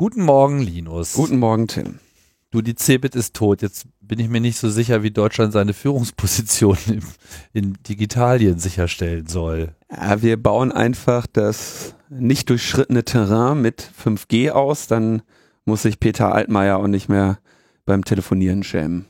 Guten Morgen, Linus. Guten Morgen, Tim. Du, die Cebit ist tot. Jetzt bin ich mir nicht so sicher, wie Deutschland seine Führungsposition in, in Digitalien sicherstellen soll. Ja, wir bauen einfach das nicht durchschrittene Terrain mit 5G aus, dann muss sich Peter Altmaier auch nicht mehr beim Telefonieren schämen.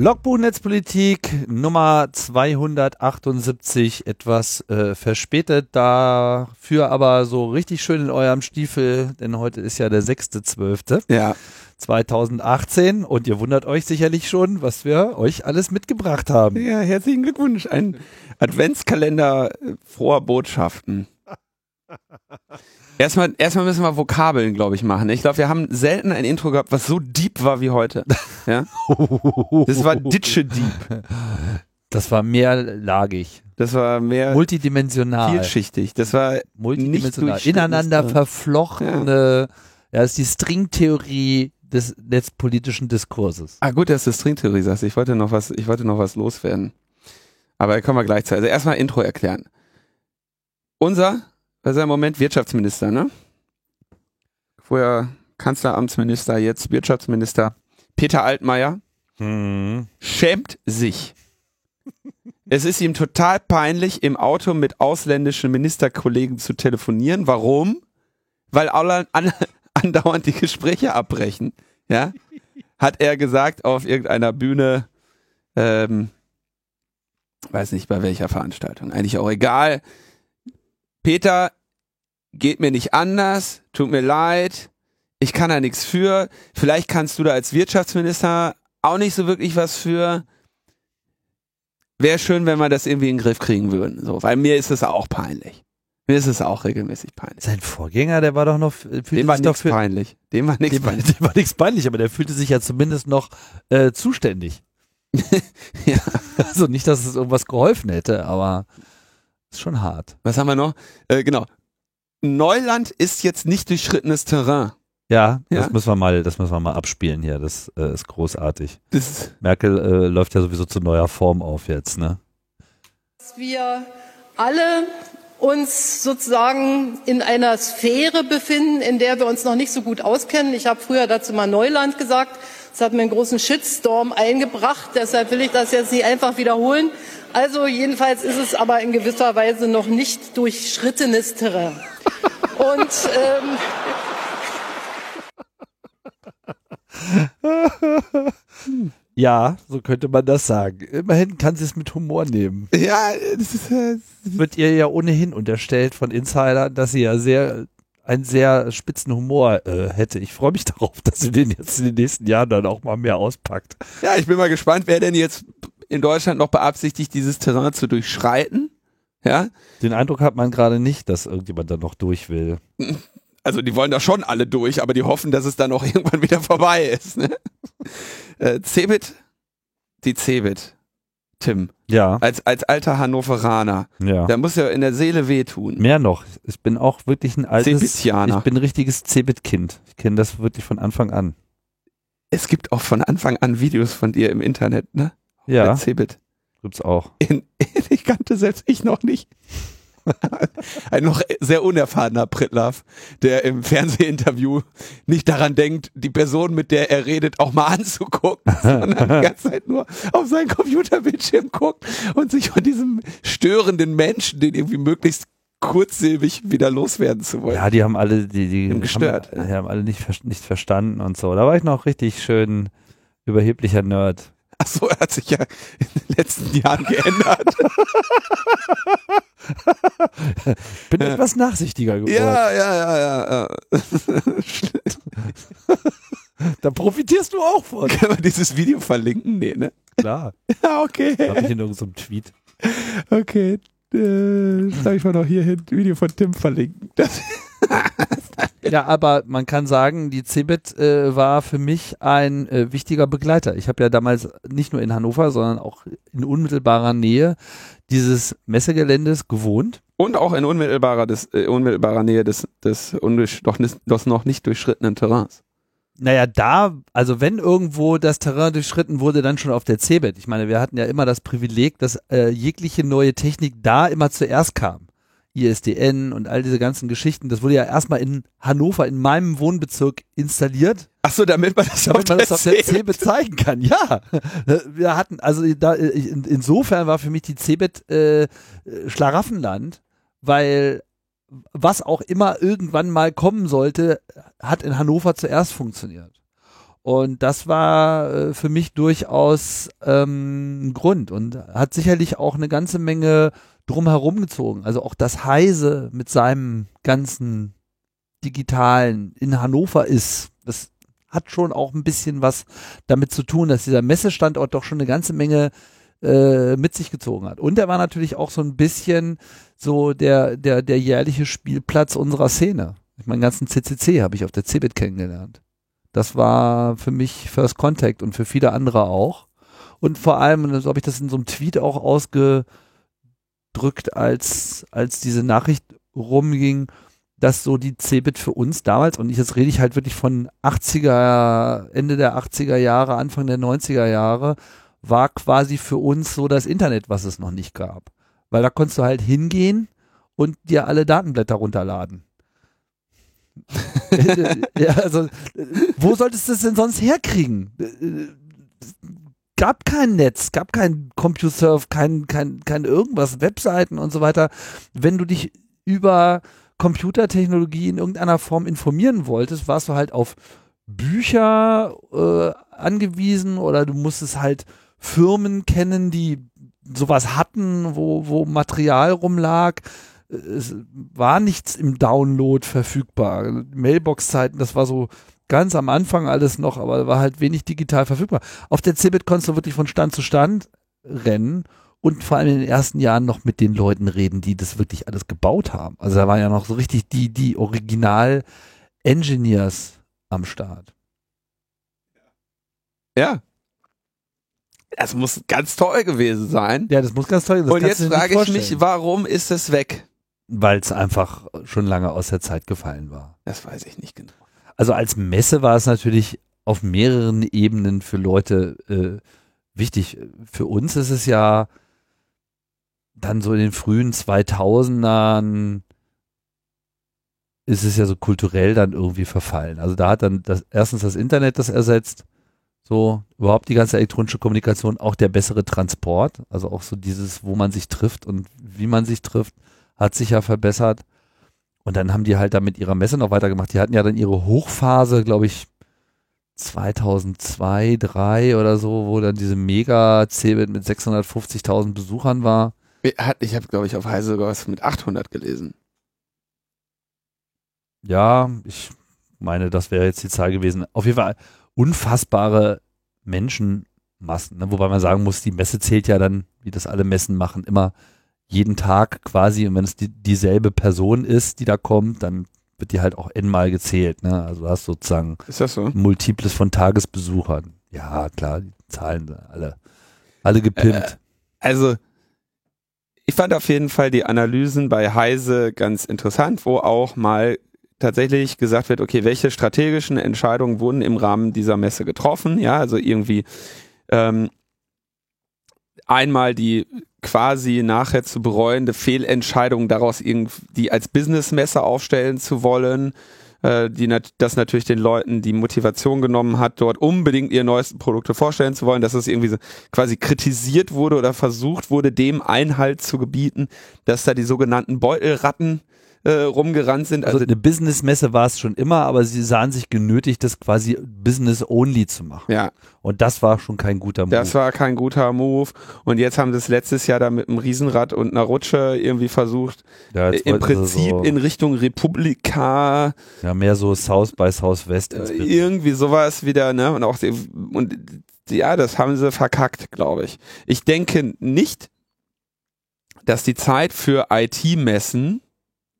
Logbuch Netzpolitik Nummer 278, etwas äh, verspätet, dafür aber so richtig schön in eurem Stiefel, denn heute ist ja der 6.12. Ja. 2018 und ihr wundert euch sicherlich schon, was wir euch alles mitgebracht haben. Ja, herzlichen Glückwunsch. Ein Adventskalender äh, froher Botschaften. Erstmal, erstmal müssen wir Vokabeln, glaube ich, machen. Ich glaube, wir haben selten ein Intro gehabt, was so deep war wie heute. Ja? Das war Ditsche Deep. Das war mehrlagig. Das war mehr multidimensional. Vielschichtig. Das war multidimensional. Ineinander verflochtene, ja. ja, das ist die Stringtheorie des netzpolitischen Diskurses. Ah, gut, dass du Stringtheorie sagst. Ich wollte noch was, ich wollte noch was loswerden. Aber da kommen wir gleich zu. Also erstmal Intro erklären. Unser ist er im Moment Wirtschaftsminister, ne? Vorher Kanzleramtsminister, jetzt Wirtschaftsminister. Peter Altmaier hm. schämt sich. es ist ihm total peinlich, im Auto mit ausländischen Ministerkollegen zu telefonieren. Warum? Weil alle an, andauernd die Gespräche abbrechen. Ja? Hat er gesagt auf irgendeiner Bühne, ähm, weiß nicht bei welcher Veranstaltung, eigentlich auch egal. Peter, geht mir nicht anders, tut mir leid, ich kann da nichts für. Vielleicht kannst du da als Wirtschaftsminister auch nicht so wirklich was für. Wäre schön, wenn wir das irgendwie in den Griff kriegen würden. So, weil mir ist es auch peinlich. Mir ist es auch regelmäßig peinlich. Sein Vorgänger, der war doch noch. Dem war nichts peinlich. Dem war nichts peinlich. Dem war nichts peinlich, aber der fühlte sich ja zumindest noch äh, zuständig. ja. Also nicht, dass es irgendwas geholfen hätte, aber ist schon hart. Was haben wir noch? Äh, genau. Neuland ist jetzt nicht durchschrittenes Terrain. Ja, ja, das müssen wir mal, das müssen wir mal abspielen hier. Das äh, ist großartig. Das Merkel äh, läuft ja sowieso zu neuer Form auf jetzt, ne? Dass wir alle uns sozusagen in einer Sphäre befinden, in der wir uns noch nicht so gut auskennen. Ich habe früher dazu mal Neuland gesagt. Das hat mir einen großen Shitstorm eingebracht. Deshalb will ich das jetzt nicht einfach wiederholen. Also jedenfalls ist es aber in gewisser Weise noch nicht durchschrittenes Terrain. Und ähm, ja, so könnte man das sagen. Immerhin kann sie es mit Humor nehmen. Ja, das ist, äh, wird ihr ja ohnehin unterstellt von Insidern, dass sie ja sehr einen sehr spitzen Humor äh, hätte. Ich freue mich darauf, dass sie den jetzt in den nächsten Jahren dann auch mal mehr auspackt. Ja, ich bin mal gespannt, wer denn jetzt in Deutschland noch beabsichtigt, dieses Terrain zu durchschreiten. Ja. Den Eindruck hat man gerade nicht, dass irgendjemand da noch durch will. Also die wollen da schon alle durch, aber die hoffen, dass es dann auch irgendwann wieder vorbei ist. Ne? Äh, Cebit, die Cebit, Tim. Ja. Als, als alter Hannoveraner. Ja. Da muss ja in der Seele wehtun. Mehr noch. Ich bin auch wirklich ein altes. Cebitianer. Ich bin ein richtiges Cebit-Kind. Ich kenne das wirklich von Anfang an. Es gibt auch von Anfang an Videos von dir im Internet, ne? Ja. Mit Cebit. Gibt's auch. In, ich kannte selbst ich noch nicht. Ein noch sehr unerfahrener Pritlaff, der im Fernsehinterview nicht daran denkt, die Person, mit der er redet, auch mal anzugucken, sondern die ganze Zeit nur auf seinen Computerbildschirm guckt und sich von diesem störenden Menschen, den irgendwie möglichst kurzsilbig wieder loswerden zu wollen. Ja, die haben alle, die, die gestört. Haben, die haben alle nicht, nicht verstanden und so. Da war ich noch richtig schön überheblicher Nerd. Ach so, er hat sich ja in den letzten Jahren geändert. Bin etwas nachsichtiger geworden. Ja, ja, ja, ja. ja. da profitierst du auch von. Können wir dieses Video verlinken? Nee, ne? Klar. Ja, okay. Habe ich in irgendeinem Tweet. Okay. Äh, sag ich mal noch hier hin, Video von Tim verlinken. Das ja, aber man kann sagen, die CeBIT äh, war für mich ein äh, wichtiger Begleiter. Ich habe ja damals nicht nur in Hannover, sondern auch in unmittelbarer Nähe dieses Messegeländes gewohnt. Und auch in unmittelbarer, des, äh, unmittelbarer Nähe des, des, des noch nicht durchschrittenen Terrains. Naja, da, also wenn irgendwo das Terrain durchschritten wurde, dann schon auf der CeBIT. Ich meine, wir hatten ja immer das Privileg, dass äh, jegliche neue Technik da immer zuerst kam. ISDN und all diese ganzen Geschichten, das wurde ja erstmal in Hannover, in meinem Wohnbezirk installiert. Ach so, damit man das, damit auf, man der das auf der CeBIT zeigen kann. Ja, wir hatten, also da, in, insofern war für mich die CeBIT äh, Schlaraffenland, weil was auch immer irgendwann mal kommen sollte, hat in Hannover zuerst funktioniert. Und das war äh, für mich durchaus ähm, ein Grund und hat sicherlich auch eine ganze Menge drumherum gezogen. Also auch das Heise mit seinem ganzen Digitalen in Hannover ist, das hat schon auch ein bisschen was damit zu tun, dass dieser Messestandort doch schon eine ganze Menge äh, mit sich gezogen hat. Und er war natürlich auch so ein bisschen so der, der, der jährliche Spielplatz unserer Szene. Meinen ganzen CCC habe ich auf der CeBIT kennengelernt. Das war für mich First Contact und für viele andere auch. Und vor allem, so habe ich das in so einem Tweet auch ausgedrückt, als, als diese Nachricht rumging, dass so die CeBIT für uns damals, und jetzt rede ich halt wirklich von 80er, Ende der 80er Jahre, Anfang der 90er Jahre, war quasi für uns so das Internet, was es noch nicht gab. Weil da konntest du halt hingehen und dir alle Datenblätter runterladen. ja, also, wo solltest du es denn sonst herkriegen? Gab kein Netz, gab kein CompuServe, kein, kein, kein irgendwas, Webseiten und so weiter. Wenn du dich über Computertechnologie in irgendeiner Form informieren wolltest, warst du halt auf Bücher äh, angewiesen oder du musstest halt Firmen kennen, die sowas hatten, wo, wo Material rumlag. Es war nichts im Download verfügbar. Mailbox-Zeiten, das war so ganz am Anfang alles noch, aber war halt wenig digital verfügbar. Auf der Cebit konntest du wirklich von Stand zu Stand rennen und vor allem in den ersten Jahren noch mit den Leuten reden, die das wirklich alles gebaut haben. Also da waren ja noch so richtig die, die Original-Engineers am Start. Ja, das muss ganz toll gewesen sein. Ja, das muss ganz toll sein. Und jetzt frage ich mich, warum ist es weg? Weil es einfach schon lange aus der Zeit gefallen war. Das weiß ich nicht genau. Also als Messe war es natürlich auf mehreren Ebenen für Leute äh, wichtig. Für uns ist es ja dann so in den frühen 2000ern ist es ja so kulturell dann irgendwie verfallen. Also da hat dann das, erstens das Internet das ersetzt so, überhaupt die ganze elektronische Kommunikation, auch der bessere Transport, also auch so dieses, wo man sich trifft und wie man sich trifft, hat sich ja verbessert. Und dann haben die halt da mit ihrer Messe noch weitergemacht. Die hatten ja dann ihre Hochphase, glaube ich, 2002, 2003 oder so, wo dann diese Mega-Cebit mit 650.000 Besuchern war. Ich habe, glaube ich, auf Heise sogar was mit 800 gelesen. Ja, ich meine, das wäre jetzt die Zahl gewesen. Auf jeden Fall unfassbare Menschenmassen. Ne? Wobei man sagen muss, die Messe zählt ja dann, wie das alle Messen machen, immer jeden Tag quasi. Und wenn es die, dieselbe Person ist, die da kommt, dann wird die halt auch n-mal gezählt. Ne? Also du hast sozusagen ist das so? Multiples von Tagesbesuchern. Ja, klar, die Zahlen alle, alle gepimpt. Äh, also ich fand auf jeden Fall die Analysen bei Heise ganz interessant, wo auch mal tatsächlich gesagt wird, okay, welche strategischen Entscheidungen wurden im Rahmen dieser Messe getroffen? Ja, also irgendwie ähm, einmal die quasi nachher zu bereuende Fehlentscheidung daraus irgendwie als Businessmesse aufstellen zu wollen, äh, die nat das natürlich den Leuten die Motivation genommen hat, dort unbedingt ihre neuesten Produkte vorstellen zu wollen, dass es irgendwie so quasi kritisiert wurde oder versucht wurde, dem Einhalt zu gebieten, dass da die sogenannten Beutelratten äh, rumgerannt sind. Also, also eine Businessmesse war es schon immer, aber sie sahen sich genötigt, das quasi Business-only zu machen. Ja. Und das war schon kein guter Move. Das war kein guter Move. Und jetzt haben sie es letztes Jahr da mit einem Riesenrad und einer Rutsche irgendwie versucht, ja, im Prinzip so in Richtung Republika. Ja, mehr so South by Southwest. Äh, irgendwie sowas wieder, ne? Und auch, und ja, das haben sie verkackt, glaube ich. Ich denke nicht, dass die Zeit für IT-Messen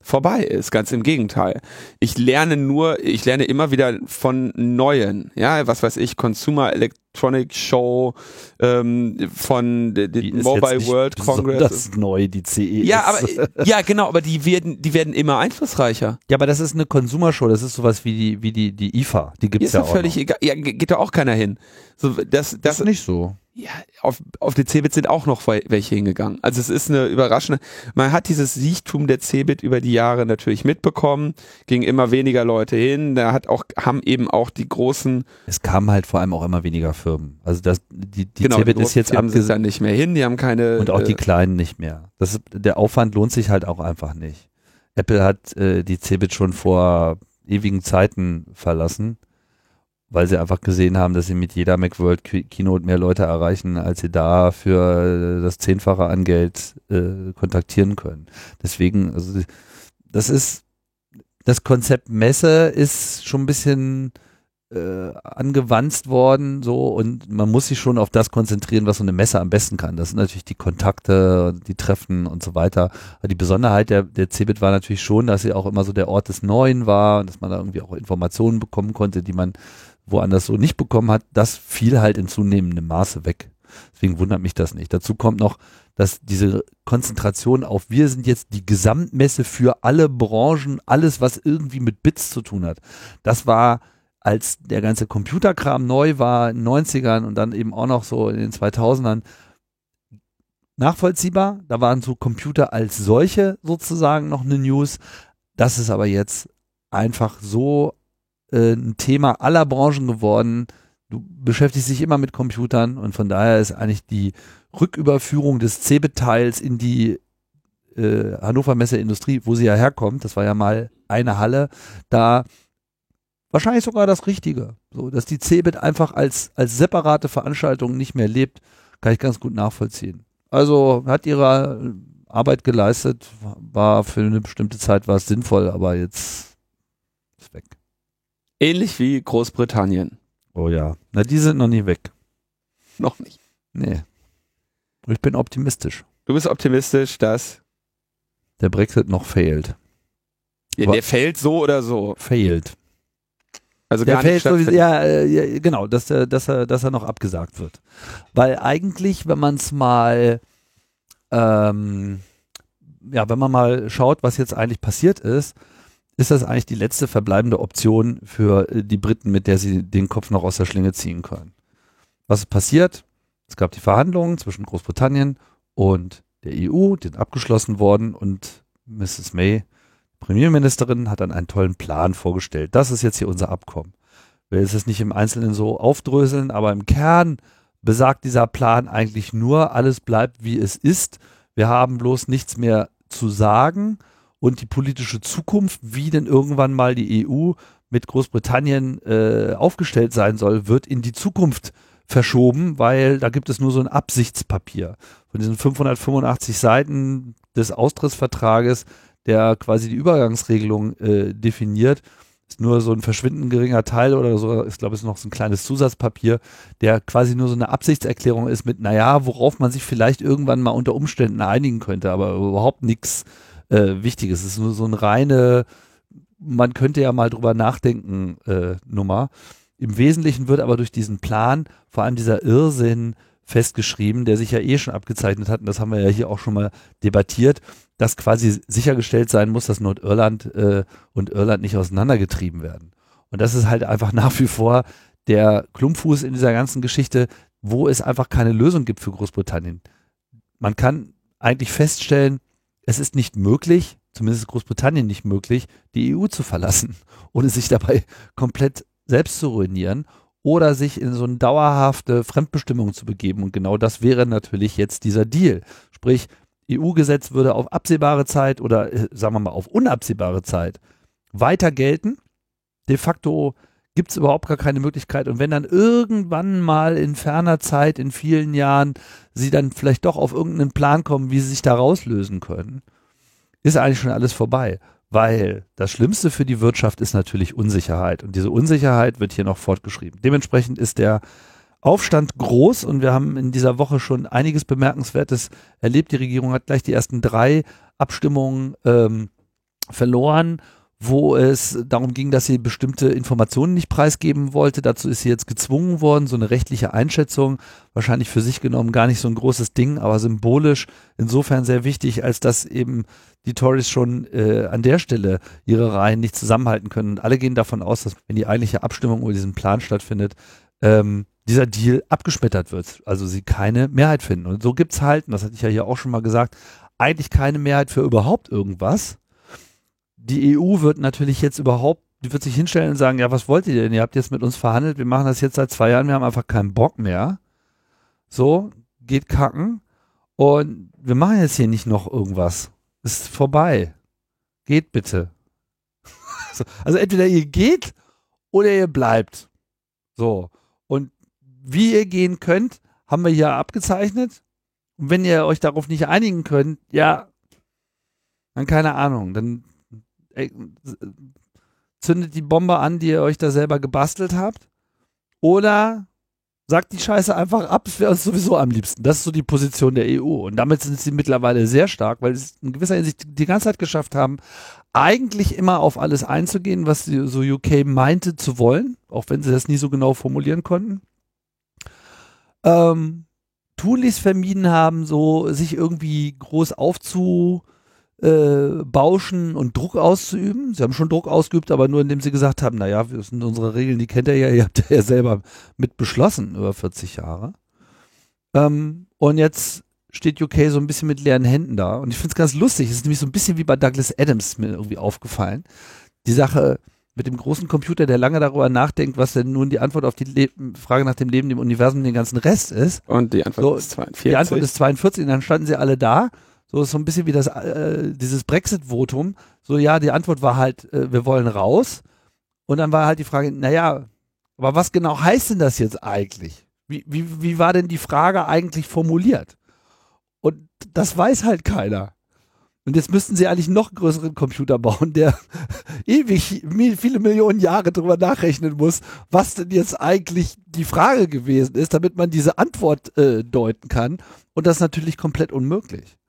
vorbei ist. Ganz im Gegenteil. Ich lerne nur, ich lerne immer wieder von Neuen. Ja, was weiß ich, Consumer Electronic Show ähm, von der Mobile World Congress. Das ist neu, die CE. Ja, aber ja, genau, aber die werden, die werden immer einflussreicher. Ja, aber das ist eine Consumer-Show, das ist sowas wie die, wie die, die IFA. Die gibt's Ist ja ja auch. völlig noch. egal. Ja, geht da auch keiner hin. So, Das das, ist nicht so. Ja, auf, auf die Cebit sind auch noch wel- welche hingegangen. Also es ist eine überraschende, man hat dieses Siechtum der Cebit über die Jahre natürlich mitbekommen, ging immer weniger Leute hin, da hat auch, haben eben auch die großen, Es kamen halt vor allem auch immer weniger Firmen. Also das, die, die genau, Cebit die ist jetzt abgesehen dann nicht mehr hin, die haben keine, und auch die äh, kleinen nicht mehr. Das ist, der Aufwand lohnt sich halt auch einfach nicht. Apple hat äh, die Cebit schon vor ewigen Zeiten verlassen, weil sie einfach gesehen haben, dass sie mit jeder Macworld Key- Keynote mehr Leute erreichen, als sie da für äh, das Zehnfache an Geld äh, kontaktieren können. Deswegen, also das ist das Konzept Messe ist schon ein bisschen äh, angewandt worden, so und man muss sich schon auf das konzentrieren, was so eine Messe am besten kann. Das sind natürlich die Kontakte, die Treffen und so weiter. Aber die Besonderheit der, der Cebit war natürlich schon, dass sie auch immer so der Ort des Neuen war und dass man da irgendwie auch Informationen bekommen konnte, die man woanders so nicht bekommen hat. Das fiel halt in zunehmendem Maße weg. Deswegen wundert mich das nicht. Dazu kommt noch, dass diese Konzentration auf wir sind jetzt die Gesamtmesse für alle Branchen, alles was irgendwie mit Bits zu tun hat. Das war als der ganze Computerkram neu war in den 90ern und dann eben auch noch so in den 2000ern nachvollziehbar. Da waren so Computer als solche sozusagen noch eine News. Das ist aber jetzt einfach so äh, ein Thema aller Branchen geworden. Du beschäftigst dich immer mit Computern und von daher ist eigentlich die Rücküberführung des Cebit-Teils in die äh, Hannover Messe Industrie, wo sie ja herkommt, das war ja mal eine Halle, da wahrscheinlich sogar das Richtige. So, dass die Cebit einfach als, als separate Veranstaltung nicht mehr lebt, kann ich ganz gut nachvollziehen. Also hat ihre Arbeit geleistet, war für eine bestimmte Zeit war es sinnvoll, aber jetzt ist weg. Ähnlich wie Großbritannien. Oh ja. Na, die sind noch nie weg. Noch nicht. Nee. Ich bin optimistisch. Du bist optimistisch, dass Der Brexit noch fehlt. ja, der fällt so oder so. Fehlt. Also Der gar fällt nicht sowieso, ja, äh, ja, genau, dass, er- dass, er, dass er noch abgesagt wird. Weil eigentlich, wenn man es mal, ähm, ja, wenn man mal schaut, was jetzt eigentlich passiert ist, ist das eigentlich die letzte verbleibende Option für äh, die Briten, mit der sie den Kopf noch aus der Schlinge ziehen können. Was ist passiert? Es gab die Verhandlungen zwischen Großbritannien und der EU, die sind abgeschlossen worden und Mrs. May Premierministerin hat dann einen tollen Plan vorgestellt. Das ist jetzt hier unser Abkommen. Ich will es nicht im Einzelnen so aufdröseln, aber im Kern besagt dieser Plan eigentlich nur, alles bleibt wie es ist. Wir haben bloß nichts mehr zu sagen und die politische Zukunft, wie denn irgendwann mal die EU mit Großbritannien äh, aufgestellt sein soll, wird in die Zukunft verschoben, weil da gibt es nur so ein Absichtspapier. Von diesen 585 Seiten des Austrittsvertrages der quasi die Übergangsregelung äh, definiert. Ist nur so ein verschwindend geringer Teil oder so, ich glaube, es ist noch so ein kleines Zusatzpapier, der quasi nur so eine Absichtserklärung ist mit, naja, worauf man sich vielleicht irgendwann mal unter Umständen einigen könnte, aber überhaupt nichts äh, Wichtiges. Es ist nur so eine reine, man könnte ja mal drüber nachdenken, äh, Nummer. Im Wesentlichen wird aber durch diesen Plan vor allem dieser Irrsinn festgeschrieben, der sich ja eh schon abgezeichnet hat, und das haben wir ja hier auch schon mal debattiert, dass quasi sichergestellt sein muss, dass Nordirland äh, und Irland nicht auseinandergetrieben werden. Und das ist halt einfach nach wie vor der Klumpfuß in dieser ganzen Geschichte, wo es einfach keine Lösung gibt für Großbritannien. Man kann eigentlich feststellen, es ist nicht möglich, zumindest Großbritannien nicht möglich, die EU zu verlassen, ohne sich dabei komplett selbst zu ruinieren oder sich in so eine dauerhafte Fremdbestimmung zu begeben. Und genau das wäre natürlich jetzt dieser Deal. Sprich, EU-Gesetz würde auf absehbare Zeit oder äh, sagen wir mal auf unabsehbare Zeit weiter gelten. De facto gibt es überhaupt gar keine Möglichkeit. Und wenn dann irgendwann mal in ferner Zeit, in vielen Jahren, sie dann vielleicht doch auf irgendeinen Plan kommen, wie sie sich da rauslösen können, ist eigentlich schon alles vorbei. Weil das Schlimmste für die Wirtschaft ist natürlich Unsicherheit. Und diese Unsicherheit wird hier noch fortgeschrieben. Dementsprechend ist der Aufstand groß und wir haben in dieser Woche schon einiges Bemerkenswertes erlebt. Die Regierung hat gleich die ersten drei Abstimmungen ähm, verloren, wo es darum ging, dass sie bestimmte Informationen nicht preisgeben wollte. Dazu ist sie jetzt gezwungen worden, so eine rechtliche Einschätzung, wahrscheinlich für sich genommen gar nicht so ein großes Ding, aber symbolisch insofern sehr wichtig, als dass eben die Tories schon äh, an der Stelle ihre Reihen nicht zusammenhalten können. Und alle gehen davon aus, dass wenn die eigentliche Abstimmung über diesen Plan stattfindet, ähm, dieser Deal abgeschmettert wird. Also sie keine Mehrheit finden. Und so gibt's halt, und das hatte ich ja hier auch schon mal gesagt, eigentlich keine Mehrheit für überhaupt irgendwas die EU wird natürlich jetzt überhaupt, die wird sich hinstellen und sagen, ja, was wollt ihr denn? Ihr habt jetzt mit uns verhandelt, wir machen das jetzt seit zwei Jahren, wir haben einfach keinen Bock mehr. So, geht kacken. Und wir machen jetzt hier nicht noch irgendwas. Ist vorbei. Geht bitte. also entweder ihr geht oder ihr bleibt. So. Und wie ihr gehen könnt, haben wir hier abgezeichnet. Und wenn ihr euch darauf nicht einigen könnt, ja, dann keine Ahnung. Dann zündet die Bombe an, die ihr euch da selber gebastelt habt. Oder sagt die Scheiße einfach ab, es wäre uns sowieso am liebsten. Das ist so die Position der EU. Und damit sind sie mittlerweile sehr stark, weil sie in gewisser Hinsicht die ganze Zeit geschafft haben, eigentlich immer auf alles einzugehen, was so UK meinte zu wollen, auch wenn sie das nie so genau formulieren konnten. Ähm, tunlichst vermieden haben, so sich irgendwie groß aufzu äh, bauschen und Druck auszuüben. Sie haben schon Druck ausgeübt, aber nur indem sie gesagt haben, naja, das sind unsere Regeln, die kennt ihr ja, ihr habt ja selber mit beschlossen über 40 Jahre. Ähm, und jetzt steht UK so ein bisschen mit leeren Händen da. Und ich finde es ganz lustig. Es ist nämlich so ein bisschen wie bei Douglas Adams mir irgendwie aufgefallen. Die Sache mit dem großen Computer, der lange darüber nachdenkt, was denn nun die Antwort auf die Le Frage nach dem Leben, dem Universum, den ganzen Rest ist. Und die Antwort so, ist 42. Die Antwort ist 42 und dann standen sie alle da so ist so ein bisschen wie das äh, dieses Brexit-Votum. So ja, die Antwort war halt, äh, wir wollen raus. Und dann war halt die Frage, naja, aber was genau heißt denn das jetzt eigentlich? Wie, wie, wie war denn die Frage eigentlich formuliert? Und das weiß halt keiner. Und jetzt müssten sie eigentlich noch größeren Computer bauen, der ewig viele Millionen Jahre drüber nachrechnen muss, was denn jetzt eigentlich die Frage gewesen ist, damit man diese Antwort äh, deuten kann. Und das ist natürlich komplett unmöglich.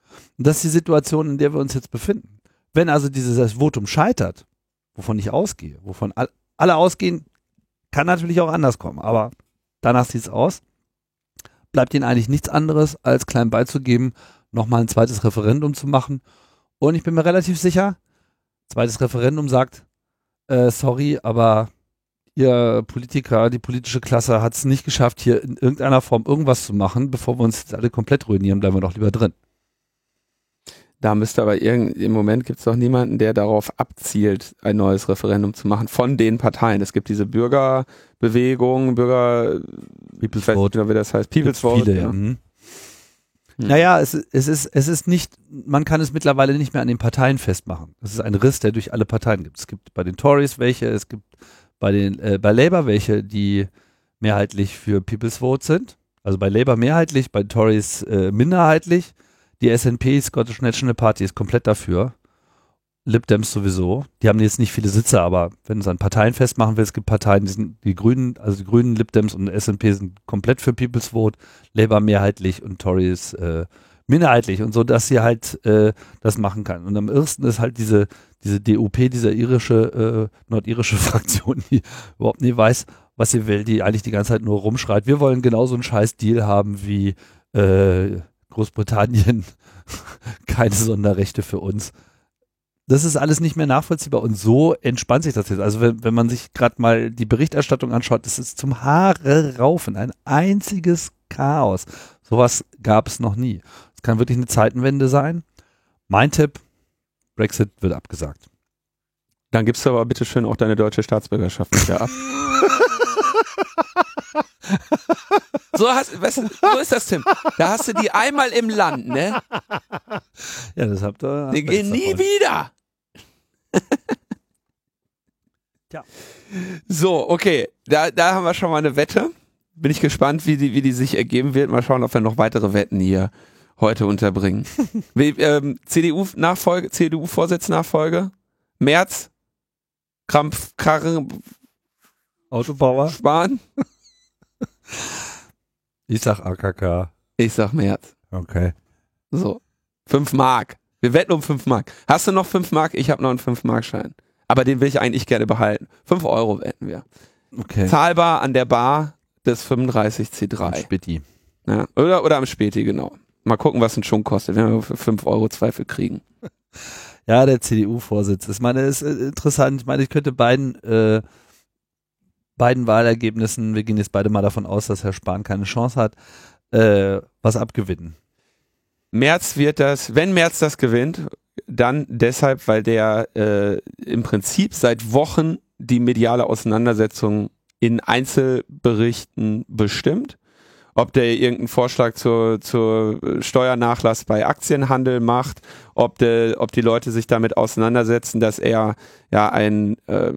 Und das ist die Situation, in der wir uns jetzt befinden. Wenn also dieses Votum scheitert, wovon ich ausgehe, wovon alle ausgehen, kann natürlich auch anders kommen, aber danach sieht es aus, bleibt ihnen eigentlich nichts anderes, als klein beizugeben, nochmal ein zweites Referendum zu machen. Und ich bin mir relativ sicher, zweites Referendum sagt, äh, sorry, aber ihr Politiker, die politische Klasse hat es nicht geschafft, hier in irgendeiner Form irgendwas zu machen, bevor wir uns jetzt alle komplett ruinieren, bleiben wir doch lieber drin. Da müsste aber irgend, im Moment gibt es doch niemanden, der darauf abzielt, ein neues Referendum zu machen von den Parteien. Es gibt diese Bürgerbewegung, Bürger, People's Vote, nicht, wie das heißt, People's Vote. Viele, ja. Mhm. Hm. Naja, es, es, ist, es ist nicht, man kann es mittlerweile nicht mehr an den Parteien festmachen. Das ist ein Riss, der durch alle Parteien gibt. Es gibt bei den Tories welche, es gibt bei den, äh, bei Labour welche, die mehrheitlich für People's Vote sind. Also bei Labour mehrheitlich, bei Tories äh, minderheitlich. Die SNP, Scottish National Party, ist komplett dafür. Lib Dems sowieso. Die haben jetzt nicht viele Sitze, aber wenn du es an Parteien festmachen willst, es gibt Parteien, die sind die Grünen, also die Grünen, Lib Dems und SNP sind komplett für People's Vote, Labour mehrheitlich und Tories äh, minderheitlich und so, dass sie halt äh, das machen kann. Und am ersten ist halt diese, diese DUP, diese irische, äh, nordirische Fraktion, die überhaupt nie weiß, was sie will, die eigentlich die ganze Zeit nur rumschreit. Wir wollen genauso einen scheiß Deal haben wie äh, Großbritannien keine Sonderrechte für uns. Das ist alles nicht mehr nachvollziehbar und so entspannt sich das jetzt. Also wenn, wenn man sich gerade mal die Berichterstattung anschaut, das ist zum Haare raufen, ein einziges Chaos. Sowas gab es noch nie. Es kann wirklich eine Zeitenwende sein. Mein Tipp, Brexit wird abgesagt. Dann gibst du aber bitte schön auch deine deutsche Staatsbürgerschaft wieder ab. So, hast, weißt du, so ist das, Tim. Da hast du die einmal im Land, ne? Ja, das habt ihr. Die gehen nie wieder. Tja. So, okay. Da, da haben wir schon mal eine Wette. Bin ich gespannt, wie die, wie die sich ergeben wird. Mal schauen, ob wir noch weitere Wetten hier heute unterbringen. ähm, CDU-Nachfolge, CDU-Vorsitznachfolge? März? Krampf, Karre, Autobauer? Spahn? Ich sag AKK. Ich sag März. Okay. So. Fünf Mark. Wir wetten um 5 Mark. Hast du noch 5 Mark? Ich habe noch einen 5-Mark-Schein. Aber den will ich eigentlich gerne behalten. 5 Euro wetten wir. Okay. Zahlbar an der Bar des 35C3. Späti. Ja, oder, oder am Späti, genau. Mal gucken, was ein Schunk kostet, wenn wir für 5 Euro Zweifel kriegen. Ja, der CDU-Vorsitz. Ich meine, es ist interessant. Ich meine, ich könnte beiden, äh, beiden Wahlergebnissen, wir gehen jetzt beide mal davon aus, dass Herr Spahn keine Chance hat, äh, was abgewinnen. März wird das, wenn März das gewinnt, dann deshalb, weil der äh, im Prinzip seit Wochen die mediale Auseinandersetzung in Einzelberichten bestimmt. Ob der irgendeinen Vorschlag zur, zur Steuernachlass bei Aktienhandel macht, ob, der, ob die Leute sich damit auseinandersetzen, dass er ja ein äh,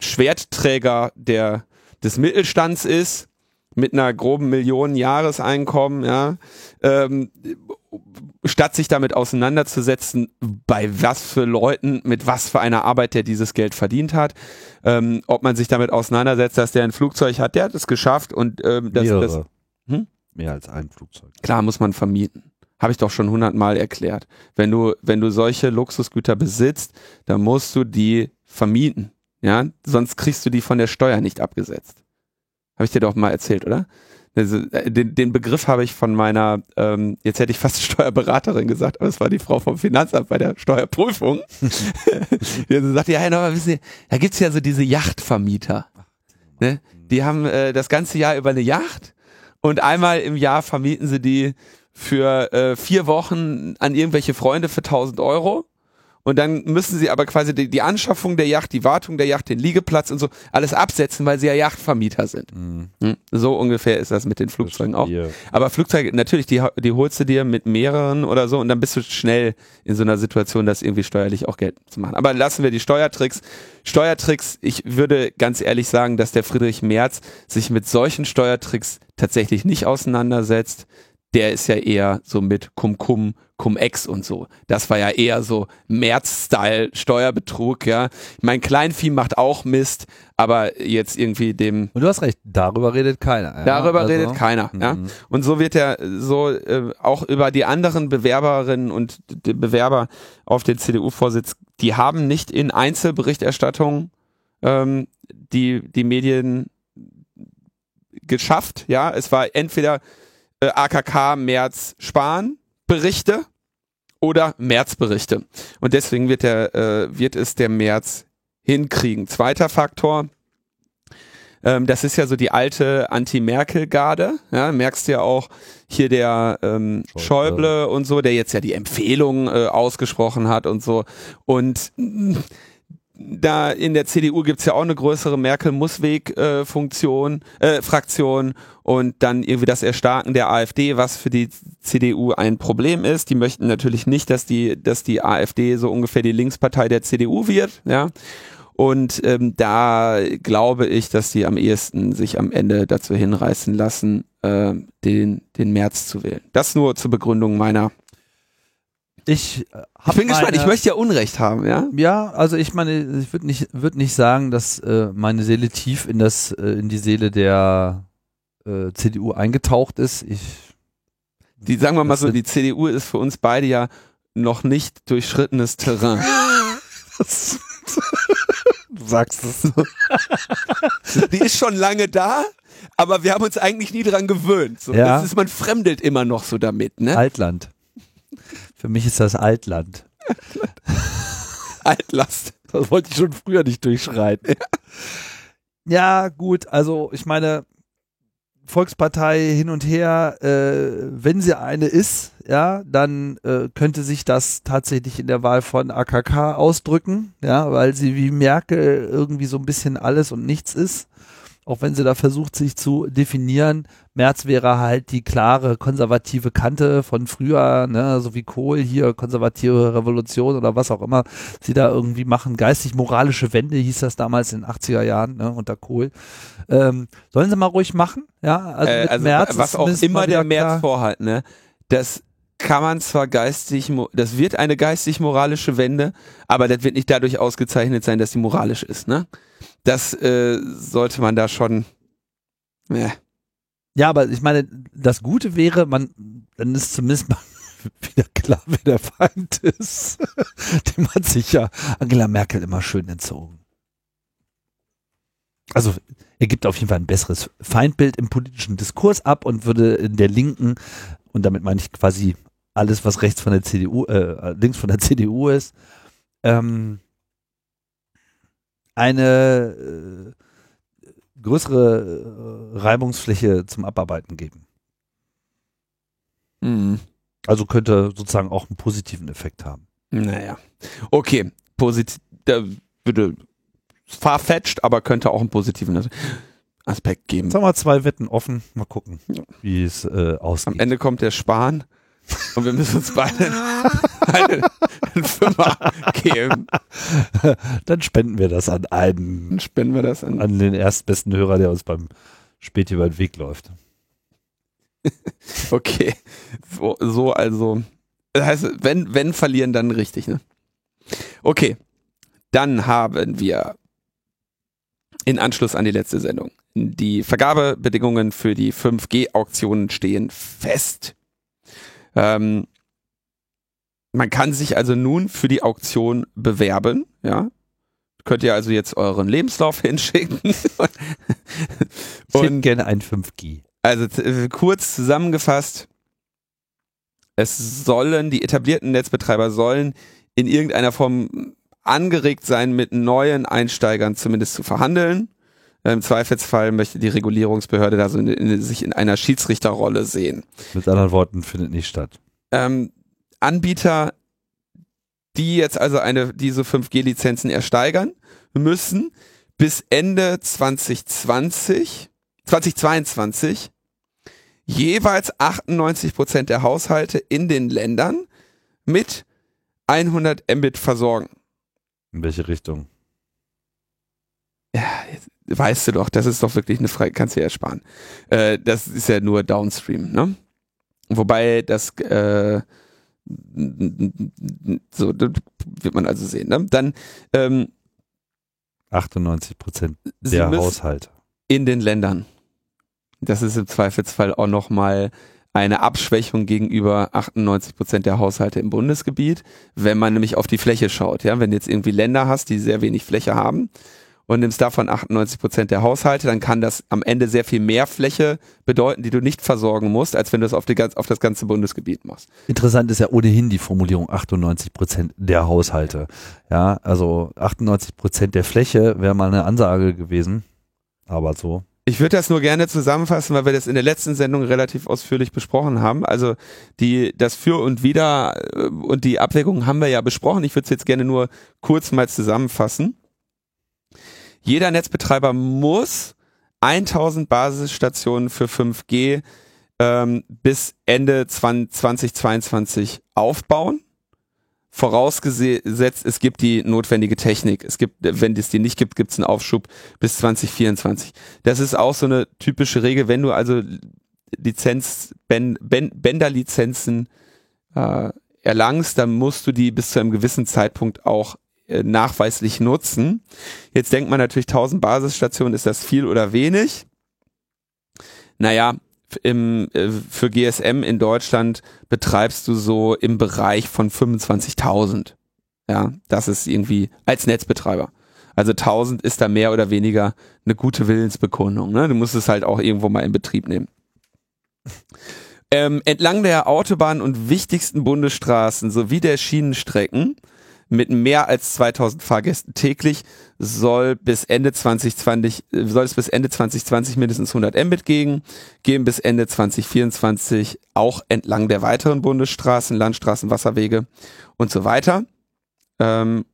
Schwertträger der, des Mittelstands ist, mit einer groben Millionen Jahreseinkommen, ja, ähm, statt sich damit auseinanderzusetzen, bei was für Leuten, mit was für einer Arbeit der dieses Geld verdient hat, ähm, ob man sich damit auseinandersetzt, dass der ein Flugzeug hat, der hat es geschafft und ähm, das, Mehrere. das Hm? Mehr als ein Flugzeug. klar muss man vermieten. Habe ich doch schon hundertmal erklärt. Wenn du, wenn du solche Luxusgüter besitzt, dann musst du die vermieten. Ja, sonst kriegst du die von der Steuer nicht abgesetzt. Habe ich dir doch mal erzählt, oder? Also, äh, den, den Begriff habe ich von meiner, ähm, jetzt hätte ich fast Steuerberaterin gesagt, aber es war die Frau vom Finanzamt bei der Steuerprüfung. die also sagte, ja, Herr wissen Sie, da gibt's ja so diese Yachtvermieter. Ne? Die haben äh, das ganze Jahr über eine Yacht und einmal im Jahr vermieten sie die für äh, vier Wochen an irgendwelche Freunde für 1000 Euro. Und dann müssen sie aber quasi die, die Anschaffung der Yacht, die Wartung der Yacht, den Liegeplatz und so alles absetzen, weil sie ja Yachtvermieter sind. Mhm. Hm, So ungefähr ist das mit den Flugzeugen auch. Aber Flugzeuge, natürlich, die, die holst du dir mit mehreren oder so und dann bist du schnell in so einer Situation, das irgendwie steuerlich auch Geld zu machen. Aber lassen wir die Steuertricks. Steuertricks, ich würde ganz ehrlich sagen, dass der Friedrich Merz sich mit solchen Steuertricks tatsächlich nicht auseinandersetzt. Der ist ja eher so mit Cum-Cum, Cum-Ex und so. Das war ja eher so Merz-Style Steuerbetrug, ja. Mein Kleinvieh macht auch Mist, aber jetzt irgendwie dem Und du hast recht, darüber redet keiner. Ja? Darüber Also, redet keiner. Ja? Mhm. Und so wird er so äh, auch über die anderen Bewerberinnen und die Bewerber auf den CDU-Vorsitz, die haben nicht in Einzelberichterstattung ähm, die, die Medien geschafft. Ja, es war entweder äh, AKK, März, Spahn Berichte oder März-Berichte. Und deswegen wird, der, äh, wird es der März hinkriegen. Zweiter Faktor, ähm, das ist ja so die alte Anti-Merkel-Garde. Ja, merkst du ja auch hier der ähm, Schäuble. Schäuble und so, der jetzt ja die Empfehlung äh, ausgesprochen hat und so. Und mh, da in der CDU gibt's ja auch eine größere Merkel-Mussweg-Funktion, äh, Fraktion und dann irgendwie das Erstarken der AfD, was für die CDU ein Problem ist. Die möchten natürlich nicht, dass die, dass die AfD so ungefähr die Linkspartei der CDU wird, ja. Und ähm, da glaube ich, dass die am ehesten sich am Ende dazu hinreißen lassen, äh, den, den März zu wählen. Das nur zur Begründung meiner. Ich, äh, hab Ich bin gespannt, meine- ich möchte ja Unrecht haben, ja. Ja, also ich meine, ich würde nicht, würd nicht sagen, dass äh, meine Seele tief in das, äh, in die Seele der äh, CDU eingetaucht ist. Ich, Die, sagen wir mal Das so, die CDU ist für uns beide ja noch nicht durchschrittenes Terrain. du sagst es. Die ist schon lange da, aber wir haben uns eigentlich nie dran gewöhnt. So, Ja. das ist, man fremdelt immer noch so damit, ne? Altland. Für mich ist das Altland. Altlast. Das wollte ich schon früher nicht durchschreiten. Ja, gut, also ich meine, Volkspartei hin und her, äh, wenn sie eine ist, ja, dann äh, könnte sich das tatsächlich in der Wahl von AKK ausdrücken, ja, weil sie wie Merkel irgendwie so ein bisschen alles und nichts ist. Auch wenn sie da versucht, sich zu definieren. Merz wäre halt die klare konservative Kante von früher, ne, so wie Kohl hier, konservative Revolution oder was auch immer sie da irgendwie machen. Geistig-moralische Wende hieß das damals in den 80er Jahren, ne, unter Kohl. Ähm, sollen sie mal ruhig machen, ja. Also, äh, also Merz was ist auch immer der klar. vorhat, ne? Das kann man zwar geistig, das wird eine geistig-moralische Wende, aber das wird nicht dadurch ausgezeichnet sein, dass sie moralisch ist, ne? Das äh, sollte man da schon. Ja. Ja, aber ich meine, das Gute wäre, man, dann ist zumindest mal wieder klar, wer der Feind ist. Dem hat sich ja Angela Merkel immer schön entzogen. Also er gibt auf jeden Fall ein besseres Feindbild im politischen Diskurs ab und würde in der Linken, und damit meine ich quasi alles, was rechts von der CDU, äh, links von der CDU ist, ähm, eine äh, größere äh, Reibungsfläche zum Abarbeiten geben. Mhm. Also könnte sozusagen auch einen positiven Effekt haben. Naja. Okay, positiv, da würde farfetched, aber könnte auch einen positiven Aspekt geben. Jetzt haben wir zwei Wetten offen. Mal gucken, wie es äh, ausgeht. Am Ende kommt der Spahn und wir müssen uns beide eine, eine Firma geben. Dann spenden wir das an einen, Dann spenden wir das an. an den erstbesten Hörer, der uns beim Späti über den Weg läuft. Okay. So, so also. Das heißt, wenn, wenn verlieren, dann richtig, ne? Okay. Dann haben wir in Anschluss an die letzte Sendung. Die Vergabebedingungen für die 5G-Auktionen stehen fest. Ähm, man kann sich also nun für die Auktion bewerben, ja. Könnt ihr also jetzt euren Lebenslauf hinschicken. Ich hätte gerne ein 5G. Also äh, kurz zusammengefasst, es sollen, die etablierten Netzbetreiber sollen in irgendeiner Form angeregt sein, mit neuen Einsteigern zumindest zu verhandeln. Im Zweifelsfall möchte die Regulierungsbehörde da so in, in, sich in einer Schiedsrichterrolle sehen. Mit anderen Worten, findet nicht statt. Ähm, Anbieter, die jetzt also eine, diese 5G-Lizenzen ersteigern, müssen bis Ende 2020, 2022 jeweils 98 Prozent der Haushalte in den Ländern mit 100 Mbit versorgen. In welche Richtung? Ja, jetzt weißt du doch, das ist doch wirklich eine Frage, kannst du ja ersparen. Äh, das ist ja nur Downstream, ne? Wobei das äh, so das wird man also sehen. Ne? Dann ähm, 98 Prozent der Haushalte. in den Ländern. Das ist im Zweifelsfall auch nochmal eine Abschwächung gegenüber 98 Prozent der Haushalte im Bundesgebiet, wenn man nämlich auf die Fläche schaut. Ja, wenn du jetzt irgendwie Länder hast, die sehr wenig Fläche haben und nimmst davon 98 Prozent der Haushalte, dann kann das am Ende sehr viel mehr Fläche bedeuten, die du nicht versorgen musst, als wenn du es auf, die, auf das ganze Bundesgebiet machst. Interessant ist ja ohnehin die Formulierung 98 Prozent der Haushalte. Ja, also 98 Prozent der Fläche wäre mal eine Ansage gewesen. Aber so. Ich würde das nur gerne zusammenfassen, weil wir das in der letzten Sendung relativ ausführlich besprochen haben. Also die, das Für und Wider äh, und die Abwägungen haben wir ja besprochen. Ich würde es jetzt gerne nur kurz mal zusammenfassen. Jeder Netzbetreiber muss 1000 Basisstationen für 5G ähm, bis Ende 20, 2022 aufbauen. Vorausgesetzt, es gibt die notwendige Technik. Es gibt, wenn es die nicht gibt, gibt es einen Aufschub bis 2024. Das ist auch so eine typische Regel, wenn du also Lizenz, ben, ben, Bänderlizenzen äh, erlangst, dann musst du die bis zu einem gewissen Zeitpunkt auch nachweislich nutzen. Jetzt denkt man natürlich, 1000 Basisstationen, ist das viel oder wenig? Naja, im, äh, für GSM in Deutschland betreibst du so im Bereich von 25.000. Ja, das ist irgendwie als Netzbetreiber. Also 1000 ist da mehr oder weniger eine gute Willensbekundung. Ne? Du musst es halt auch irgendwo mal in Betrieb nehmen. Ähm, entlang der Autobahn und wichtigsten Bundesstraßen sowie der Schienenstrecken mit mehr als 2000 Fahrgästen täglich soll bis Ende 2020 äh, soll es bis Ende 2020 mindestens 100 Mbit geben, geben bis Ende 2024 auch entlang der weiteren Bundesstraßen, Landstraßen, Wasserwege und so weiter. Ähm,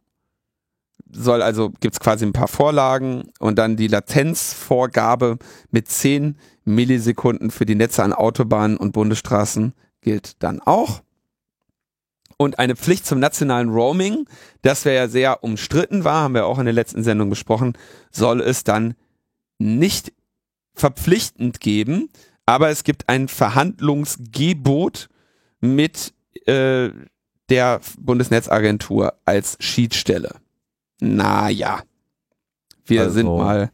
soll also gibt's quasi ein paar Vorlagen und dann die Latenzvorgabe mit 10 Millisekunden für die Netze an Autobahnen und Bundesstraßen gilt dann auch. Und eine Pflicht zum nationalen Roaming, das wir ja sehr umstritten war, haben wir auch in der letzten Sendung besprochen, soll es dann nicht verpflichtend geben, aber es gibt ein Verhandlungsgebot mit äh, der Bundesnetzagentur als Schiedsstelle. Naja, wir Also- sind mal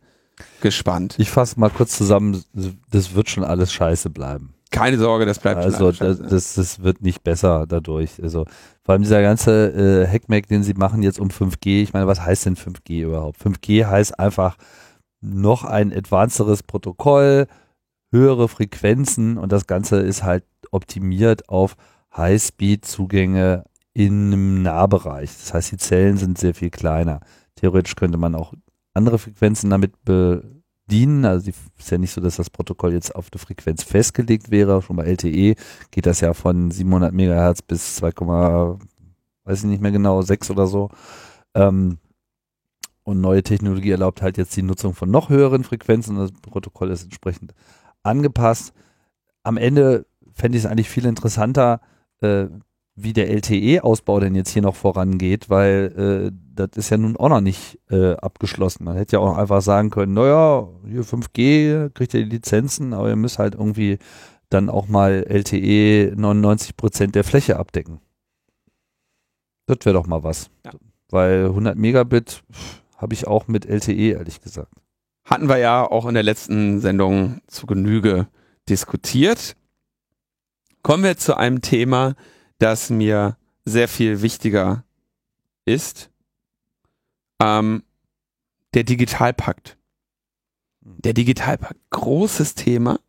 gespannt. Ich fasse mal kurz zusammen, das wird schon alles scheiße bleiben. Keine Sorge, das bleibt Also das, das, das wird nicht besser dadurch. Also vor allem dieser ganze äh, Hackmack, den sie machen jetzt um 5G. Ich meine, was heißt denn 5G überhaupt? 5G heißt einfach noch ein advanceres Protokoll, höhere Frequenzen und das Ganze ist halt optimiert auf High-Speed-Zugänge in einem Nahbereich. Das heißt, die Zellen sind sehr viel kleiner. Theoretisch könnte man auch andere Frequenzen damit bedienen. Also ist ja nicht so, dass das Protokoll jetzt auf eine Frequenz festgelegt wäre. Schon bei LTE geht das ja von 700 Megahertz bis 2, weiß ich nicht mehr genau, 6 oder so. Ähm, und neue Technologie erlaubt halt jetzt die Nutzung von noch höheren Frequenzen. Das Protokoll ist entsprechend angepasst. Am Ende fände ich es eigentlich viel interessanter, äh, wie der LTE-Ausbau denn jetzt hier noch vorangeht, weil äh, das ist ja nun auch noch nicht äh, abgeschlossen. Man hätte ja auch einfach sagen können, naja, hier 5G kriegt ihr die Lizenzen, aber ihr müsst halt irgendwie dann auch mal LTE 99 Prozent der Fläche abdecken. Das wäre doch mal was. Ja. Weil 100 Megabit habe ich auch mit LTE, ehrlich gesagt. Hatten wir ja auch in der letzten Sendung zu Genüge diskutiert. Kommen wir zu einem Thema, das mir sehr viel wichtiger ist. Ähm, der Digitalpakt. Der Digitalpakt, großes Thema.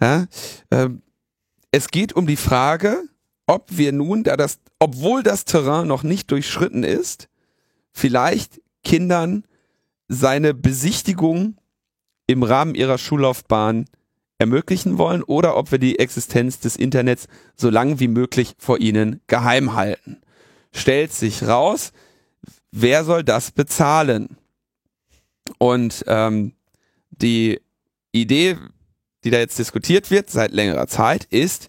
Ja, ähm, es geht um die Frage, ob wir nun, da das, obwohl das Terrain noch nicht durchschritten ist, vielleicht Kindern seine Besichtigung im Rahmen ihrer Schullaufbahn ermöglichen wollen oder ob wir die Existenz des Internets so lange wie möglich vor ihnen geheim halten. Stellt sich raus, wer soll das bezahlen? Und ähm, die Idee, die da jetzt diskutiert wird seit längerer Zeit, ist,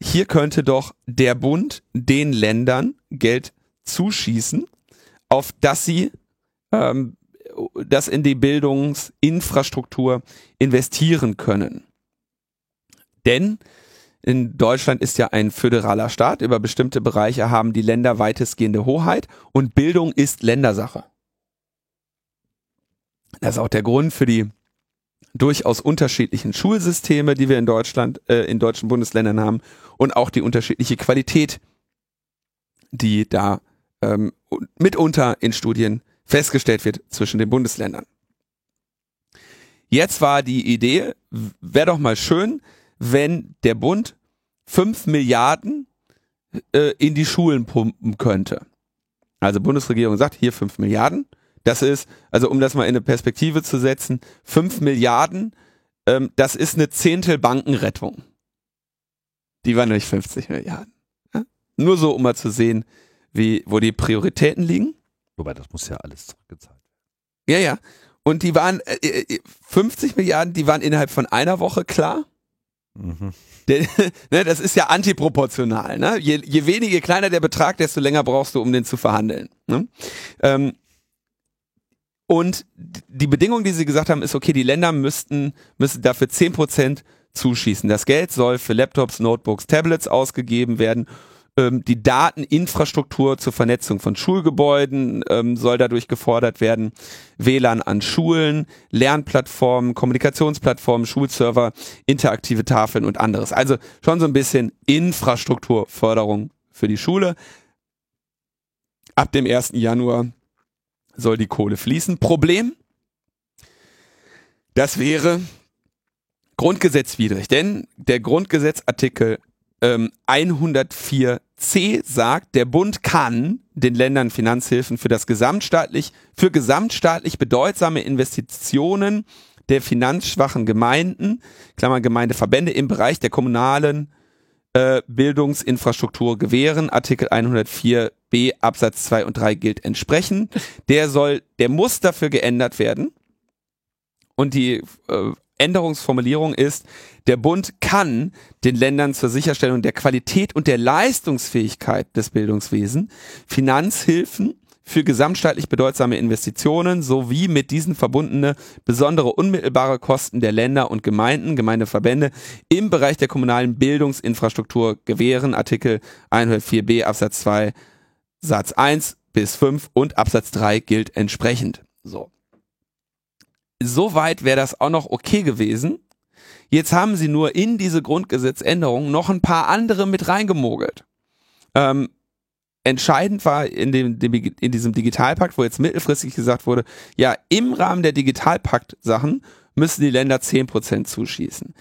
hier könnte doch der Bund den Ländern Geld zuschießen, auf das sie ähm, das in die Bildungsinfrastruktur investieren können. Denn in Deutschland ist ja ein föderaler Staat. Über bestimmte Bereiche haben die Länder weitestgehende Hoheit und Bildung ist Ländersache. Das ist auch der Grund für die durchaus unterschiedlichen Schulsysteme, die wir in Deutschland, äh, in deutschen Bundesländern haben und auch die unterschiedliche Qualität, die da ähm, mitunter in Studien festgestellt wird zwischen den Bundesländern. Jetzt war die Idee, wäre doch mal schön, wenn der Bund fünf Milliarden äh, in die Schulen pumpen könnte. Also Bundesregierung sagt, hier fünf Milliarden. Das ist, also um das mal in eine Perspektive zu setzen, fünf Milliarden, ähm, das ist eine Zehntel Bankenrettung. Die waren nicht 50 Milliarden. Ja? Nur so, um mal zu sehen, wie, wo die Prioritäten liegen. Wobei, das muss ja alles zurückgezahlt werden. Ja, ja. Und die waren, äh, 50 äh, Milliarden, die waren innerhalb von einer Woche klar. Mhm. Ne, das ist ja antiproportional. Ne? Je, je weniger kleiner der Betrag, desto länger brauchst du, um den zu verhandeln. Ne? Ähm, und die Bedingung, die sie gesagt haben, ist, okay, die Länder müssten, müssen dafür 10% zuschießen. Das Geld soll für Laptops, Notebooks, Tablets ausgegeben werden ähm, die Dateninfrastruktur zur Vernetzung von Schulgebäuden ähm, soll dadurch gefordert werden. WLAN an Schulen, Lernplattformen, Kommunikationsplattformen, Schulserver, interaktive Tafeln und anderes. Also schon so ein bisschen Infrastrukturförderung für die Schule. Ab dem 1. Januar soll die Kohle fließen. Problem? Das wäre grundgesetzwidrig, denn der Grundgesetzartikel ähm, 104c sagt, der Bund kann den Ländern Finanzhilfen für das gesamtstaatlich, für gesamtstaatlich bedeutsame Investitionen der finanzschwachen Gemeinden, Klammer Gemeindeverbände im Bereich der kommunalen äh, Bildungsinfrastruktur gewähren. Artikel 104b Absatz 2 und 3 gilt entsprechend. Der soll, der muss dafür geändert werden. Und die äh, Änderungsformulierung ist, der Bund kann den Ländern zur Sicherstellung der Qualität und der Leistungsfähigkeit des Bildungswesens Finanzhilfen für gesamtstaatlich bedeutsame Investitionen sowie mit diesen verbundene besondere unmittelbare Kosten der Länder und Gemeinden, Gemeindeverbände im Bereich der kommunalen Bildungsinfrastruktur gewähren. Artikel 104b Absatz 2 Satz 1 bis 5 und Absatz 3 gilt entsprechend. So. Soweit wäre das auch noch okay gewesen. Jetzt haben sie nur in diese Grundgesetzänderung noch ein paar andere mit reingemogelt. Ähm, entscheidend war in, dem, dem, in diesem Digitalpakt, wo jetzt mittelfristig gesagt wurde, ja, im Rahmen der Digitalpakt-Sachen müssen die Länder 10% zuschießen.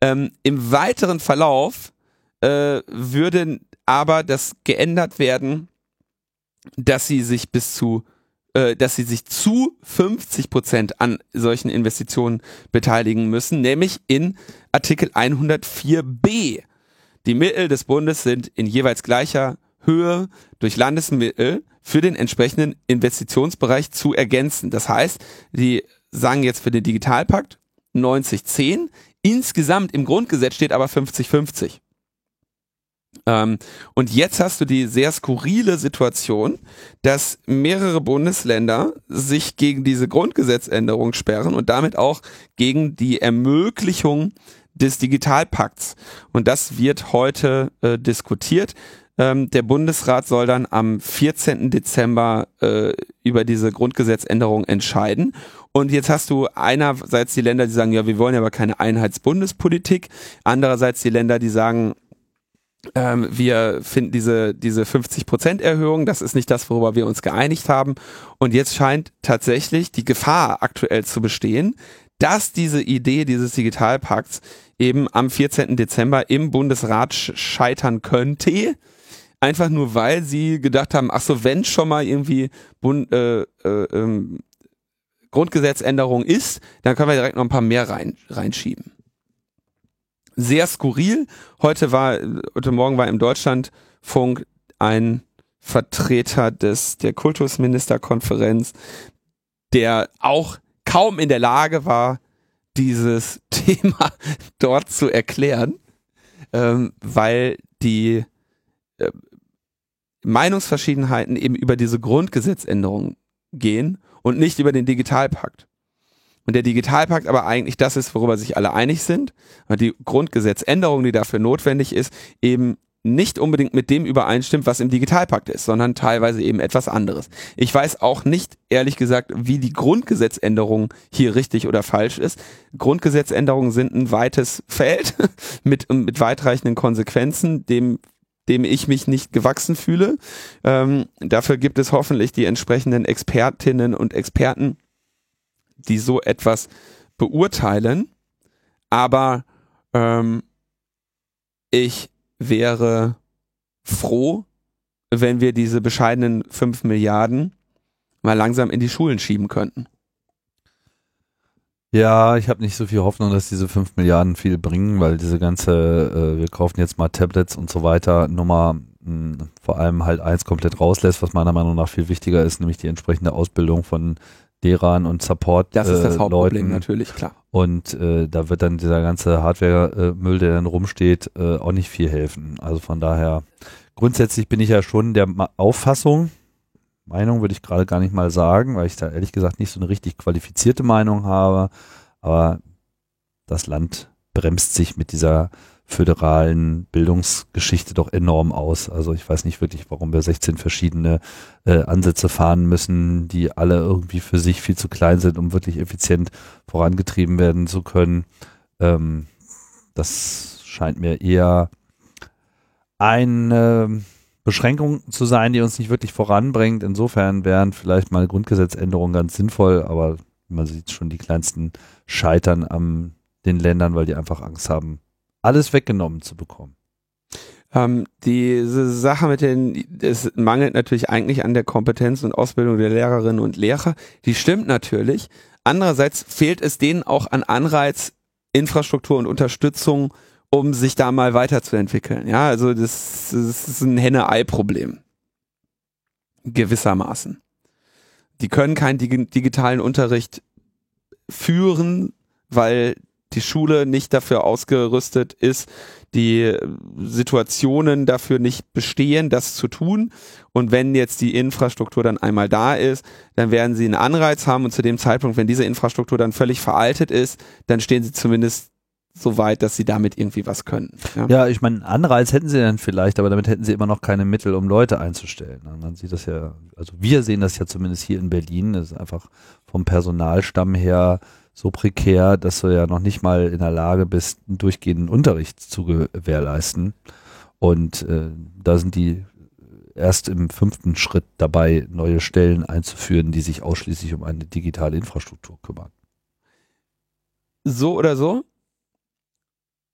Ähm, Im weiteren Verlauf äh, würde aber das geändert werden, dass sie sich bis zu äh, dass sie sich zu 50 Prozent an solchen Investitionen beteiligen müssen, nämlich in Artikel 104b. Die Mittel des Bundes sind in jeweils gleicher Höhe durch Landesmittel für den entsprechenden Investitionsbereich zu ergänzen. Das heißt, die sagen jetzt für den Digitalpakt 90-10. Insgesamt im Grundgesetz steht aber 50-50. Ähm, und jetzt hast du die sehr skurrile Situation, dass mehrere Bundesländer sich gegen diese Grundgesetzänderung sperren und damit auch gegen die Ermöglichung des Digitalpakts. Und das wird heute äh, diskutiert. Ähm, der Bundesrat soll dann am 14. Dezember äh, über diese Grundgesetzänderung entscheiden. Und jetzt hast du einerseits die Länder, die sagen, ja, wir wollen aber keine Einheitsbundespolitik. Andererseits die Länder, die sagen, ähm, wir finden diese, diese 50% Erhöhung, das ist nicht das, worüber wir uns geeinigt haben. Und jetzt scheint tatsächlich die Gefahr aktuell zu bestehen, dass diese Idee dieses Digitalpakts eben am 14. Dezember im Bundesrat scheitern könnte. Einfach nur, weil sie gedacht haben, ach so, wenn schon mal irgendwie Bund, äh, äh, ähm, Grundgesetzänderung ist, dann können wir direkt noch ein paar mehr rein, reinschieben sehr skurril. Heute war, heute Morgen war im Deutschlandfunk ein Vertreter des, der Kultusministerkonferenz, der auch kaum in der Lage war, dieses Thema dort zu erklären, ähm, weil die äh, Meinungsverschiedenheiten eben über diese Grundgesetzänderung gehen und nicht über den Digitalpakt und der Digitalpakt aber eigentlich das ist, worüber sich alle einig sind, und die Grundgesetzänderung, die dafür notwendig ist, eben nicht unbedingt mit dem übereinstimmt, was im Digitalpakt ist, sondern teilweise eben etwas anderes. Ich weiß auch nicht, ehrlich gesagt, wie die Grundgesetzänderung hier richtig oder falsch ist. Grundgesetzänderungen sind ein weites Feld mit, mit weitreichenden Konsequenzen, dem dem ich mich nicht gewachsen fühle. Ähm, dafür gibt es hoffentlich die entsprechenden Expertinnen und Experten, die so etwas beurteilen, aber ähm, ich wäre froh, wenn wir diese bescheidenen 5 Milliarden mal langsam in die Schulen schieben könnten. Ja, ich habe nicht so viel Hoffnung, dass diese 5 Milliarden viel bringen, weil diese ganze, äh, wir kaufen jetzt mal Tablets und so weiter, Nummer mh, hm, vor allem halt eins komplett rauslässt, was meiner Meinung nach viel wichtiger ist, nämlich die entsprechende Ausbildung von Lehrern und Support Das ist das äh, Hauptproblem Leuten. natürlich, klar. Und äh, da wird dann dieser ganze Hardware-Müll, der dann rumsteht, äh, auch nicht viel helfen. Also von daher, grundsätzlich bin ich ja schon der Ma Auffassung, Meinung würde ich gerade gar nicht mal sagen, weil ich da ehrlich gesagt nicht so eine richtig qualifizierte Meinung habe. Aber das Land bremst sich mit dieser föderalen Bildungsgeschichte doch enorm aus. Also ich weiß nicht wirklich, warum wir 16 verschiedene äh, Ansätze fahren müssen, die alle irgendwie für sich viel zu klein sind, um wirklich effizient vorangetrieben werden zu können. Ähm, das scheint mir eher eine Beschränkung zu sein, die uns nicht wirklich voranbringt. Insofern wären vielleicht mal Grundgesetzänderungen ganz sinnvoll, aber man sieht schon die kleinsten Scheitern an den Ländern, weil die einfach Angst haben, alles weggenommen zu bekommen. Ähm, diese Sache mit den, es mangelt natürlich eigentlich an der Kompetenz und Ausbildung der Lehrerinnen und Lehrer. Die stimmt natürlich. Andererseits fehlt es denen auch an Anreiz, Infrastruktur und Unterstützung, um sich da mal weiterzuentwickeln. Ja, also das, das ist ein Henne-Ei-Problem. Gewissermaßen. Die können keinen dig digitalen Unterricht führen, weil die Schule nicht dafür ausgerüstet ist, die Situationen dafür nicht bestehen, das zu tun. Und wenn jetzt die Infrastruktur dann einmal da ist, dann werden sie einen Anreiz haben und zu dem Zeitpunkt, wenn diese Infrastruktur dann völlig veraltet ist, dann stehen sie zumindest so weit, dass sie damit irgendwie was können. Ja, ja ich meine, Anreiz hätten sie dann vielleicht, aber damit hätten sie immer noch keine Mittel, um Leute einzustellen. Man sieht das ja, also wir sehen das ja zumindest hier in Berlin, das ist einfach vom Personalstamm her so prekär, dass du ja noch nicht mal in der Lage bist, einen durchgehenden Unterricht zu gewährleisten. Und äh, da sind die erst im fünften Schritt dabei, neue Stellen einzuführen, die sich ausschließlich um eine digitale Infrastruktur kümmern. So oder so,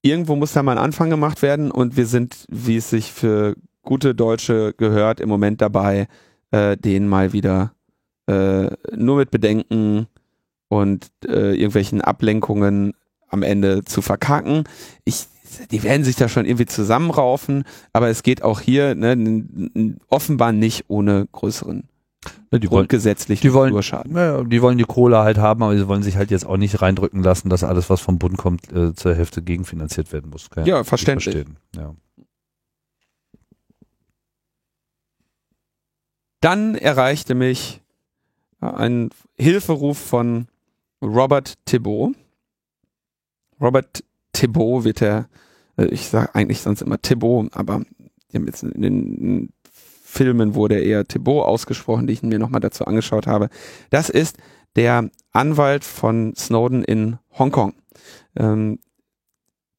irgendwo muss da mal ein Anfang gemacht werden und wir sind, wie es sich für gute Deutsche gehört, im Moment dabei, äh, den mal wieder äh, nur mit Bedenken und äh, irgendwelchen Ablenkungen am Ende zu verkacken. Ich, die werden sich da schon irgendwie zusammenraufen, aber es geht auch hier ne, offenbar nicht ohne größeren ja, die grundgesetzlichen die wollen, Ja, die wollen die Kohle halt haben, aber sie wollen sich halt jetzt auch nicht reindrücken lassen, dass alles, was vom Bund kommt, äh, zur Hälfte gegenfinanziert werden muss. Kann ja, verständlich. Ja. Dann erreichte mich ein Hilferuf von Robert Thibault. Robert Thibault wird er, äh, ich sage eigentlich sonst immer Thibault, aber in den Filmen wurde eher Thibault ausgesprochen, die ich mir nochmal dazu angeschaut habe. Das ist der Anwalt von Snowden in Hongkong. Ähm,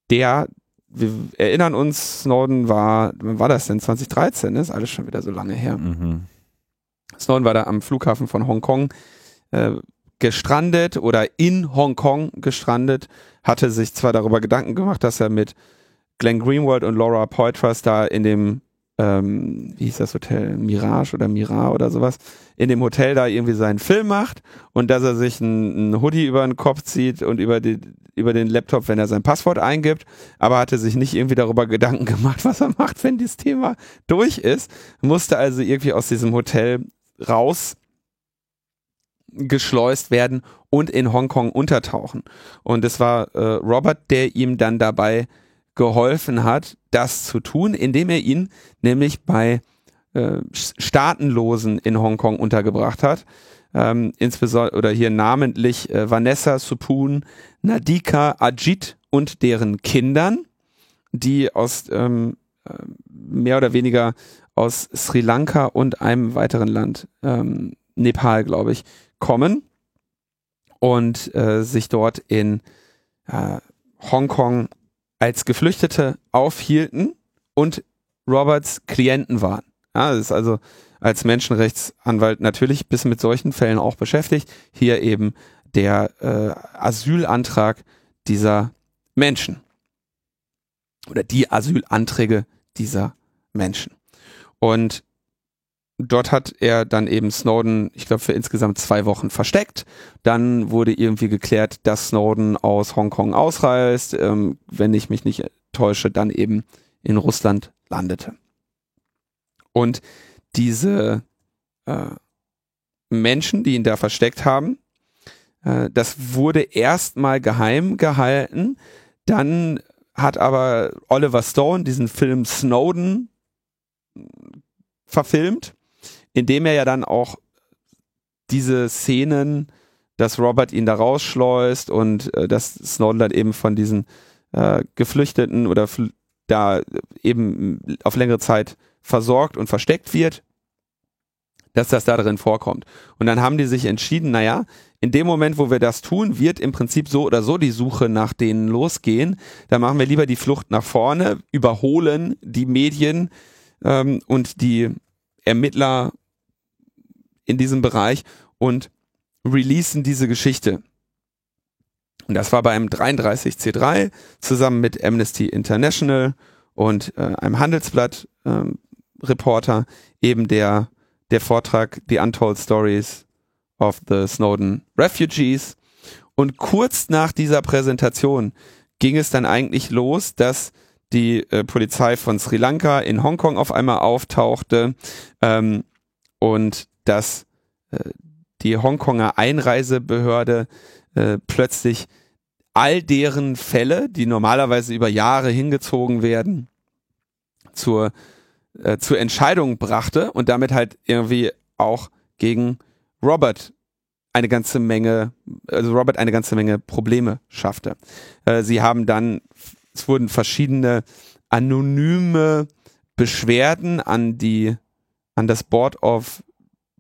der, wir erinnern uns, Snowden war, wann war das denn? 2013, ne? ist alles schon wieder so lange her. Mhm. Snowden war da am Flughafen von Hongkong äh, gestrandet oder in Hongkong gestrandet, hatte sich zwar darüber Gedanken gemacht, dass er mit Glenn Greenwald und Laura Poitras da in dem, ähm, wie hieß das Hotel, Mirage oder Mira oder sowas, in dem Hotel da irgendwie seinen Film macht und dass er sich einen Hoodie über den Kopf zieht und über, die, über den Laptop, wenn er sein Passwort eingibt, aber hatte sich nicht irgendwie darüber Gedanken gemacht, was er macht, wenn dieses Thema durch ist, musste also irgendwie aus diesem Hotel raus geschleust werden und in Hongkong untertauchen. Und es war äh, Robert, der ihm dann dabei geholfen hat, das zu tun, indem er ihn nämlich bei äh, Staatenlosen in Hongkong untergebracht hat. Ähm, insbesondere oder hier namentlich äh, Vanessa Supun, Nadika Ajit und deren Kindern, die aus ähm, äh, mehr oder weniger aus Sri Lanka und einem weiteren Land, ähm, Nepal, glaube ich, kommen und äh, sich dort in äh, Hongkong als Geflüchtete aufhielten und Roberts Klienten waren. Ja, das ist also als Menschenrechtsanwalt natürlich bis mit solchen Fällen auch beschäftigt. Hier eben der äh, Asylantrag dieser Menschen oder die Asylanträge dieser Menschen. Und dort hat er dann eben Snowden, ich glaube, für insgesamt zwei Wochen versteckt. Dann wurde irgendwie geklärt, dass Snowden aus Hongkong ausreist, ähm, wenn ich mich nicht täusche, dann eben in Russland landete. Und diese äh, Menschen, die ihn da versteckt haben, äh, das wurde erstmal geheim gehalten. Dann hat aber Oliver Stone diesen Film Snowden verfilmt, indem er ja dann auch diese Szenen, dass Robert ihn da rausschleust und äh, dass Snowden dann eben von diesen äh, Geflüchteten oder da eben auf längere Zeit versorgt und versteckt wird, dass das da drin vorkommt. Und dann haben die sich entschieden, naja, in dem Moment, wo wir das tun, wird im Prinzip so oder so die Suche nach denen losgehen. Da machen wir lieber die Flucht nach vorne, überholen die Medien, ähm, und die Ermittler in diesem Bereich und releasen diese Geschichte. Und das war beim 33C3 zusammen mit Amnesty International und äh, einem Handelsblatt ähm, Reporter eben der, der Vortrag The Untold Stories of the Snowden Refugees. Und kurz nach dieser Präsentation ging es dann eigentlich los, dass die äh, Polizei von Sri Lanka in Hongkong auf einmal auftauchte ähm, und dass äh, die Hongkonger Einreisebehörde äh, plötzlich all deren Fälle, die normalerweise über Jahre hingezogen werden, zur, äh, zur Entscheidung brachte und damit halt irgendwie auch gegen Robert eine ganze Menge, also Robert eine ganze Menge Probleme schaffte. Äh, sie haben dann es wurden verschiedene anonyme Beschwerden an die, an das Board of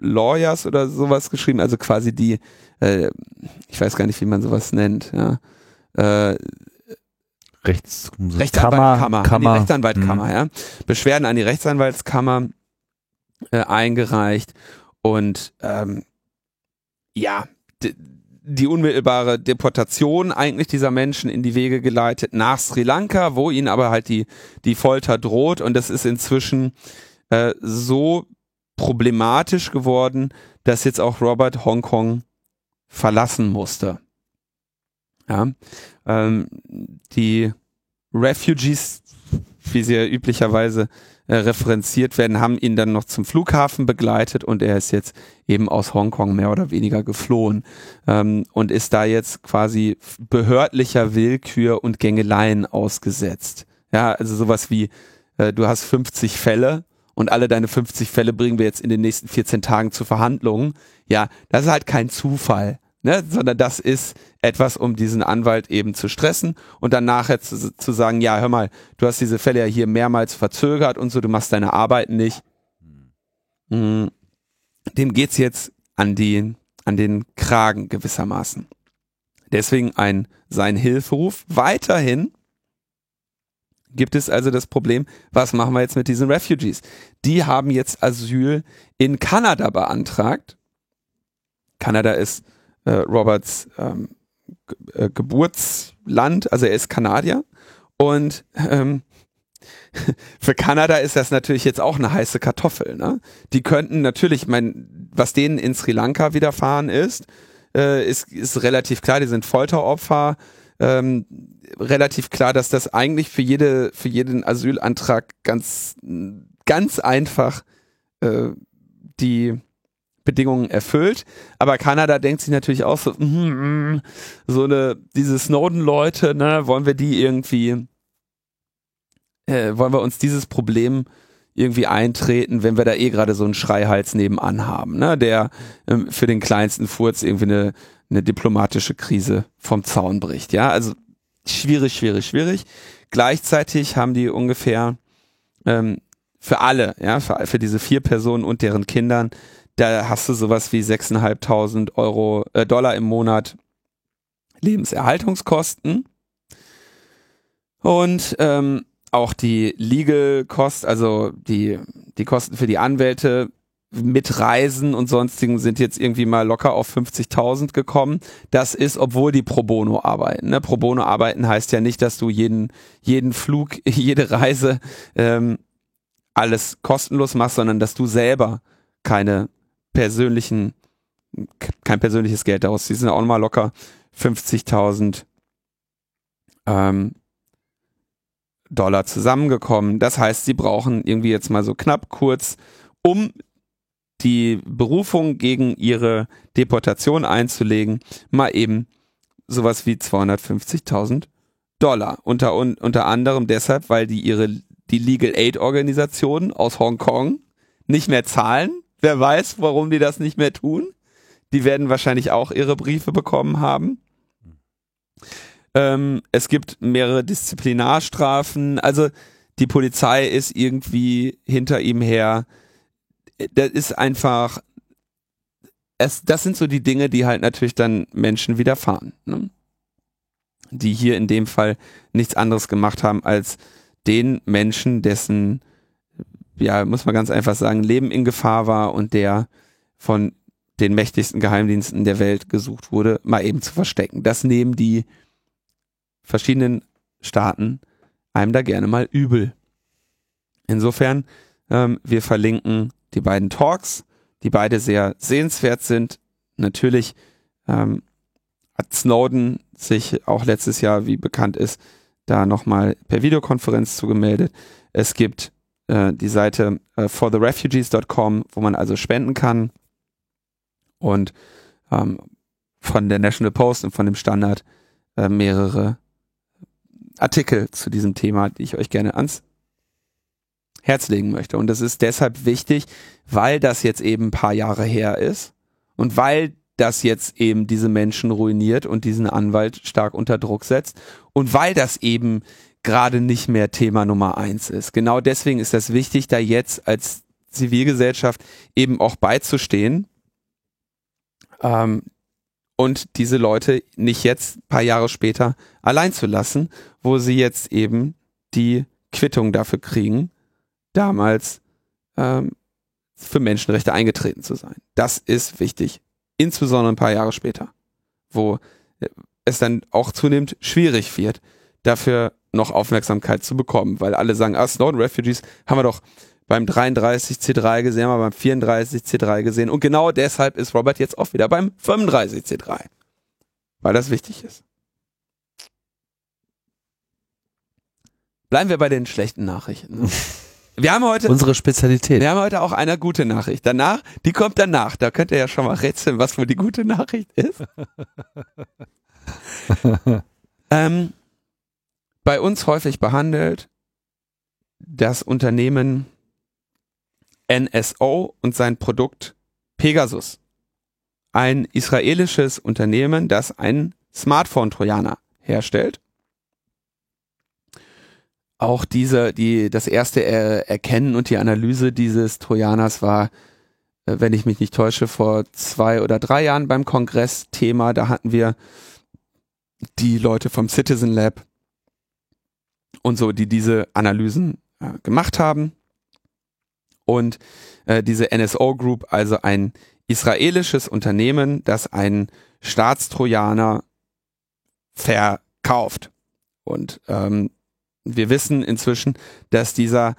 Lawyers oder sowas geschrieben, also quasi die, äh, ich weiß gar nicht, wie man sowas nennt, ja. Äh, Rechts, Rechtsanwaltskammer, Kammer, an die Rechtsanwaltskammer, Mhm. ja. Beschwerden an die Rechtsanwaltskammer äh, eingereicht und ähm, ja, die unmittelbare Deportation eigentlich dieser Menschen in die Wege geleitet nach Sri Lanka, wo ihnen aber halt die, die Folter droht und das ist inzwischen äh, so problematisch geworden, dass jetzt auch Robert Hongkong verlassen musste. Ja, ähm, die Refugees, wie sie ja üblicherweise äh, referenziert werden, haben ihn dann noch zum Flughafen begleitet und er ist jetzt eben aus Hongkong mehr oder weniger geflohen ähm, und ist da jetzt quasi behördlicher Willkür und Gängeleien ausgesetzt. Ja, also sowas wie, äh, du hast 50 Fälle und alle deine 50 Fälle bringen wir jetzt in den nächsten 14 Tagen zu Verhandlungen. Ja, das ist halt kein Zufall, ne? sondern das ist etwas, um diesen Anwalt eben zu stressen und dann nachher zu, zu sagen, ja, hör mal, du hast diese Fälle ja hier mehrmals verzögert und so, du machst deine Arbeit nicht. Mm, Dem geht's jetzt an den, an den Kragen gewissermaßen. Deswegen ein, sein Hilferuf. Weiterhin gibt es also das Problem, was machen wir jetzt mit diesen Refugees? Die haben jetzt Asyl in Kanada beantragt. Kanada ist äh, Roberts ähm, Ge- äh, Geburtsland, also er ist Kanadier. Und ähm, für Kanada ist das natürlich jetzt auch eine heiße Kartoffel. Ne? Die könnten natürlich, mein, was denen in Sri Lanka widerfahren ist, äh, ist, ist relativ klar, die sind Folteropfer. Ähm, relativ klar, dass das eigentlich für jede, für jeden Asylantrag ganz, ganz einfach äh, die Bedingungen erfüllt. Aber Kanada denkt sich natürlich auch so, mm, mm, so eine, diese Snowden-Leute, ne, wollen wir die irgendwie, äh, wollen wir uns dieses Problem irgendwie eintreten, wenn wir da eh gerade so einen Schreihals nebenan haben, ne, der ähm, für den kleinsten Furz irgendwie eine, eine diplomatische Krise vom Zaun bricht. Ja, also schwierig, schwierig, schwierig. Gleichzeitig haben die ungefähr ähm, für alle, ja, für, für diese vier Personen und deren Kindern, da hast du sowas wie 6.500 Euro, äh, Dollar im Monat Lebenserhaltungskosten. Und ähm, auch die Legal Cost, also die, die Kosten für die Anwälte mit Reisen und sonstigen sind jetzt irgendwie mal locker auf 50.000 gekommen. Das ist, obwohl die Pro Bono arbeiten. Ne? Pro Bono arbeiten heißt ja nicht, dass du jeden, jeden Flug, jede Reise ähm, alles kostenlos machst, sondern dass du selber keine persönlichen, kein persönliches Geld daraus. Die sind auch nochmal locker 50.000 ähm, Dollar zusammengekommen. Das heißt, sie brauchen irgendwie jetzt mal so knapp kurz, um die Berufung gegen ihre Deportation einzulegen, mal eben sowas wie 250.000 Dollar. Unter, un, unter anderem deshalb, weil die ihre, die Legal Aid Organisation aus Hongkong nicht mehr zahlen. Wer weiß, warum die das nicht mehr tun. Die werden wahrscheinlich auch ihre Briefe bekommen haben. Ähm, es gibt mehrere Disziplinarstrafen. Also die Polizei ist irgendwie hinter ihm her. Das ist einfach, es, das sind so die Dinge, die halt natürlich dann Menschen widerfahren. Ne? Die hier in dem Fall nichts anderes gemacht haben, als den Menschen, dessen, ja, muss man ganz einfach sagen, Leben in Gefahr war und der von den mächtigsten Geheimdiensten der Welt gesucht wurde, mal eben zu verstecken. Das nehmen die verschiedenen Staaten einem da gerne mal übel. Insofern, ähm, wir verlinken die beiden Talks, die beide sehr sehenswert sind. Natürlich ähm, hat Snowden sich auch letztes Jahr, wie bekannt ist, da nochmal per Videokonferenz zugemeldet. Es gibt äh, die Seite äh, fortherefugees.com, wo man also spenden kann. Und ähm, von der National Post und von dem Standard äh, mehrere Artikel zu diesem Thema, die ich euch gerne ans Herz legen möchte. Und das ist deshalb wichtig, weil das jetzt eben ein paar Jahre her ist und weil das jetzt eben diese Menschen ruiniert und diesen Anwalt stark unter Druck setzt und weil das eben gerade nicht mehr Thema Nummer eins ist. Genau deswegen ist das wichtig, da jetzt als Zivilgesellschaft eben auch beizustehen ähm, und diese Leute nicht jetzt ein paar Jahre später allein zu lassen, wo sie jetzt eben die Quittung dafür kriegen, damals ähm, für Menschenrechte eingetreten zu sein. Das ist wichtig, insbesondere ein paar Jahre später, wo äh, es dann auch zunehmend schwierig wird, dafür noch Aufmerksamkeit zu bekommen, weil alle sagen, ah, Snowden Refugees haben wir doch beim 33 C3 gesehen, haben wir beim 34 C3 gesehen und genau deshalb ist Robert jetzt auch wieder beim 35 C3, weil das wichtig ist. Bleiben wir bei den schlechten Nachrichten. Wir haben heute unsere Spezialität. Wir haben heute auch eine gute Nachricht. Danach, die kommt danach. Da könnt ihr ja schon mal rätseln, was wohl die gute Nachricht ist. ähm, bei uns häufig behandelt das Unternehmen NSO und sein Produkt Pegasus. Ein israelisches Unternehmen, das einen Smartphone-Trojaner herstellt. Auch diese, die, das erste Erkennen und die Analyse dieses Trojaners war, äh, wenn ich mich nicht täusche, vor zwei oder drei Jahren beim Kongress Thema. Da hatten wir die Leute vom Citizen Lab und so, die diese Analysen äh, gemacht haben. Und äh, diese NSO Group, also ein israelisches Unternehmen, das einen Staatstrojaner verkauft. Und ähm, wir wissen inzwischen, dass dieser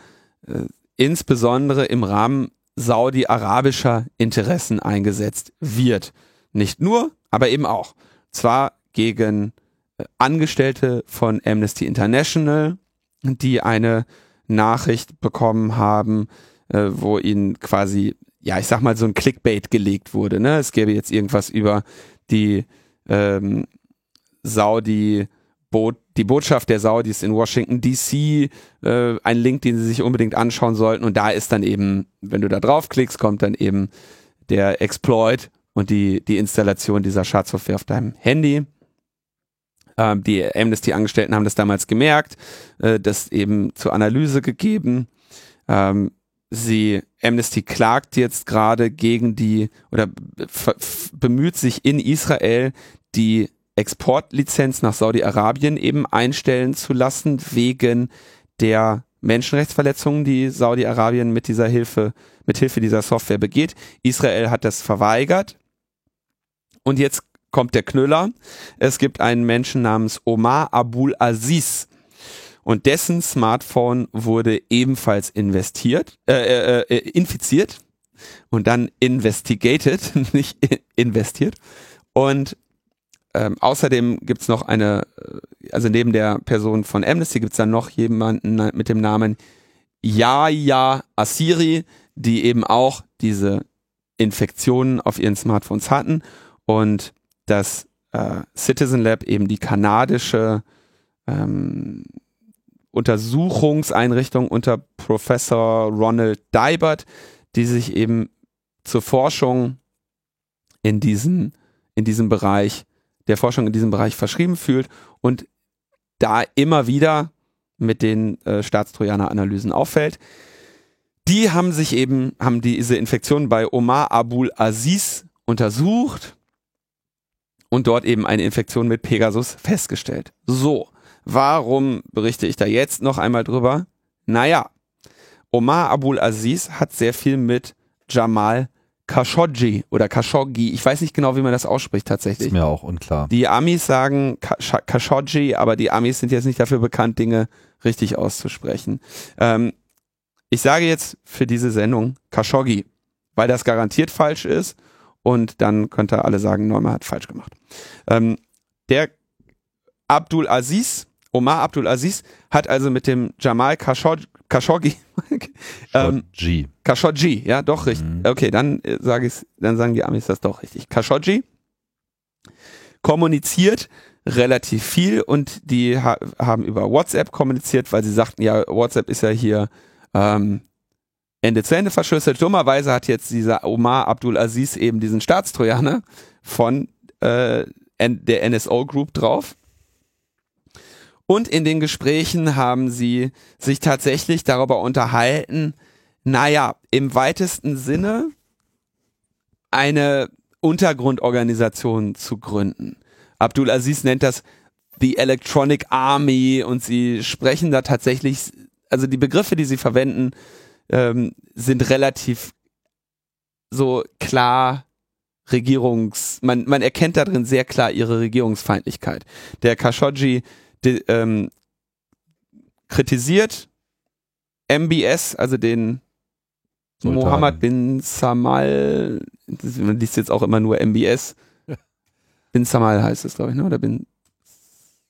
äh, insbesondere im Rahmen saudi-arabischer Interessen eingesetzt wird. Nicht nur, aber eben auch. Zwar gegen äh, Angestellte von Amnesty International, die eine Nachricht bekommen haben, äh, wo ihnen quasi, ja, ich sag mal, so ein Clickbait gelegt wurde. Ne? Es gäbe jetzt irgendwas über die ähm, Saudi- Bo die Botschaft der Saudis in Washington DC, äh, ein Link, den sie sich unbedingt anschauen sollten. Und da ist dann eben, wenn du da draufklickst, kommt dann eben der Exploit und die, die Installation dieser Schadsoftware auf deinem Handy. Ähm, die Amnesty-Angestellten haben das damals gemerkt, äh, das eben zur Analyse gegeben. Ähm, sie, Amnesty klagt jetzt gerade gegen die oder bemüht sich in Israel die Exportlizenz nach Saudi-Arabien eben einstellen zu lassen wegen der Menschenrechtsverletzungen, die Saudi-Arabien mit dieser Hilfe, mit Hilfe dieser Software begeht. Israel hat das verweigert. Und jetzt kommt der Knüller. Es gibt einen Menschen namens Omar Abul Aziz. Und dessen Smartphone wurde ebenfalls investiert, äh, äh, äh infiziert und dann investigated, nicht investiert. Und ähm, außerdem gibt's noch eine, äh, also neben der Person von Amnesty gibt's dann noch jemanden mit dem Namen Yaya Asiri, die eben auch diese Infektionen auf ihren Smartphones hatten. Und das äh, Citizen Lab eben die kanadische ähm, Untersuchungseinrichtung unter Professor Ronald Dybert, die sich eben zur Forschung in diesen in diesem Bereich der Forschung in diesem Bereich verschrieben fühlt und da immer wieder mit den äh, Staatstrojaner-Analysen auffällt. Die haben sich eben, haben diese Infektion bei Omar Abul Aziz untersucht und dort eben eine Infektion mit Pegasus festgestellt. So, warum berichte ich da jetzt noch einmal drüber? Naja, Omar Abul Aziz hat sehr viel mit Jamal Khashoggi oder Khashoggi. Ich weiß nicht genau, wie man das ausspricht tatsächlich. Ist mir auch unklar. Die Amis sagen Khashoggi, aber die Amis sind jetzt nicht dafür bekannt, Dinge richtig auszusprechen. Ähm, ich sage jetzt für diese Sendung Khashoggi, weil das garantiert falsch ist und dann könnte alle sagen, Neumann hat falsch gemacht. Ähm, der Abdul Aziz, Omar Abdul Aziz, hat also mit dem Jamal Khashoggi Khashoggi. Ähm, Khashoggi. Khashoggi, ja, doch richtig. Mhm. Okay, dann äh, sage ich, dann sagen die Amis das doch richtig. Khashoggi kommuniziert relativ viel und die ha haben über WhatsApp kommuniziert, weil sie sagten, ja, WhatsApp ist ja hier ähm, Ende zu Ende verschlüsselt. Dummerweise hat jetzt dieser Omar Abdul Aziz eben diesen Staatstrojaner von äh, der NSO Group drauf. Und in den Gesprächen haben sie sich tatsächlich darüber unterhalten, naja, im weitesten Sinne eine Untergrundorganisation zu gründen. Abdul Aziz nennt das The Electronic Army und sie sprechen da tatsächlich, also die Begriffe, die sie verwenden, ähm, sind relativ so klar Regierungs, man, man erkennt darin sehr klar ihre Regierungsfeindlichkeit. Der Khashoggi de, ähm, kritisiert MBS, also den Sultan. Mohammed bin Samal, man liest jetzt auch immer nur MBS. Bin Samal heißt es, glaube ich, ne? Oder bin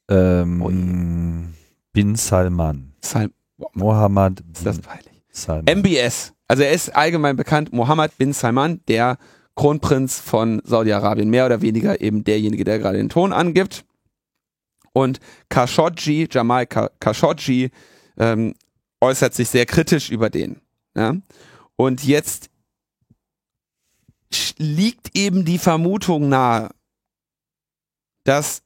Ähm, Bin Salman. Sal Mohammed ist das bin peinlich. Salman. MBS, also er ist allgemein bekannt, Mohammed bin Salman, der Kronprinz von Saudi-Arabien, mehr oder weniger eben derjenige, der gerade den Ton angibt. Und Khashoggi, Jamal Khashoggi, ähm, äußert sich sehr kritisch über den. Ja? Und jetzt liegt eben die Vermutung nahe, dass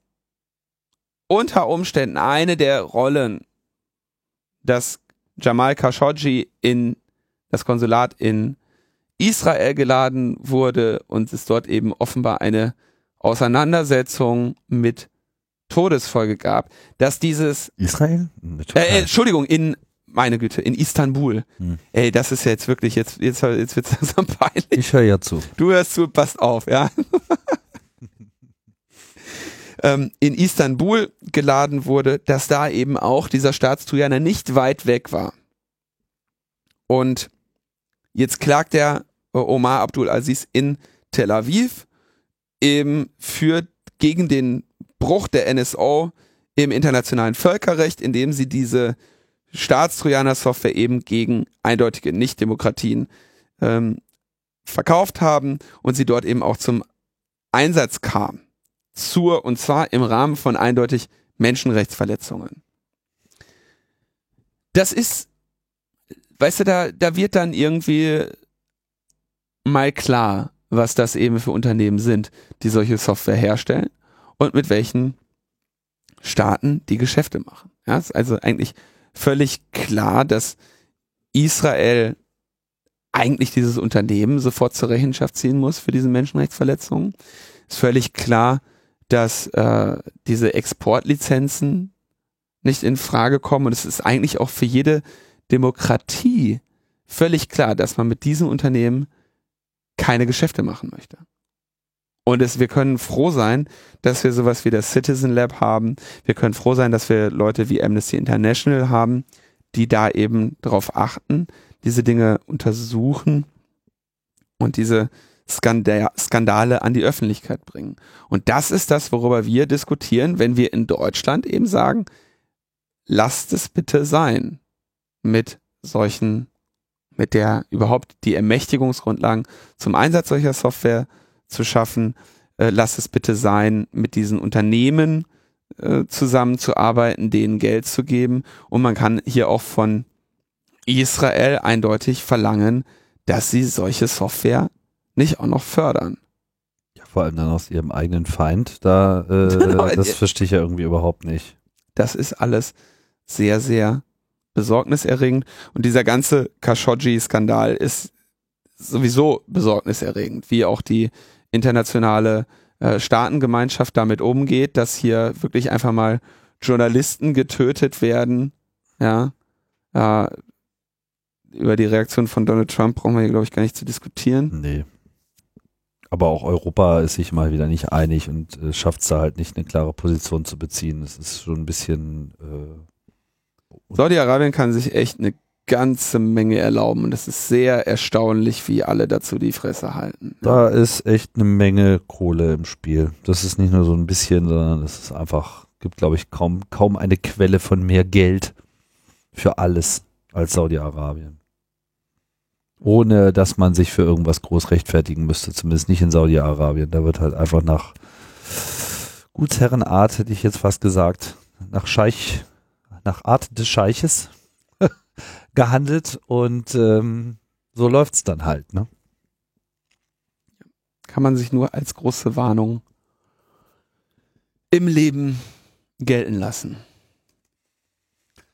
unter Umständen eine der Rollen, dass Jamal Khashoggi in das Konsulat in Israel geladen wurde und es dort eben offenbar eine Auseinandersetzung mit Todesfolge gab, dass dieses Israel? äh, äh, Entschuldigung, in, meine Güte, in Istanbul. Hm. Ey, das ist ja jetzt wirklich, jetzt, jetzt, jetzt wird's langsam peinlich. ich höre ja zu. Du hörst zu, passt auf, ja. ähm, in Istanbul geladen wurde, dass da eben auch dieser Staatstrojaner nicht weit weg war. Und jetzt klagt der äh, Omar Abdul Aziz in Tel Aviv eben für gegen den Bruch der NSO im internationalen Völkerrecht, indem sie diese Staatstrojaner-Software eben gegen eindeutige Nichtdemokratien ähm, verkauft haben und sie dort eben auch zum Einsatz kam. Zur, und zwar im Rahmen von eindeutig Menschenrechtsverletzungen. Das ist, weißt du, da, da wird dann irgendwie mal klar, was das eben für Unternehmen sind, die solche Software herstellen und mit welchen Staaten die Geschäfte machen. Ja, ist also eigentlich völlig klar, dass Israel eigentlich dieses Unternehmen sofort zur Rechenschaft ziehen muss für diese Menschenrechtsverletzungen. Ist völlig klar, dass äh, diese Exportlizenzen nicht in Frage kommen und es ist eigentlich auch für jede Demokratie völlig klar, dass man mit diesem Unternehmen keine Geschäfte machen möchte. Und es, wir können froh sein, dass wir sowas wie das Citizen Lab haben. Wir können froh sein, dass wir Leute wie Amnesty International haben, die da eben darauf achten, diese Dinge untersuchen und diese Skanda Skandale an die Öffentlichkeit bringen. Und das ist das, worüber wir diskutieren, wenn wir in Deutschland eben sagen, lasst es bitte sein mit solchen, mit der überhaupt die Ermächtigungsgrundlagen zum Einsatz solcher Software zu schaffen. Äh, lasst es bitte sein, mit diesen Unternehmen äh, zusammenzuarbeiten, denen Geld zu geben. Und man kann hier auch von Israel eindeutig verlangen, dass sie solche Software nicht auch noch fördern. Ja, vor allem dann aus ihrem eigenen Feind. Da, äh, Genau, das verstehe ich ja irgendwie überhaupt nicht. Das ist alles sehr, sehr besorgniserregend. Und dieser ganze Khashoggi-Skandal ist sowieso besorgniserregend, wie auch die internationale äh, Staatengemeinschaft damit umgeht, dass hier wirklich einfach mal Journalisten getötet werden. Ja, äh, über die Reaktion von Donald Trump brauchen wir hier, glaube ich, gar nicht zu diskutieren. Nee. Aber auch Europa ist sich mal wieder nicht einig und äh, schafft es da halt nicht, eine klare Position zu beziehen. Das ist schon ein bisschen. Äh, Saudi-Arabien kann sich echt eine ganze Menge erlauben und es ist sehr erstaunlich, wie alle dazu die Fresse halten. da ist echt eine Menge Kohle im Spiel. Das ist nicht nur so ein bisschen, sondern es ist einfach, gibt glaube ich kaum, kaum eine Quelle von mehr Geld für alles als Saudi-Arabien. Ohne dass man sich für irgendwas groß rechtfertigen müsste, zumindest nicht in Saudi-Arabien. Da wird halt einfach nach Gutsherrenart, hätte ich jetzt fast gesagt, nach Scheich, nach Art des Scheiches gehandelt und ähm, so läuft's dann halt, ne? kann man sich nur als große Warnung im Leben gelten lassen.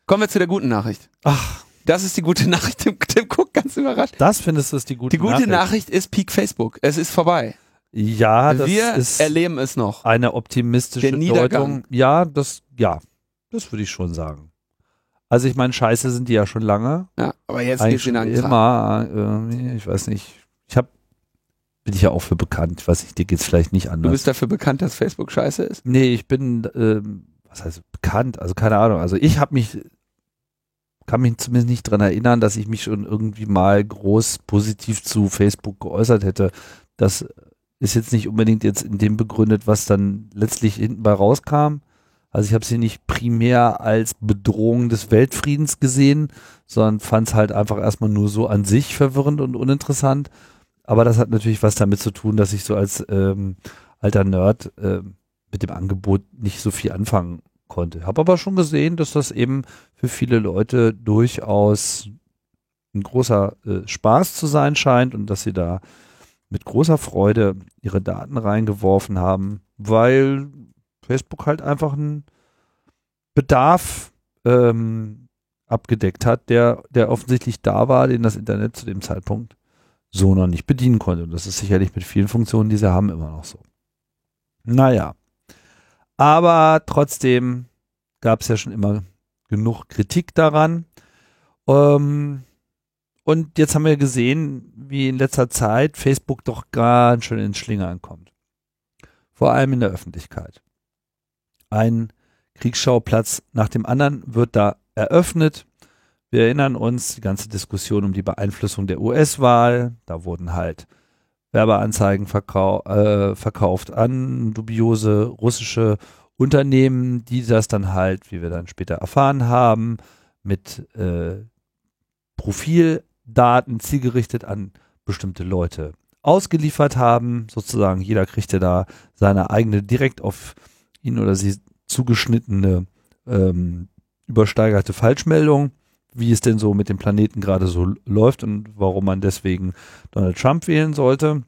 Kommen wir zu der guten Nachricht. Ach, Das ist die gute Nachricht. Tim, Tim guckt ganz überrascht. Das findest du ist die gute Die gute Nachricht. Nachricht ist Peak Facebook. Es ist vorbei. Ja, das Wir ist erleben es noch. eine optimistische. Deutung. Ja, das, ja, das würde ich schon sagen. Also ich meine, scheiße sind die ja schon lange. Ja, aber jetzt geht's einen Kram. immer, äh, ich weiß nicht. Ich habe bin ich ja auch für bekannt. Ich weiß nicht, dir geht's vielleicht nicht Du anders. bist dafür bekannt, dass Facebook scheiße ist? Nee, ich bin, ähm, was heißt bekannt? Also keine Ahnung. Also ich habe mich, kann mich zumindest nicht dran erinnern, dass ich mich schon irgendwie mal groß positiv zu Facebook geäußert hätte. Das ist jetzt nicht unbedingt jetzt in dem begründet, was dann letztlich hinten bei rauskam. Also ich habe sie nicht primär als Bedrohung des Weltfriedens gesehen, sondern fand es halt einfach erstmal nur so an sich verwirrend und uninteressant. Aber das hat natürlich was damit zu tun, dass ich so als ähm, alter Nerd ähm, mit dem Angebot nicht so viel anfangen konnte. Habe aber schon gesehen, dass das eben für viele Leute durchaus ein großer äh, Spaß zu sein scheint und dass sie da mit großer Freude ihre Daten reingeworfen haben, weil Facebook halt einfach einen Bedarf ähm, abgedeckt hat, der, der offensichtlich da war, den das Internet zu dem Zeitpunkt so noch nicht bedienen konnte. Und das ist sicherlich mit vielen Funktionen, die sie haben, immer noch so. Naja. Aber trotzdem gab es ja schon immer genug Kritik daran. Ähm, und jetzt haben wir gesehen, wie in letzter Zeit Facebook doch ganz schön ins Schlingern kommt. Vor allem in der Öffentlichkeit. Ein Kriegsschauplatz nach dem anderen wird da eröffnet. Wir erinnern uns, die ganze Diskussion um die Beeinflussung der US-Wahl. Da wurden halt Werbeanzeigen verkau äh, verkauft an dubiose russische Unternehmen, die das dann halt, wie wir dann später erfahren haben, mit äh, Profildaten zielgerichtet an bestimmte Leute ausgeliefert haben. Sozusagen jeder kriegte da seine eigene direkt auf ihn oder sie zugeschnittene ähm, übersteigerte Falschmeldung, wie es denn so mit dem Planeten gerade so läuft und warum man deswegen Donald Trump wählen sollte.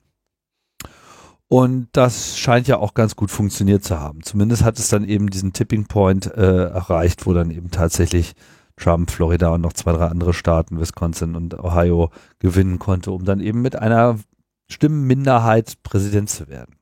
Und das scheint ja auch ganz gut funktioniert zu haben. Zumindest hat es dann eben diesen Tipping Point äh, erreicht, wo dann eben tatsächlich Trump, Florida und noch zwei, drei andere Staaten, Wisconsin und Ohio, gewinnen konnte, um dann eben mit einer Stimmenminderheit Präsident zu werden.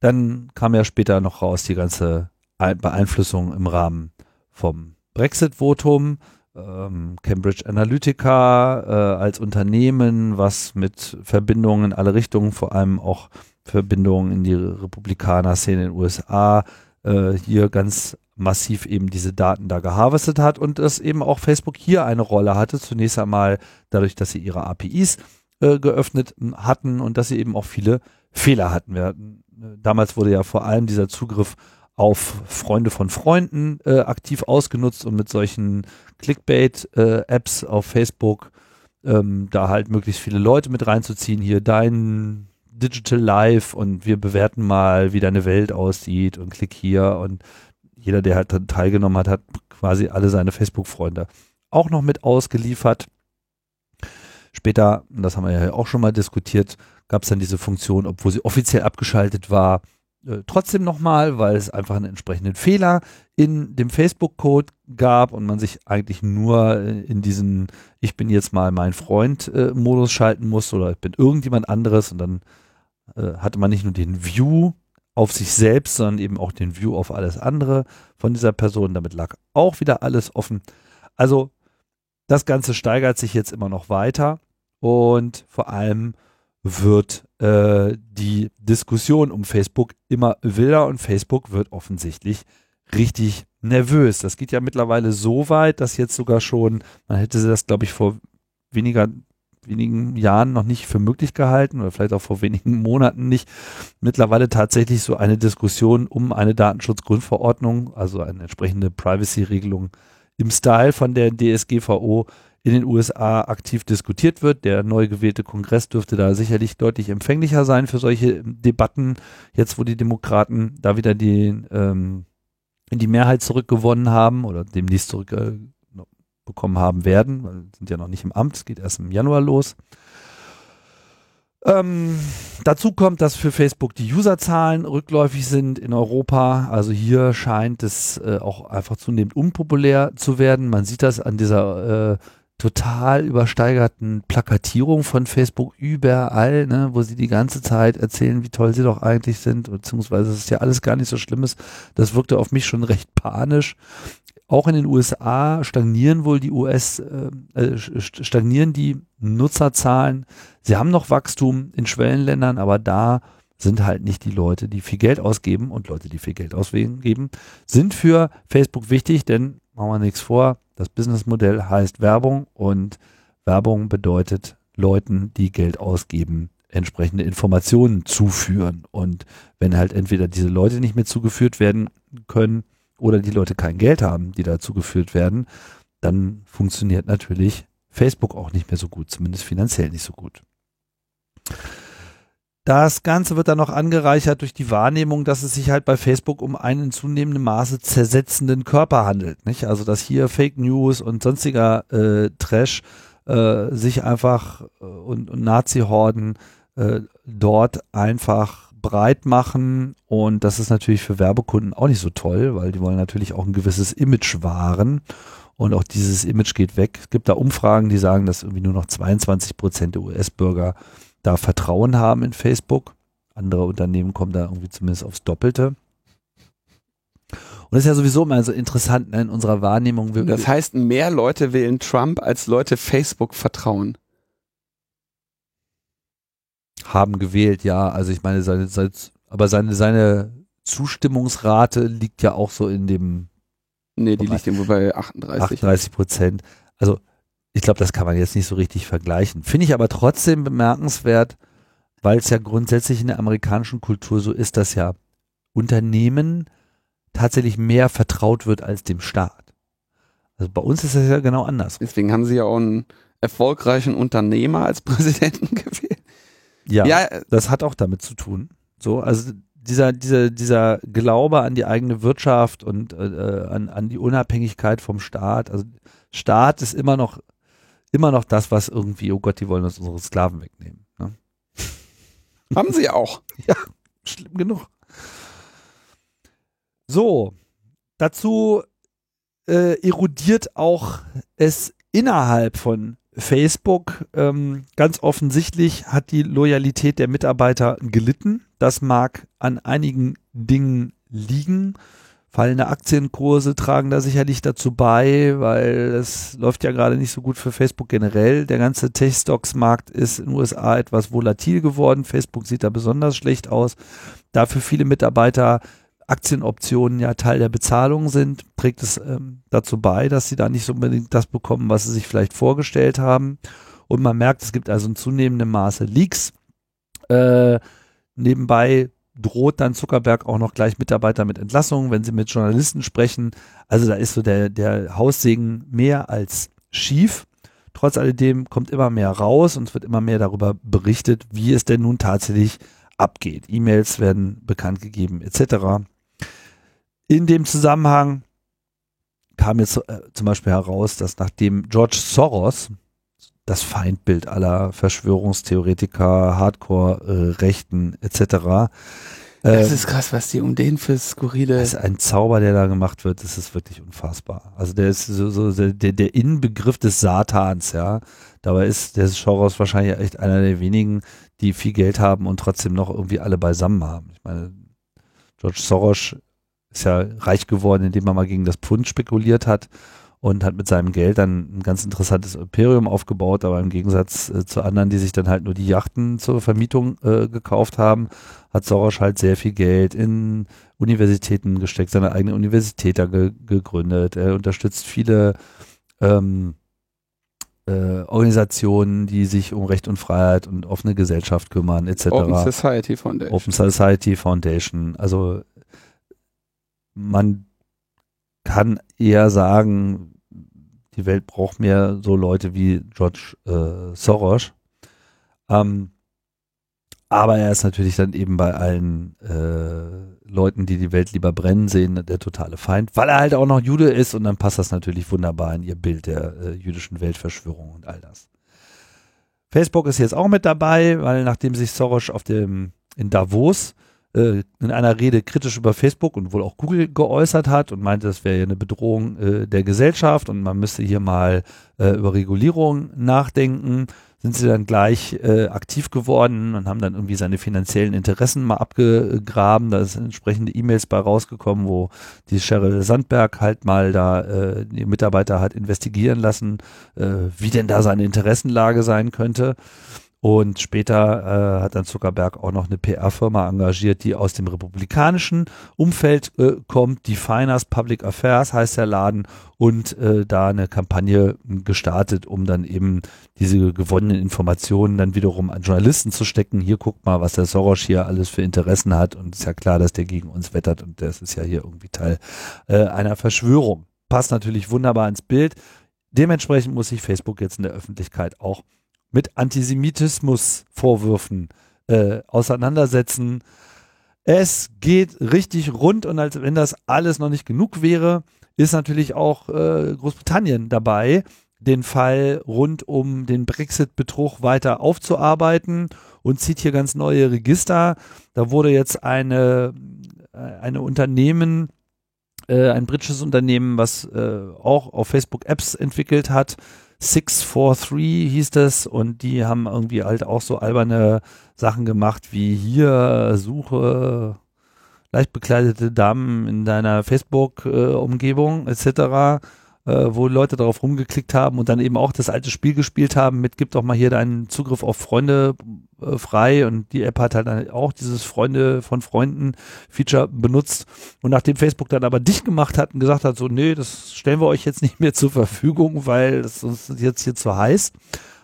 Dann kam ja später noch raus die ganze Beeinflussung im Rahmen vom Brexit-Votum, ähm, Cambridge Analytica äh, als Unternehmen, was mit Verbindungen in alle Richtungen, vor allem auch Verbindungen in die Republikaner-Szene in den USA, äh, hier ganz massiv eben diese Daten da geharvestet hat und dass eben auch Facebook hier eine Rolle hatte. Zunächst einmal dadurch, dass sie ihre APIs äh, geöffnet hatten und dass sie eben auch viele Fehler hatten. Wir hatten damals wurde ja vor allem dieser Zugriff auf Freunde von Freunden äh, aktiv ausgenutzt und mit solchen Clickbait-Apps äh, auf Facebook ähm, da halt möglichst viele Leute mit reinzuziehen. Hier dein Digital Life und wir bewerten mal, wie deine Welt aussieht und klick hier und jeder, der halt teilgenommen hat, hat quasi alle seine Facebook-Freunde auch noch mit ausgeliefert. Später, das haben wir ja auch schon mal diskutiert, gab es dann diese Funktion, obwohl sie offiziell abgeschaltet war, äh, trotzdem nochmal, weil es einfach einen entsprechenden Fehler in dem Facebook-Code gab und man sich eigentlich nur äh, in diesen Ich bin jetzt mal mein Freund-Modus schalten muss oder ich bin irgendjemand anderes und dann äh, hatte man nicht nur den View auf sich selbst, sondern eben auch den View auf alles andere von dieser Person. Damit lag auch wieder alles offen. Also das Ganze steigert sich jetzt immer noch weiter und vor allem wird äh, die Diskussion um Facebook immer wilder und Facebook wird offensichtlich richtig nervös. Das geht ja mittlerweile so weit, dass jetzt sogar schon, man hätte das, glaube ich, vor weniger wenigen Jahren noch nicht für möglich gehalten oder vielleicht auch vor wenigen Monaten nicht, mittlerweile tatsächlich so eine Diskussion um eine Datenschutzgrundverordnung, also eine entsprechende Privacy-Regelung im Style von der DSGVO in den USA aktiv diskutiert wird. Der neu gewählte Kongress dürfte da sicherlich deutlich empfänglicher sein für solche Debatten, jetzt wo die Demokraten da wieder die, ähm, die Mehrheit zurückgewonnen haben oder demnächst zurück äh, haben werden, weil sind ja noch nicht im Amt, es geht erst im Januar los. Ähm, dazu kommt, dass für Facebook die Userzahlen rückläufig sind in Europa. Also hier scheint es äh, auch einfach zunehmend unpopulär zu werden. Man sieht das an dieser äh, total übersteigerten Plakatierung von Facebook überall, ne, wo sie die ganze Zeit erzählen, wie toll sie doch eigentlich sind, beziehungsweise es ist ja alles gar nicht so Schlimmes. Das wirkte auf mich schon recht panisch. Auch in den USA stagnieren wohl die US, äh, äh stagnieren die Nutzerzahlen. Sie haben noch Wachstum in Schwellenländern, aber da sind halt nicht die Leute, die viel Geld ausgeben und Leute, die viel Geld ausgeben, sind für Facebook wichtig, denn machen wir nichts vor, das Businessmodell heißt Werbung und Werbung bedeutet Leuten, die Geld ausgeben, entsprechende Informationen zuführen. Und wenn halt entweder diese Leute nicht mehr zugeführt werden können oder die Leute kein Geld haben, die da zugeführt werden, dann funktioniert natürlich Facebook auch nicht mehr so gut, zumindest finanziell nicht so gut. Das Ganze wird dann noch angereichert durch die Wahrnehmung, dass es sich halt bei Facebook um einen in zunehmendem Maße zersetzenden Körper handelt. Nicht? Also dass hier Fake News und sonstiger äh, Trash äh, sich einfach äh, und, und Nazi-Horden äh, dort einfach breit machen und das ist natürlich für Werbekunden auch nicht so toll, weil die wollen natürlich auch ein gewisses Image wahren und auch dieses Image geht weg. Es gibt da Umfragen, die sagen, dass irgendwie nur noch 22 Prozent der US-Bürger da Vertrauen haben in Facebook. Andere Unternehmen kommen da irgendwie zumindest aufs Doppelte. Und das ist ja sowieso immer so interessant ne, in unserer Wahrnehmung. Das heißt, mehr Leute wählen Trump, als Leute Facebook vertrauen. Haben gewählt, ja. Also ich meine, seine, seine, aber seine, seine Zustimmungsrate liegt ja auch so in dem. Nee, die liegt irgendwo bei 38. 38 Prozent. Also ich glaube, das kann man jetzt nicht so richtig vergleichen. Finde ich aber trotzdem bemerkenswert, weil es ja grundsätzlich in der amerikanischen Kultur so ist, dass ja Unternehmen tatsächlich mehr vertraut wird als dem Staat. Also bei uns ist das ja genau anders. Deswegen haben sie ja auch einen erfolgreichen Unternehmer als Präsidenten gewählt. Ja, ja, das hat auch damit zu tun. So, also dieser, dieser, dieser Glaube an die eigene Wirtschaft und äh, äh an, an die Unabhängigkeit vom Staat. Also Staat ist immer noch immer noch das, was irgendwie, oh Gott, die wollen uns unsere Sklaven wegnehmen. Ne? Haben sie auch. Ja, schlimm genug. So, dazu äh, erodiert auch es innerhalb von Facebook. Ähm, ganz offensichtlich hat die Loyalität der Mitarbeiter gelitten. Das mag an einigen Dingen liegen. Fallende Aktienkurse tragen da sicherlich dazu bei, weil es läuft ja gerade nicht so gut für Facebook generell. Der ganze Tech-Stocks-Markt ist in den USA etwas volatil geworden. Facebook sieht da besonders schlecht aus. Da für viele Mitarbeiter Aktienoptionen ja Teil der Bezahlung sind, trägt es ähm, dazu bei, dass sie da nicht so unbedingt das bekommen, was sie sich vielleicht vorgestellt haben. Und man merkt, es gibt also in zunehmendem Maße Leaks. Äh, nebenbei droht dann Zuckerberg auch noch gleich Mitarbeiter mit Entlassungen, wenn sie mit Journalisten sprechen. Also da ist so der, der Haussegen mehr als schief. Trotz alledem kommt immer mehr raus und es wird immer mehr darüber berichtet, wie es denn nun tatsächlich abgeht. E-Mails werden bekannt gegeben etc. In dem Zusammenhang kam jetzt äh, zum Beispiel heraus, dass nachdem George Soros, das Feindbild aller Verschwörungstheoretiker, Hardcore-Rechten äh, etc. Das ist krass, was die um den für skurrile. Das ist ein Zauber, der da gemacht wird. Das ist wirklich unfassbar. Also der ist so, so der, der Inbegriff des Satans, ja. Dabei ist der Soros wahrscheinlich echt einer der wenigen, die viel Geld haben und trotzdem noch irgendwie alle beisammen haben. Ich meine, George Soros ist ja reich geworden, indem er mal gegen das Pfund spekuliert hat und hat mit seinem Geld dann ein ganz interessantes Imperium aufgebaut, aber im Gegensatz äh, zu anderen, die sich dann halt nur die Yachten zur Vermietung äh, gekauft haben, hat Soros halt sehr viel Geld in Universitäten gesteckt, seine eigene Universität da ge gegründet. Er unterstützt viele ähm, äh, Organisationen, die sich um Recht und Freiheit und offene Gesellschaft kümmern, etc. Open Society Foundation. Open Society Foundation. Also man kann eher sagen, die Welt braucht mehr so Leute wie George äh, Soros. Ähm, aber er ist natürlich dann eben bei allen äh, Leuten, die die Welt lieber brennen sehen, der totale Feind, weil er halt auch noch Jude ist und dann passt das natürlich wunderbar in ihr Bild der äh, jüdischen Weltverschwörung und all das. Facebook ist jetzt auch mit dabei, weil nachdem sich Soros auf dem in Davos äh, in einer Rede kritisch über Facebook und wohl auch Google geäußert hat und meinte, das wäre ja eine Bedrohung äh, der Gesellschaft und man müsste hier mal äh, über Regulierung nachdenken, sind sie dann gleich äh, aktiv geworden und haben dann irgendwie seine finanziellen Interessen mal abgegraben. Da sind entsprechende E-Mails bei rausgekommen, wo die Sheryl Sandberg halt mal da äh, die Mitarbeiter hat investigieren lassen, äh, wie denn da seine Interessenlage sein könnte. Und später äh, hat dann Zuckerberg auch noch eine PR-Firma engagiert, die aus dem republikanischen Umfeld äh, kommt. Definers Public Affairs heißt der Laden und äh, da eine Kampagne gestartet, um dann eben diese gewonnenen Informationen dann wiederum an Journalisten zu stecken. Hier guckt mal, was der Soros hier alles für Interessen hat und ist ja klar, dass der gegen uns wettert und das ist ja hier irgendwie Teil äh, einer Verschwörung. Passt natürlich wunderbar ins Bild. Dementsprechend muss sich Facebook jetzt in der Öffentlichkeit auch mit Antisemitismusvorwürfen äh, auseinandersetzen. Es geht richtig rund und als wenn das alles noch nicht genug wäre, ist natürlich auch äh, Großbritannien dabei, den Fall rund um den Brexit-Betrug weiter aufzuarbeiten und zieht hier ganz neue Register. Da wurde jetzt eine, äh, eine Unternehmen, äh, ein britisches Unternehmen, was äh, auch auf Facebook Apps entwickelt hat, 643 hieß das und die haben irgendwie halt auch so alberne Sachen gemacht wie hier suche leicht bekleidete Damen in deiner Facebook-Umgebung äh, etc äh, wo Leute darauf rumgeklickt haben und dann eben auch das alte Spiel gespielt haben mit gib doch mal hier deinen Zugriff auf Freunde äh, frei. Und die App hat halt auch dieses Freunde von Freunden Feature benutzt. Und nachdem Facebook dann aber dicht gemacht hat und gesagt hat so nee, das stellen wir euch jetzt nicht mehr zur Verfügung, weil das ist jetzt hier zu heiß,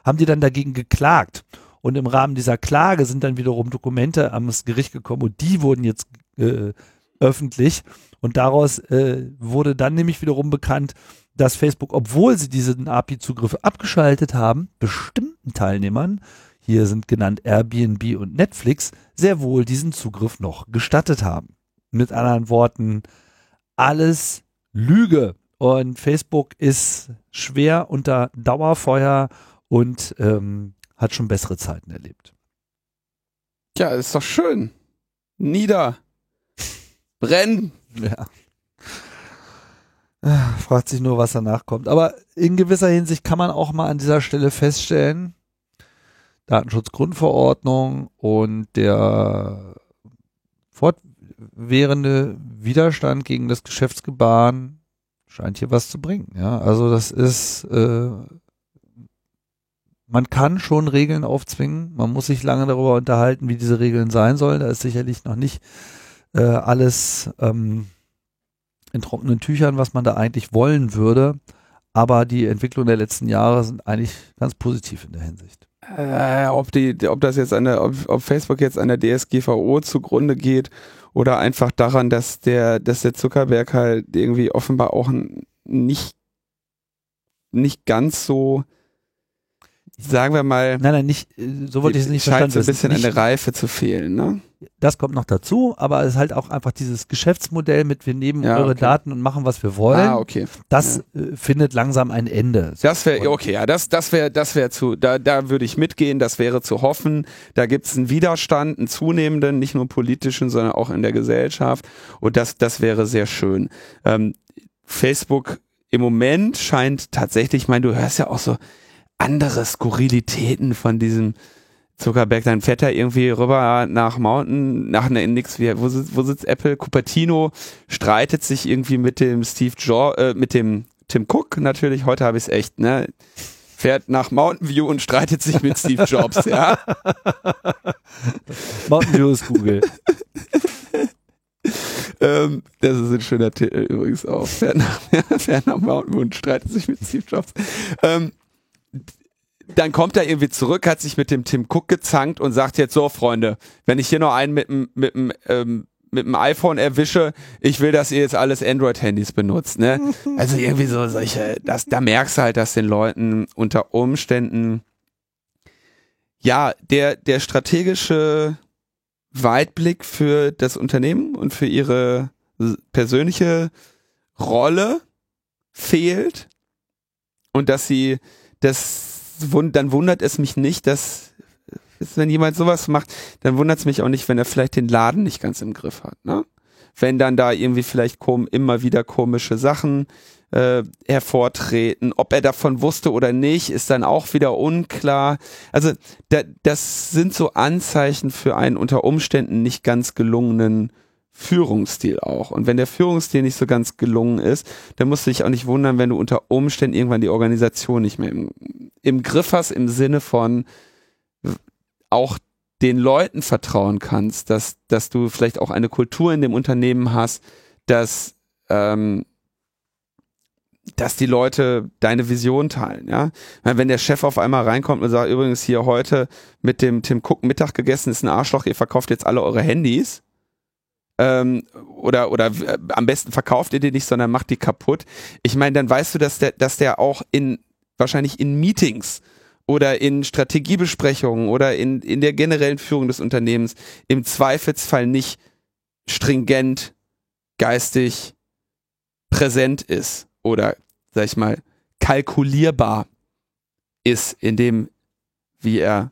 haben die dann dagegen geklagt. Und im Rahmen dieser Klage sind dann wiederum Dokumente ans Gericht gekommen und die wurden jetzt äh, öffentlich. Und daraus äh, wurde dann nämlich wiederum bekannt, dass Facebook, obwohl sie diesen API-Zugriffe abgeschaltet haben, bestimmten Teilnehmern, hier sind genannt Airbnb und Netflix, sehr wohl diesen Zugriff noch gestattet haben. Mit anderen Worten, alles Lüge. Und Facebook ist schwer unter Dauerfeuer und ähm, hat schon bessere Zeiten erlebt. Ja, ist doch schön. Nieder. Brennen. Ja. Fragt sich nur, was danach kommt. Aber in gewisser Hinsicht kann man auch mal an dieser Stelle feststellen, Datenschutzgrundverordnung und der fortwährende Widerstand gegen das Geschäftsgebaren scheint hier was zu bringen. Ja, also das ist, äh, man kann schon Regeln aufzwingen. Man muss sich lange darüber unterhalten, wie diese Regeln sein sollen. Da ist sicherlich noch nicht äh, alles ähm, in trockenen Tüchern, was man da eigentlich wollen würde. Aber die Entwicklung der letzten Jahre sind eigentlich ganz positiv in der Hinsicht. Äh, ob die, ob das jetzt an der, ob, ob Facebook jetzt an der DSGVO zugrunde geht oder einfach daran, dass der, dass der Zuckerberg halt irgendwie offenbar auch nicht, nicht ganz so sagen wir mal. Nein, nein, nicht, äh, so wollte ich es nicht scheint verstanden. Scheint so ein bisschen nicht, an der Reife zu fehlen, ne? Das kommt noch dazu, aber es ist halt auch einfach dieses Geschäftsmodell mit, wir nehmen ja, eure okay. Daten und machen, was wir wollen. Ah, okay. Das ja. äh, findet langsam ein Ende. Das wäre, okay, ja, das, das wäre, das wäre zu, da, da würde ich mitgehen, das wäre zu hoffen. Da gibt es einen Widerstand, einen zunehmenden, nicht nur politischen, sondern auch in der Gesellschaft. Und das, das wäre sehr schön. Ähm, Facebook im Moment scheint tatsächlich, ich meine, du hörst ja auch so, andere Skurrilitäten von diesem Zuckerberg. Dann fährt er irgendwie rüber nach Mountain, nach einer Index, wie, wo, sitzt, wo sitzt Apple? Cupertino streitet sich irgendwie mit dem Steve Jobs, äh, mit dem Tim Cook natürlich. Heute habe ich es echt, ne? Fährt nach Mountain View und streitet sich mit Steve Jobs, ja? Mountain View ist Google. ähm, das ist ein schöner Titel übrigens auch. Fährt nach, fährt nach Mountain View und streitet sich mit Steve Jobs. Ähm, dann kommt er irgendwie zurück, hat sich mit dem Tim Cook gezankt und sagt jetzt so, Freunde, wenn ich hier noch einen mit dem, mit dem, ähm, mit dem iPhone erwische, ich will, dass ihr jetzt alles Android-Handys benutzt, ne? Also irgendwie so solche, das, da merkst du halt, dass den Leuten unter Umständen, ja, der, der strategische Weitblick für das Unternehmen und für ihre persönliche Rolle fehlt und dass sie das dann wundert es mich nicht, dass wenn jemand sowas macht, dann wundert es mich auch nicht, wenn er vielleicht den Laden nicht ganz im Griff hat. Ne? Wenn dann da irgendwie vielleicht kom immer wieder komische Sachen äh, hervortreten. Ob er davon wusste oder nicht, ist dann auch wieder unklar. Also da, das sind so Anzeichen für einen unter Umständen nicht ganz gelungenen Führungsstil auch. Und wenn der Führungsstil nicht so ganz gelungen ist, dann musst du dich auch nicht wundern, wenn du unter Umständen irgendwann die Organisation nicht mehr im, im Griff hast, im Sinne von auch den Leuten vertrauen kannst, dass, dass du vielleicht auch eine Kultur in dem Unternehmen hast, dass ähm, dass die Leute deine Vision teilen, ja. Wenn der Chef auf einmal reinkommt und sagt, übrigens hier heute mit dem Tim Cook Mittag gegessen ist ein Arschloch, ihr verkauft jetzt alle eure Handys, ähm, oder oder äh, am besten verkauft ihr die nicht, sondern macht die kaputt. Ich meine, dann weißt du, dass der, dass der auch in wahrscheinlich in Meetings oder in Strategiebesprechungen oder in, in der generellen Führung des Unternehmens im Zweifelsfall nicht stringent, geistig präsent ist oder, sag ich mal, kalkulierbar ist in dem, wie er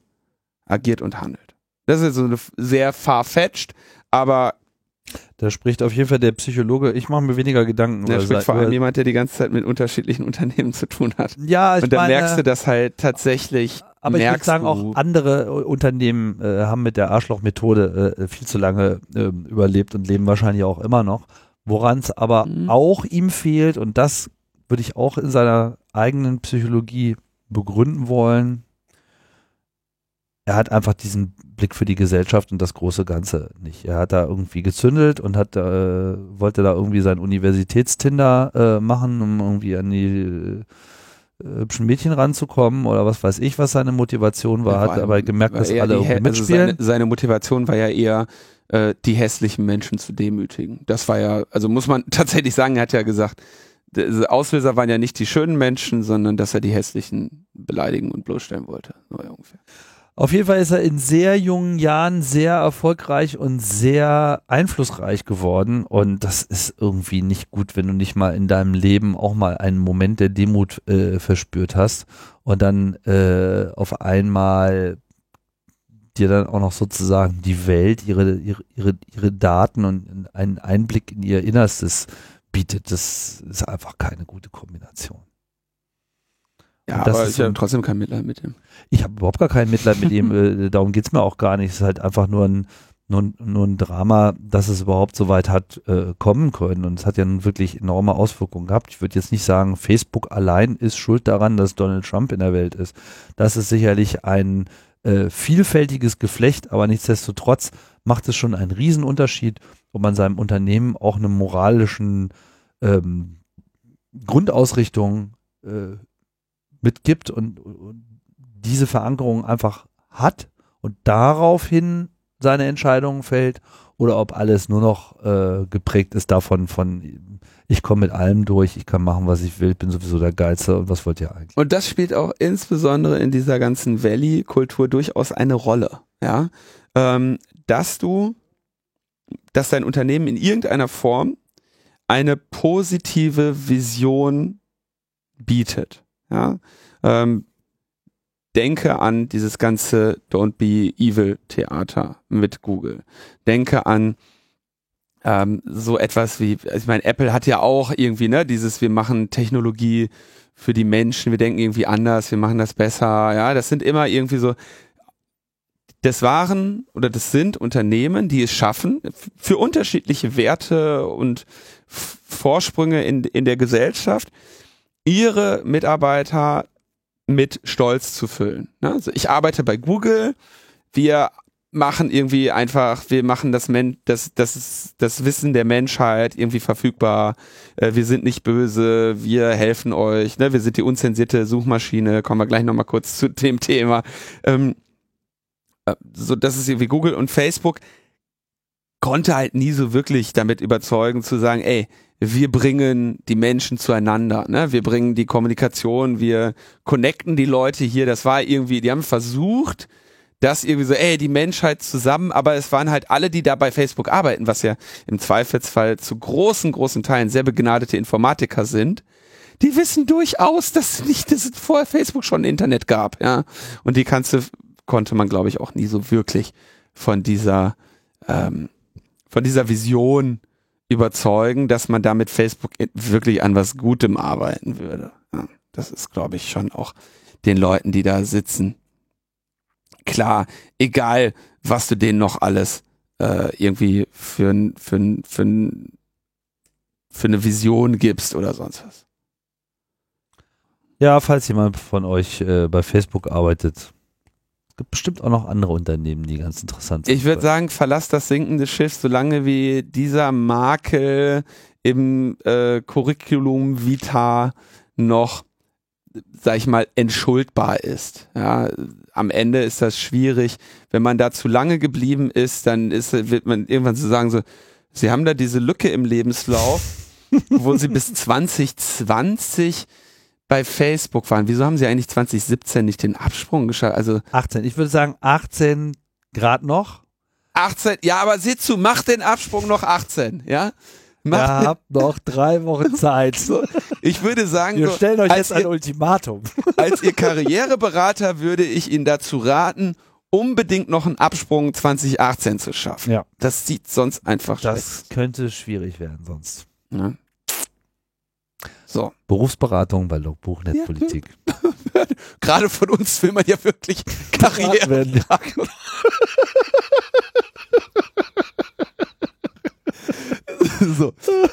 agiert und handelt. Das ist so eine sehr far-fetched, aber da spricht auf jeden Fall der Psychologe. Ich mache mir weniger Gedanken. Da spricht vor allem jemand, der die ganze Zeit mit unterschiedlichen Unternehmen zu tun hat. Ja, ich Und da meine, merkst du das halt tatsächlich. Aber ich würde sagen, du, auch andere äh, Unternehmen äh, haben mit der Arschlochmethode äh, viel zu lange äh, überlebt und leben wahrscheinlich auch immer noch. Woran es aber Mhm. auch ihm fehlt, und das würde ich auch in seiner eigenen Psychologie begründen wollen, er hat einfach diesen Blick für die Gesellschaft und das große Ganze nicht. Er hat da irgendwie gezündelt und hat, äh, wollte da irgendwie sein Universitätstinder äh, machen, um irgendwie an die äh, hübschen Mädchen ranzukommen oder was weiß ich, was seine Motivation war, vor hat aber gemerkt, dass alle die irgendwie also mitspielen. seine, seine Motivation war ja eher, äh, die hässlichen Menschen zu demütigen. Das war ja, also muss man tatsächlich sagen, er hat ja gesagt, Auslöser waren ja nicht die schönen Menschen, sondern dass er die hässlichen beleidigen und bloßstellen wollte. So ungefähr. Auf jeden Fall ist er in sehr jungen Jahren sehr erfolgreich und sehr einflussreich geworden. Und das ist irgendwie nicht gut, wenn du nicht mal in deinem Leben auch mal einen Moment der Demut äh, verspürt hast und dann äh, auf einmal dir dann auch noch sozusagen die Welt, ihre, ihre, ihre, ihre Daten und einen Einblick in ihr Innerstes bietet. Das ist einfach keine gute Kombination. Ja, das aber ist ich habe trotzdem kein Mitleid mit ihm. Ich habe überhaupt gar kein Mitleid mit ihm, äh, darum geht's mir auch gar nicht. Es ist halt einfach nur ein, nur, nur ein Drama, dass es überhaupt so weit hat äh, kommen können. Und es hat ja nun wirklich enorme Auswirkungen gehabt. Ich würde jetzt nicht sagen, Facebook allein ist schuld daran, dass Donald Trump in der Welt ist. Das ist sicherlich ein äh, vielfältiges Geflecht, aber nichtsdestotrotz macht es schon einen Riesenunterschied, ob man seinem Unternehmen auch eine moralischen ähm, Grundausrichtung äh, mitgibt und, und diese Verankerung einfach hat und daraufhin seine Entscheidungen fällt oder ob alles nur noch äh, geprägt ist davon von ich komme mit allem durch, ich kann machen, was ich will, bin sowieso der Geilste und was wollt ihr eigentlich? Und das spielt auch insbesondere in dieser ganzen Valley-Kultur durchaus eine Rolle, ja, ähm, dass du, dass dein Unternehmen in irgendeiner Form eine positive Vision bietet, ja. Ähm, denke an dieses ganze Don't Be Evil Theater mit Google. Denke an ähm, so etwas wie, ich meine, Apple hat ja auch irgendwie, ne, dieses, wir machen Technologie für die Menschen, wir denken irgendwie anders, wir machen das besser, ja, das sind immer irgendwie so, das waren oder das sind Unternehmen, die es schaffen, für unterschiedliche Werte und Vorsprünge in, in der Gesellschaft, ihre Mitarbeiter mit Stolz zu füllen. Ne? Also ich arbeite bei Google, wir machen irgendwie einfach, wir machen das, Men das, das, das Wissen der Menschheit irgendwie verfügbar. Äh, wir sind nicht böse, wir helfen euch. Ne? Wir sind die unzensierte Suchmaschine. Kommen wir gleich nochmal kurz zu dem Thema. Ähm, äh, so, das ist irgendwie Google und Facebook konnte halt nie so wirklich damit überzeugen zu sagen, ey, wir bringen die Menschen zueinander, ne? Wir bringen die Kommunikation, wir connecten die Leute hier. Das war irgendwie, die haben versucht, das irgendwie so, ey, die Menschheit zusammen, aber es waren halt alle, die da bei Facebook arbeiten, was ja im Zweifelsfall zu großen, großen Teilen sehr begnadete Informatiker sind, die wissen durchaus, dass nicht, dass es vorher Facebook schon Internet gab, ja. Und die kannst du, konnte man, glaube ich, auch nie so wirklich von dieser, ähm, von dieser Vision überzeugen, dass man damit Facebook wirklich an was Gutem arbeiten würde. Das ist, glaube ich, schon auch den Leuten, die da sitzen, klar, egal, was du denen noch alles äh, irgendwie für, für, für, für eine Vision gibst oder sonst was. Ja, falls jemand von euch äh, bei Facebook arbeitet, gibt bestimmt auch noch andere Unternehmen, die ganz interessant sind. Ich würde sagen, verlass das sinkende Schiff, solange wie dieser Makel im äh, Curriculum Vita noch, sag ich mal, entschuldbar ist. Ja, am Ende ist das schwierig. Wenn man da zu lange geblieben ist, dann ist, wird man irgendwann so sagen, so, sie haben da diese Lücke im Lebenslauf, wo sie bis 2020 bei Facebook waren. Wieso haben sie eigentlich 2017 nicht den Absprung geschafft? Also 18, ich würde sagen 18 Grad noch. 18, ja, aber sieh zu, mach den Absprung noch 18, ja? Ihr habt noch drei Wochen Zeit. So, ich würde sagen, Wir so, stellen euch jetzt ein ihr- Ultimatum. als Ihr Karriereberater würde ich Ihnen dazu raten, unbedingt noch einen Absprung 2018 zu schaffen. Ja. Das sieht sonst einfach Das könnte schwierig werden sonst. schlecht. So, Berufsberatung bei Logbuch Netzpolitik. gerade von uns will man ja wirklich Karriere. werden. so.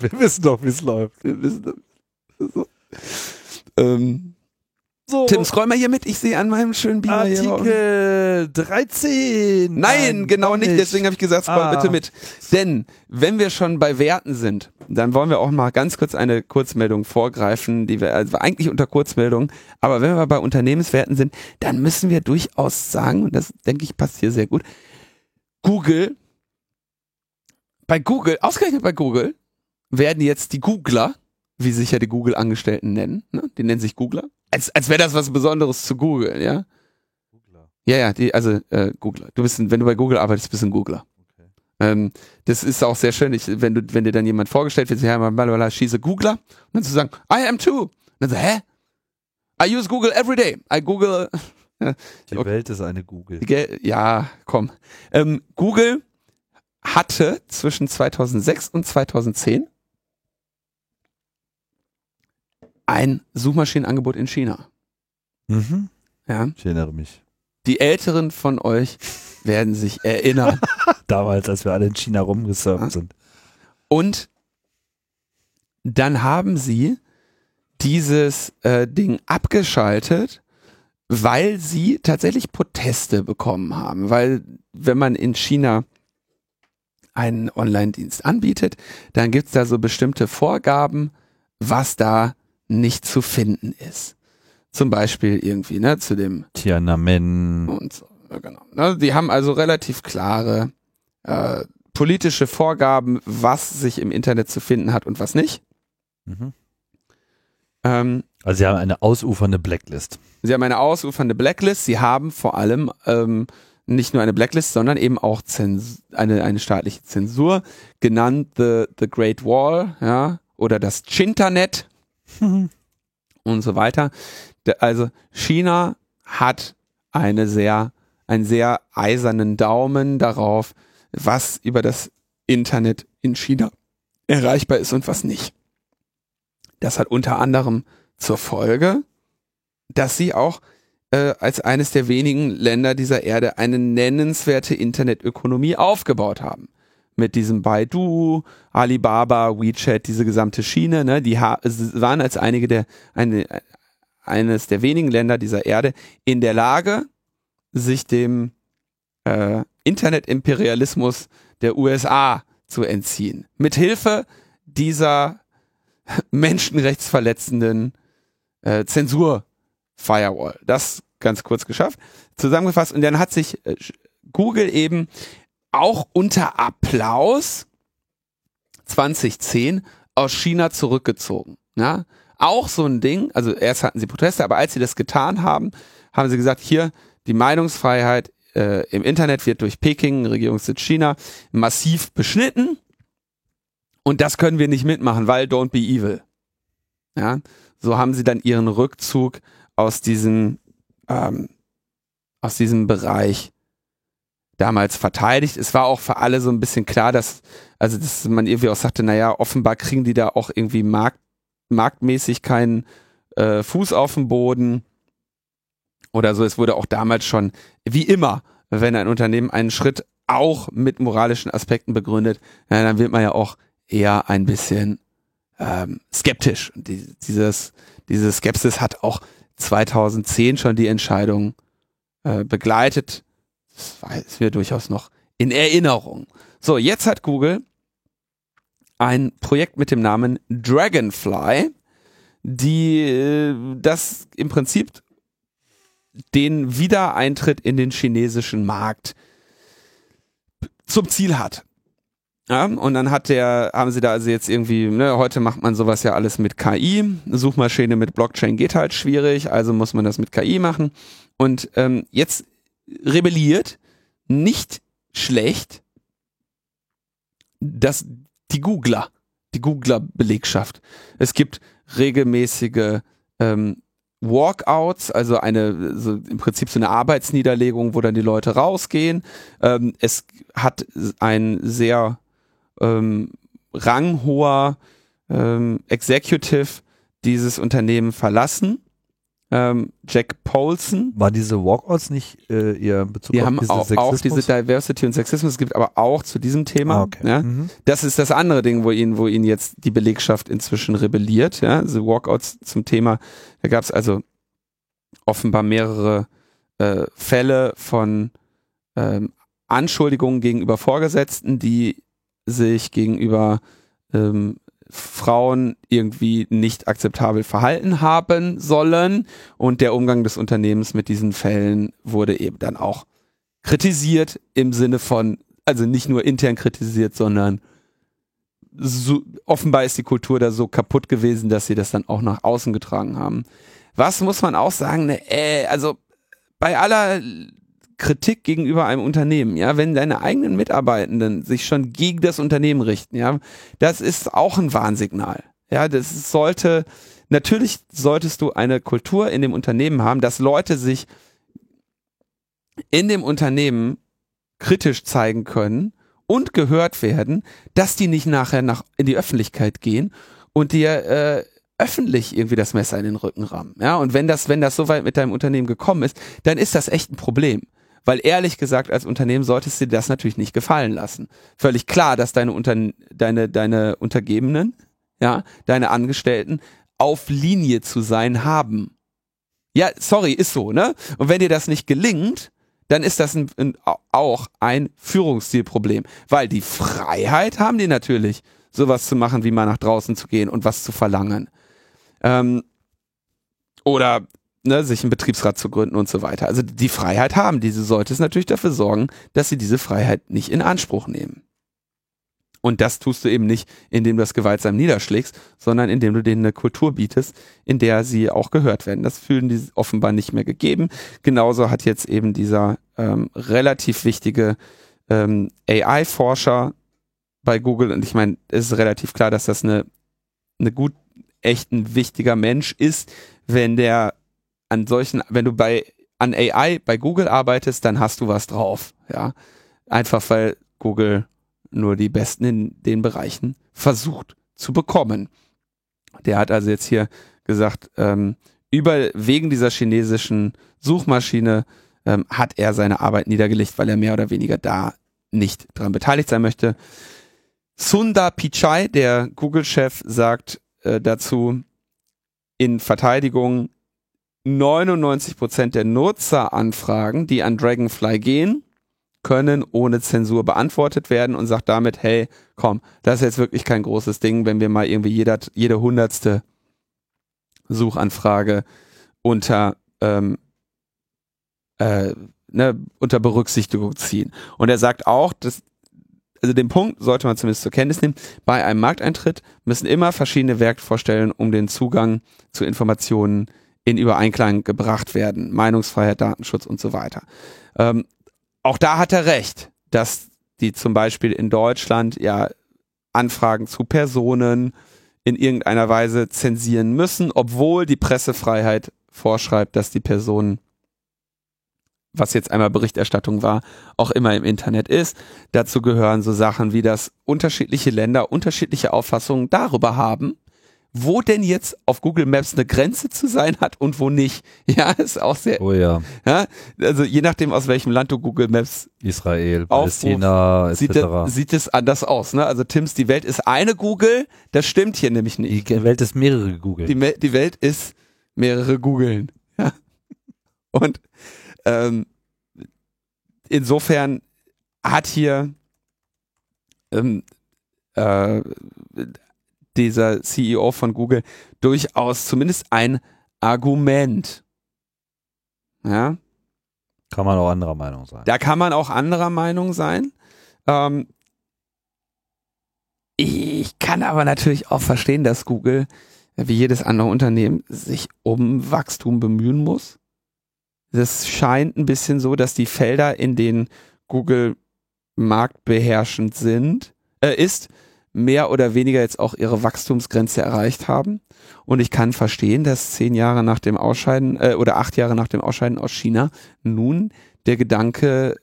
Wir wissen doch, wie es läuft. Wir wissen- so. Ähm, So, Tim, scroll mal hier mit. Ich sehe an meinem schönen Beamer. Artikel 13. Nein, genau doch nicht. Deswegen habe ich gesagt, scroll Ah. bitte mit. Denn wenn wir schon bei Werten sind, dann wollen wir auch mal ganz kurz eine Kurzmeldung vorgreifen, die wir also eigentlich unter Kurzmeldung, aber wenn wir bei Unternehmenswerten sind, dann müssen wir durchaus sagen, und das denke ich passt hier sehr gut, Google, bei Google, ausgerechnet bei Google, werden jetzt die Googler, wie sich ja die Google-Angestellten nennen, ne? die nennen sich Googler, als, als wäre das was Besonderes zu Google, ja? Ja, ja, die, also äh, Googler. Du bist ein, wenn du bei Google arbeitest, bist du ein Googler. Ähm, das ist auch sehr schön, ich, wenn du, wenn dir dann jemand vorgestellt wird, ja, blablabla, she's a Googler, und dann zu sagen, I am too. Und dann so, hä? I use Google every day. I Google, Die Okay. Welt ist eine Google. Ja, komm. Ähm, Google hatte zwischen 2006 und 2010 ein Suchmaschinenangebot in China. Mhm. Ja. Ich erinnere mich. Die Älteren von euch werden sich erinnern. Damals, als wir alle in China rumgesurft sind. Und dann haben sie dieses äh, Ding abgeschaltet, weil sie tatsächlich Proteste bekommen haben. Weil wenn man in China einen Online-Dienst anbietet, dann gibt's da so bestimmte Vorgaben, was da nicht zu finden ist. Zum Beispiel irgendwie, ne, zu dem Tiananmen. und so. Ja, genau. Ne, die haben also relativ klare äh, politische Vorgaben, was sich im Internet zu finden hat und was nicht. Mhm. Ähm, Also sie haben eine ausufernde Blacklist. sie haben eine ausufernde Blacklist. Sie haben vor allem ähm, nicht nur eine Blacklist, sondern eben auch Zens eine, eine staatliche Zensur, genannt The, the Great Wall, ja, oder das Chinternet und so weiter. Also China hat eine sehr, einen sehr eisernen Daumen darauf, was über das Internet in China erreichbar ist und was nicht. Das hat unter anderem zur Folge, dass sie auch äh, als eines der wenigen Länder dieser Erde eine nennenswerte Internetökonomie aufgebaut haben. Mit diesem Baidu, Alibaba, WeChat, diese gesamte Schiene, ne, die waren als einige der, eine, eines der wenigen Länder dieser Erde in der Lage, sich dem äh, Internetimperialismus der USA zu entziehen. Mit Hilfe dieser menschenrechtsverletzenden äh, Zensur-Firewall. Das ganz kurz geschafft. Zusammengefasst. Und dann hat sich äh, Google eben auch unter Applaus 2010 aus China zurückgezogen. Ja? Auch so ein Ding, also erst hatten sie Proteste, aber als sie das getan haben, haben sie gesagt, hier, die Meinungsfreiheit äh, im Internet wird durch Peking, Regierungssitz China, massiv beschnitten. Und das können wir nicht mitmachen, weil don't be evil. Ja, so haben sie dann ihren Rückzug aus diesem, ähm, aus diesem Bereich damals verteidigt. Es war auch für alle so ein bisschen klar, dass, also dass man irgendwie auch sagte, naja, offenbar kriegen die da auch irgendwie markt, marktmäßig keinen äh, Fuß auf dem Boden oder so. Es wurde auch damals schon, wie immer, wenn ein Unternehmen einen Schritt auch mit moralischen Aspekten begründet, ja, dann wird man ja auch eher ein bisschen ähm, skeptisch. Und die, dieses, diese Skepsis hat auch 2010 schon die Entscheidung äh, begleitet. Das ist mir durchaus noch in Erinnerung. So, jetzt hat Google ein Projekt mit dem Namen Dragonfly, die äh, das im Prinzip den Wiedereintritt in den chinesischen Markt zum Ziel hat. Ja, und dann hat der, haben sie da also jetzt irgendwie, ne, heute macht man sowas ja alles mit KI. Suchmaschine mit Blockchain geht halt schwierig, also muss man das mit KI machen. Und ähm, jetzt rebelliert nicht schlecht dass die Googler, die Googler-Belegschaft. Es gibt regelmäßige ähm, Walkouts, also eine so im Prinzip so eine Arbeitsniederlegung, wo dann die Leute rausgehen. Ähm, es hat ein sehr ähm, ranghoher ähm, Executive dieses Unternehmen verlassen. Ähm, Jack Paulson. War diese Walkouts nicht äh, ihr Bezug Die auf haben auch, auch diese Sexismus? Diversity und Sexismus. Es gibt aber auch zu diesem Thema. Ah, okay. ja, Mhm. das ist das andere Ding, wo ihn, wo ihn jetzt die Belegschaft inzwischen rebelliert. Ja, diese Walkouts zum Thema. Da gab es also offenbar mehrere äh, Fälle von ähm, Anschuldigungen gegenüber Vorgesetzten, die sich gegenüber ähm, Frauen irgendwie nicht akzeptabel verhalten haben sollen. Und der Umgang des Unternehmens mit diesen Fällen wurde eben dann auch kritisiert im Sinne von, also nicht nur intern kritisiert, sondern so, offenbar ist die Kultur da so kaputt gewesen, dass sie das dann auch nach außen getragen haben. Was muss man auch sagen, ne, äh, also bei aller Kritik gegenüber einem Unternehmen, ja, wenn deine eigenen Mitarbeitenden sich schon gegen das Unternehmen richten, ja, das ist auch ein Warnsignal. Ja, das sollte, natürlich solltest du eine Kultur in dem Unternehmen haben, dass Leute sich in dem Unternehmen kritisch zeigen können und gehört werden, dass die nicht nachher nach, in die Öffentlichkeit gehen und dir äh, öffentlich irgendwie das Messer in den Rücken rammen. Ja, und wenn das, wenn das so weit mit deinem Unternehmen gekommen ist, dann ist das echt ein Problem. Weil ehrlich gesagt, als Unternehmen solltest du dir das natürlich nicht gefallen lassen. Völlig klar, dass deine, Unter deine, deine Untergebenen, ja, deine Angestellten auf Linie zu sein haben. Ja, sorry, ist so, ne? Und wenn dir das nicht gelingt, dann ist das ein, ein, auch ein Führungsstilproblem. Weil die Freiheit haben die natürlich, sowas zu machen, wie mal nach draußen zu gehen und was zu verlangen. Ähm, oder ne, sich einen Betriebsrat zu gründen und so weiter. Also die Freiheit haben die. Du solltest natürlich dafür sorgen, dass sie diese Freiheit nicht in Anspruch nehmen. Und das tust du eben nicht, indem du das gewaltsam niederschlägst, sondern indem du denen eine Kultur bietest, in der sie auch gehört werden. Das fühlen die offenbar nicht mehr gegeben. Genauso hat jetzt eben dieser ähm, relativ wichtige ähm, AI-Forscher bei Google, und ich meine, es ist relativ klar, dass das eine, eine gut, echt ein wichtiger Mensch ist, wenn der an solchen, wenn du bei an AI bei Google arbeitest, dann hast du was drauf, ja. Einfach weil Google nur die Besten in den Bereichen versucht zu bekommen. Der hat also jetzt hier gesagt, ähm, über wegen dieser chinesischen Suchmaschine ähm, hat er seine Arbeit niedergelegt, weil er mehr oder weniger da nicht dran beteiligt sein möchte. Sundar Pichai, der Google-Chef, sagt äh, dazu in Verteidigung, 99% der Nutzeranfragen, die an Dragonfly gehen, können ohne Zensur beantwortet werden und sagt damit, hey, komm, das ist jetzt wirklich kein großes Ding, wenn wir mal irgendwie jeder, jede hundertste Suchanfrage unter, ähm, äh, ne, unter Berücksichtigung ziehen. Und er sagt auch, dass also den Punkt sollte man zumindest zur Kenntnis nehmen, bei einem Markteintritt müssen immer verschiedene Werkvorstellen um den Zugang zu Informationen in Übereinklang gebracht werden. Meinungsfreiheit, Datenschutz und so weiter. Ähm, auch da hat er recht, dass die zum Beispiel in Deutschland ja Anfragen zu Personen in irgendeiner Weise zensieren müssen, obwohl die Pressefreiheit vorschreibt, dass die Personen was jetzt einmal Berichterstattung war, auch immer im Internet ist. Dazu gehören so Sachen wie, dass unterschiedliche Länder unterschiedliche Auffassungen darüber haben, wo denn jetzt auf Google Maps eine Grenze zu sein hat und wo nicht. Ja, ist auch sehr. Oh ja. ja also je nachdem, aus welchem Land du Google Maps Israel, Palästina, sieht, etc. sieht es anders aus. Ne? Also Tims, die Welt ist eine Google, das stimmt hier nämlich nicht. Die Welt ist mehrere Google. Die, die Welt ist mehrere Googeln. Ja. Und ähm, insofern hat hier ähm, äh, dieser CEO von Google durchaus zumindest ein Argument. Ja, Kann man auch anderer Meinung sein. da kann man auch anderer Meinung sein. Ähm, ich kann aber natürlich auch verstehen, dass Google, wie jedes andere Unternehmen, sich um Wachstum bemühen muss. Das scheint ein bisschen so, dass die Felder, in denen Google marktbeherrschend sind, äh, ist, mehr oder weniger jetzt auch ihre Wachstumsgrenze erreicht haben. Und ich kann verstehen, dass zehn Jahre nach dem Ausscheiden äh, oder acht Jahre nach dem Ausscheiden aus China nun der Gedanke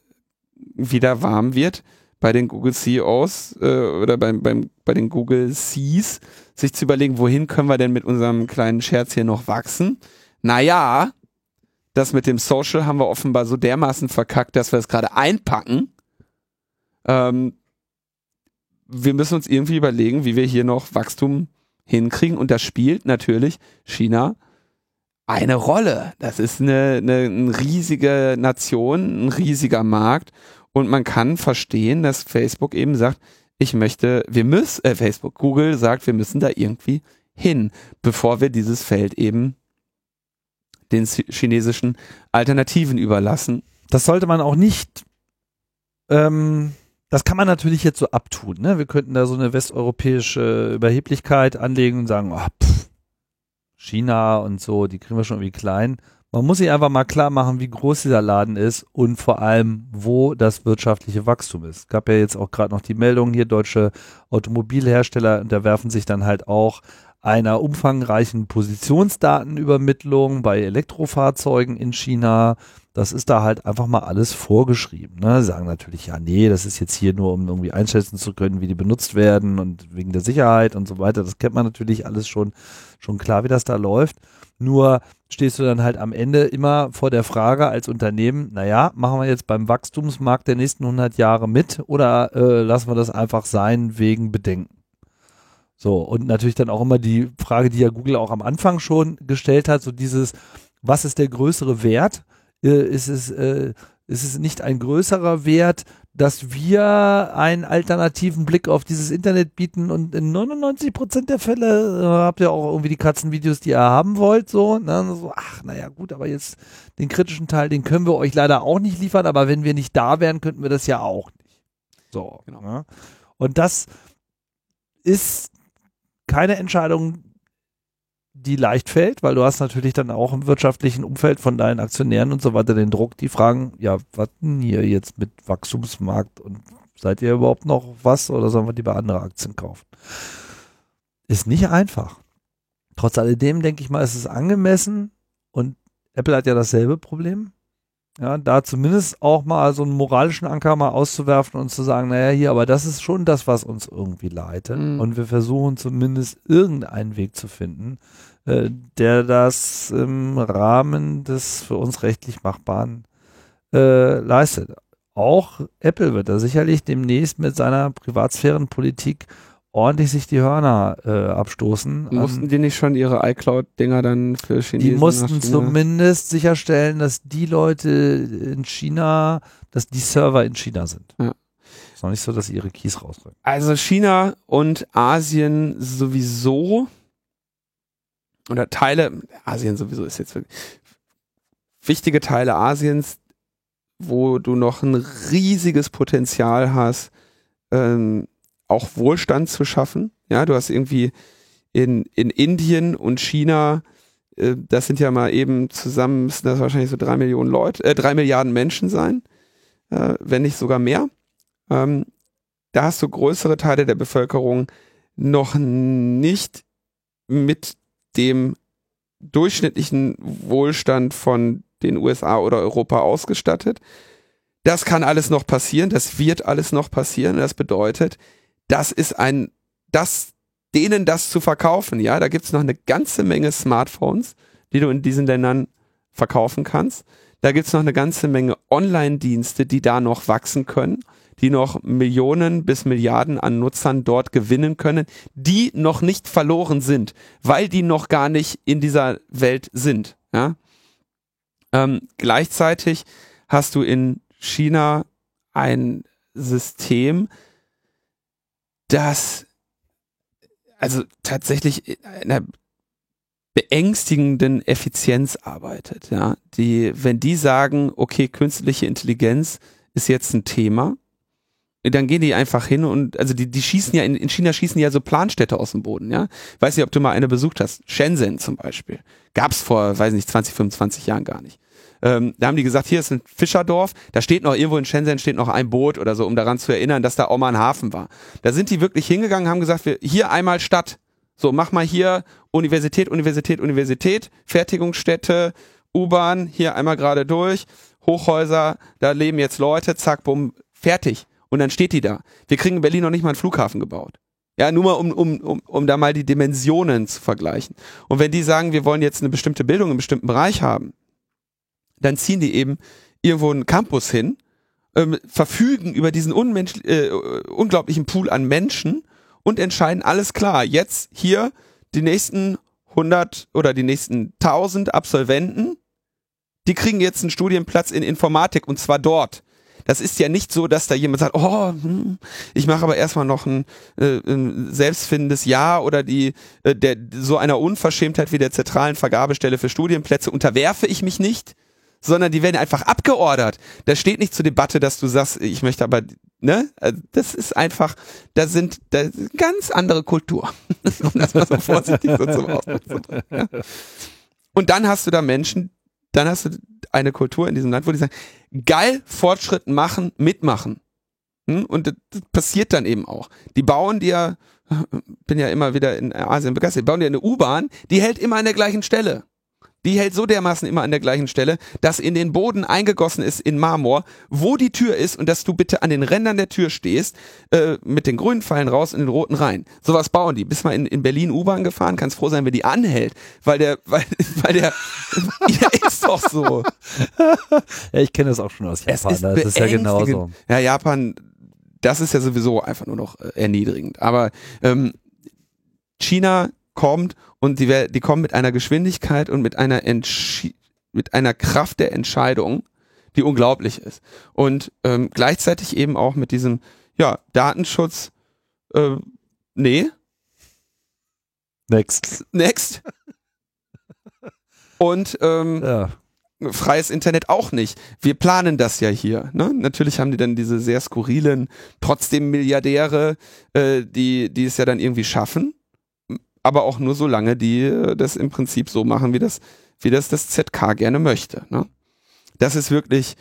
wieder warm wird, bei den Google CEOs äh, oder beim, beim, bei den Google Cs, sich zu überlegen, wohin können wir denn mit unserem kleinen Scherz hier noch wachsen? Naja, das mit dem Social haben wir offenbar so dermaßen verkackt, dass wir es gerade einpacken. Ähm, wir müssen uns irgendwie überlegen, wie wir hier noch Wachstum hinkriegen. Und da spielt natürlich China eine Rolle. Das ist eine, eine, eine riesige Nation, ein riesiger Markt. Und man kann verstehen, dass Facebook eben sagt, ich möchte, wir müssen, äh, Facebook, Google sagt, wir müssen da irgendwie hin, bevor wir dieses Feld eben den chi- chinesischen Alternativen überlassen. das sollte man auch nicht, ähm, das kann man natürlich jetzt so abtun. Ne? Wir könnten da so eine westeuropäische Überheblichkeit anlegen und sagen, oh, pff, China und so, die kriegen wir schon irgendwie klein. Man muss sich einfach mal klar machen, wie groß dieser Laden ist und vor allem, wo das wirtschaftliche Wachstum ist. Es gab ja jetzt auch gerade noch die Meldung hier, deutsche Automobilhersteller unterwerfen sich dann halt auch einer umfangreichen Positionsdatenübermittlung bei Elektrofahrzeugen in China. Das ist da halt einfach mal alles vorgeschrieben. Ne? Sie sagen natürlich, ja, nee, das ist jetzt hier nur, um irgendwie einschätzen zu können, wie die benutzt werden und wegen der Sicherheit und so weiter. Das kennt man natürlich alles schon, schon klar, wie das da läuft. Nur stehst du dann halt am Ende immer vor der Frage als Unternehmen, naja, machen wir jetzt beim Wachstumsmarkt der nächsten 100 Jahre mit oder äh, lassen wir das einfach sein wegen Bedenken? So, und natürlich dann auch immer die Frage, die ja Google auch am Anfang schon gestellt hat, so dieses, was ist der größere Wert? Äh, ist, es, äh, ist es nicht ein größerer Wert, dass wir einen alternativen Blick auf dieses Internet bieten und in 99 Prozent der Fälle äh, habt ihr auch irgendwie die Katzenvideos, die ihr haben wollt, so, ne? so, ach, naja, gut, aber jetzt den kritischen Teil, den können wir euch leider auch nicht liefern, aber wenn wir nicht da wären, könnten wir das ja auch nicht. So, Genau. ne? Und das ist keine Entscheidung, die leicht fällt, weil du hast natürlich dann auch im wirtschaftlichen Umfeld von deinen Aktionären und so weiter den Druck, die fragen, ja, was denn hier jetzt mit Wachstumsmarkt und seid ihr überhaupt noch was oder sollen wir lieber andere Aktien kaufen? Ist nicht einfach. Trotz alledem denke ich mal, ist es angemessen und Apple hat ja dasselbe Problem. Ja, da zumindest auch mal so einen moralischen Anker mal auszuwerfen und zu sagen, naja, hier, aber das ist schon das, was uns irgendwie leitet. Mhm. Und wir versuchen zumindest irgendeinen Weg zu finden, äh, der das im Rahmen des für uns rechtlich Machbaren äh, leistet. Auch Apple wird da sicherlich demnächst mit seiner Privatsphärenpolitik ordentlich sich die Hörner äh, abstoßen. Mussten die nicht schon ihre iCloud-Dinger dann für Chinesen die mussten zumindest sicherstellen, dass die Leute in China, dass die Server in China sind. Ja. Ist noch nicht so, dass sie ihre Keys rausrücken. Also China und Asien sowieso oder Teile, Asien sowieso ist jetzt wirklich, wichtige Teile Asiens, wo du noch ein riesiges Potenzial hast, ähm, auch Wohlstand zu schaffen. Ja, du hast irgendwie in, in Indien und China, äh, das sind ja mal eben zusammen, müssen das wahrscheinlich so drei Millionen Leute, äh, drei Milliarden Menschen sein, äh, wenn nicht sogar mehr. Ähm, da hast du größere Teile der Bevölkerung noch nicht mit dem durchschnittlichen Wohlstand von den USA oder Europa ausgestattet. Das kann alles noch passieren, das wird alles noch passieren. Das bedeutet, das ist ein, das, denen das zu verkaufen, ja, da gibt's noch eine ganze Menge Smartphones, die du in diesen Ländern verkaufen kannst. Da gibt's noch eine ganze Menge Online-Dienste, die da noch wachsen können, die noch Millionen bis Milliarden an Nutzern dort gewinnen können, die noch nicht verloren sind, weil die noch gar nicht in dieser Welt sind. Ja? Ähm, gleichzeitig hast du in China ein System, das also tatsächlich in einer beängstigenden Effizienz arbeitet, ja, die, wenn die sagen, okay, künstliche Intelligenz ist jetzt ein Thema, dann gehen die einfach hin und, also die, die schießen ja, in, in China schießen ja so Planstädte aus dem Boden, ja. Weiß nicht, ob du mal eine besucht hast. Shenzhen zum Beispiel. Gab's vor, weiß nicht, 20, 25 Jahren gar nicht. Ähm, da haben die gesagt, hier ist ein Fischerdorf, da steht noch irgendwo in Shenzhen steht noch ein Boot oder so, um daran zu erinnern, dass da auch mal ein Hafen war. Da sind die wirklich hingegangen, haben gesagt, wir, hier einmal Stadt. So, mach mal hier Universität, Universität, Universität, Fertigungsstätte, U-Bahn, hier einmal gerade durch, Hochhäuser, da leben jetzt Leute, zack, bumm, fertig. Und dann steht die da. Wir kriegen in Berlin noch nicht mal einen Flughafen gebaut. Ja, nur mal, um, um, um, um da mal die Dimensionen zu vergleichen. Und wenn die sagen, wir wollen jetzt eine bestimmte Bildung im bestimmten Bereich haben, dann ziehen die eben irgendwo einen Campus hin, ähm, verfügen über diesen unmensch äh, unglaublichen Pool an Menschen und entscheiden, alles klar, jetzt hier die nächsten 100 oder die nächsten 1000 Absolventen, die kriegen jetzt einen Studienplatz in Informatik und zwar dort. Das ist ja nicht so, dass da jemand sagt, oh, hm, ich mache aber erstmal noch ein, äh, ein selbstfindendes Ja oder die äh, der so einer Unverschämtheit wie der zentralen Vergabestelle für Studienplätze unterwerfe ich mich nicht, sondern die werden einfach abgeordert. Da steht nicht zur Debatte, dass du sagst, ich möchte aber, ne? Also das ist einfach, da sind, da ist ganz andere Kultur. um das mal so vorsichtig so zum Ausdruck zu bringen. Und dann hast du da Menschen, dann hast du eine Kultur in diesem Land, wo die sagen, geil, Fortschritt machen, mitmachen. Hm? Und das passiert dann eben auch. Die bauen dir, bin ja immer wieder in Asien begeistert, die bauen dir eine U-Bahn, die hält immer an der gleichen Stelle die hält so dermaßen immer an der gleichen Stelle, dass in den Boden eingegossen ist in Marmor, wo die Tür ist und dass du bitte an den Rändern der Tür stehst, äh, mit den grünen Pfeilen raus und den roten rein. Sowas bauen die. Bist mal in, in Berlin U-Bahn gefahren, kannst froh sein, wenn die anhält, weil der, weil, weil der, ja, ist doch so. ja, ich kenne das auch schon aus Japan. Ist das ist ja genauso. Ja, Japan, das ist ja sowieso einfach nur noch äh, erniedrigend. Aber ähm, China kommt und die, die kommen mit einer Geschwindigkeit und mit einer Entschi mit einer Kraft der Entscheidung, die unglaublich ist. Und ähm, gleichzeitig eben auch mit diesem, ja, Datenschutz, äh, nee. Next. Next. Und ähm, ja. freies Internet auch nicht. Wir planen das ja hier. Ne? Natürlich haben die dann diese sehr skurrilen, trotzdem Milliardäre, äh, die, die es ja dann irgendwie schaffen aber auch nur so lange, die äh, das im Prinzip so machen, wie das, wie das das ZK gerne möchte. Ne? Das ist wirklich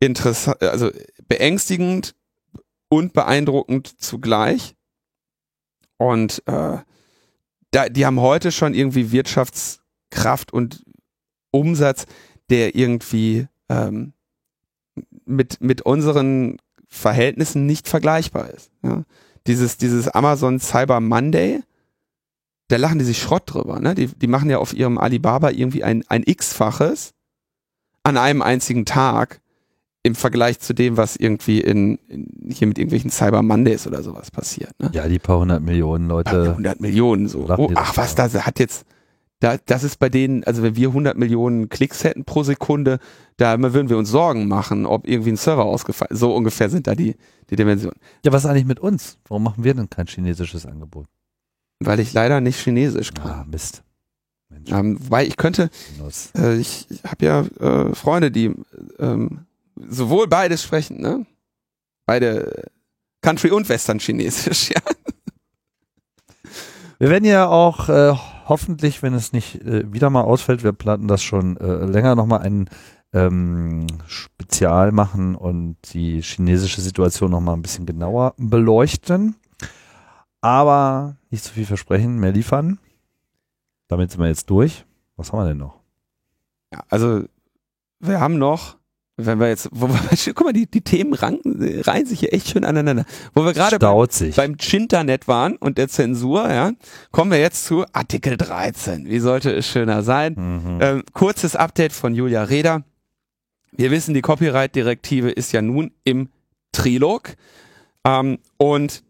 interessant, also beängstigend und beeindruckend zugleich. Und äh, da, die haben heute schon irgendwie Wirtschaftskraft und Umsatz, der irgendwie ähm, mit, mit unseren Verhältnissen nicht vergleichbar ist. Ja? Dieses, dieses Amazon Cyber Monday, da lachen die sich Schrott drüber. Ne? Die, die machen ja auf ihrem Alibaba irgendwie ein, ein X-faches an einem einzigen Tag im Vergleich zu dem, was irgendwie in, in hier mit irgendwelchen Cyber Mondays oder sowas passiert. Ne? Ja, die paar hundert Millionen Leute. 100 Millionen so. Oh, ach was, da hat jetzt, da, das ist bei denen, also wenn wir 100 Millionen Klicks hätten pro Sekunde, da würden wir uns Sorgen machen, ob irgendwie ein Server ausgefallen So ungefähr sind da die, die Dimensionen. Ja, was ist eigentlich mit uns? Warum machen wir denn kein chinesisches Angebot? Weil ich leider nicht Chinesisch kann. Ah, Mist. Ähm, weil ich könnte, äh, ich, ich habe ja äh, Freunde, die ähm, sowohl beides sprechen, ne? Beide Country und Western Chinesisch, ja. Wir werden ja auch äh, hoffentlich, wenn es nicht äh, wieder mal ausfällt, wir planen das schon äh, länger, nochmal einen ähm, spezial machen und die chinesische Situation nochmal ein bisschen genauer beleuchten. Aber nicht zu viel versprechen, mehr liefern. Damit sind wir jetzt durch. Was haben wir denn noch? Ja, also wir haben noch, wenn wir jetzt, wo wir, guck mal, die, die Themen ranken, reihen sich hier echt schön aneinander. Wo wir gerade beim, beim Chinternet waren und der Zensur, ja, kommen wir jetzt zu Artikel 13. Wie sollte es schöner sein? Mhm. Ähm, kurzes Update von Julia Reda. Wir wissen, die Copyright-Direktive ist ja nun im Trilog. Ähm, und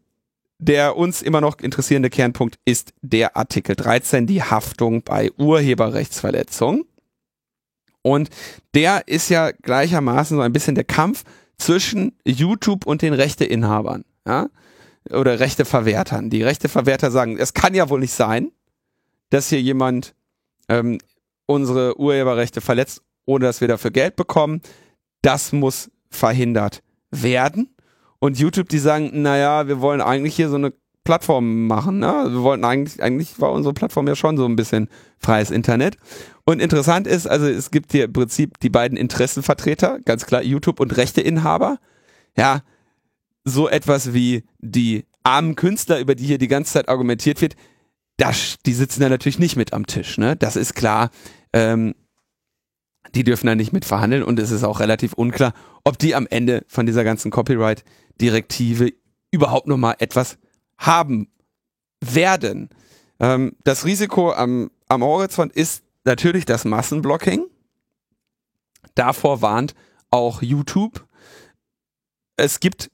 der uns immer noch interessierende Kernpunkt ist der Artikel 13, die Haftung bei Urheberrechtsverletzung. Und der ist ja gleichermaßen so ein bisschen der Kampf zwischen YouTube und den Rechteinhabern, ja, oder Rechteverwertern. Die Rechteverwerter sagen, es kann ja wohl nicht sein, dass hier jemand ähm, unsere Urheberrechte verletzt, ohne dass wir dafür Geld bekommen. Das muss verhindert werden. Und YouTube, die sagen, naja, wir wollen eigentlich hier so eine Plattform machen. Ne? Wir wollten eigentlich, eigentlich war unsere Plattform ja schon so ein bisschen freies Internet. Und interessant ist, also es gibt hier im Prinzip die beiden Interessenvertreter, ganz klar YouTube und Rechteinhaber. Ja, so etwas wie die armen Künstler, über die hier die ganze Zeit argumentiert wird, das, die sitzen da natürlich nicht mit am Tisch. Ne? Das ist klar. Ähm, die dürfen da nicht mit verhandeln und es ist auch relativ unklar, ob die am Ende von dieser ganzen Copyright-Direktive überhaupt noch mal etwas haben werden. Ähm, das Risiko am, am Horizont ist natürlich das Massenblocking. Davor warnt auch YouTube. Es gibt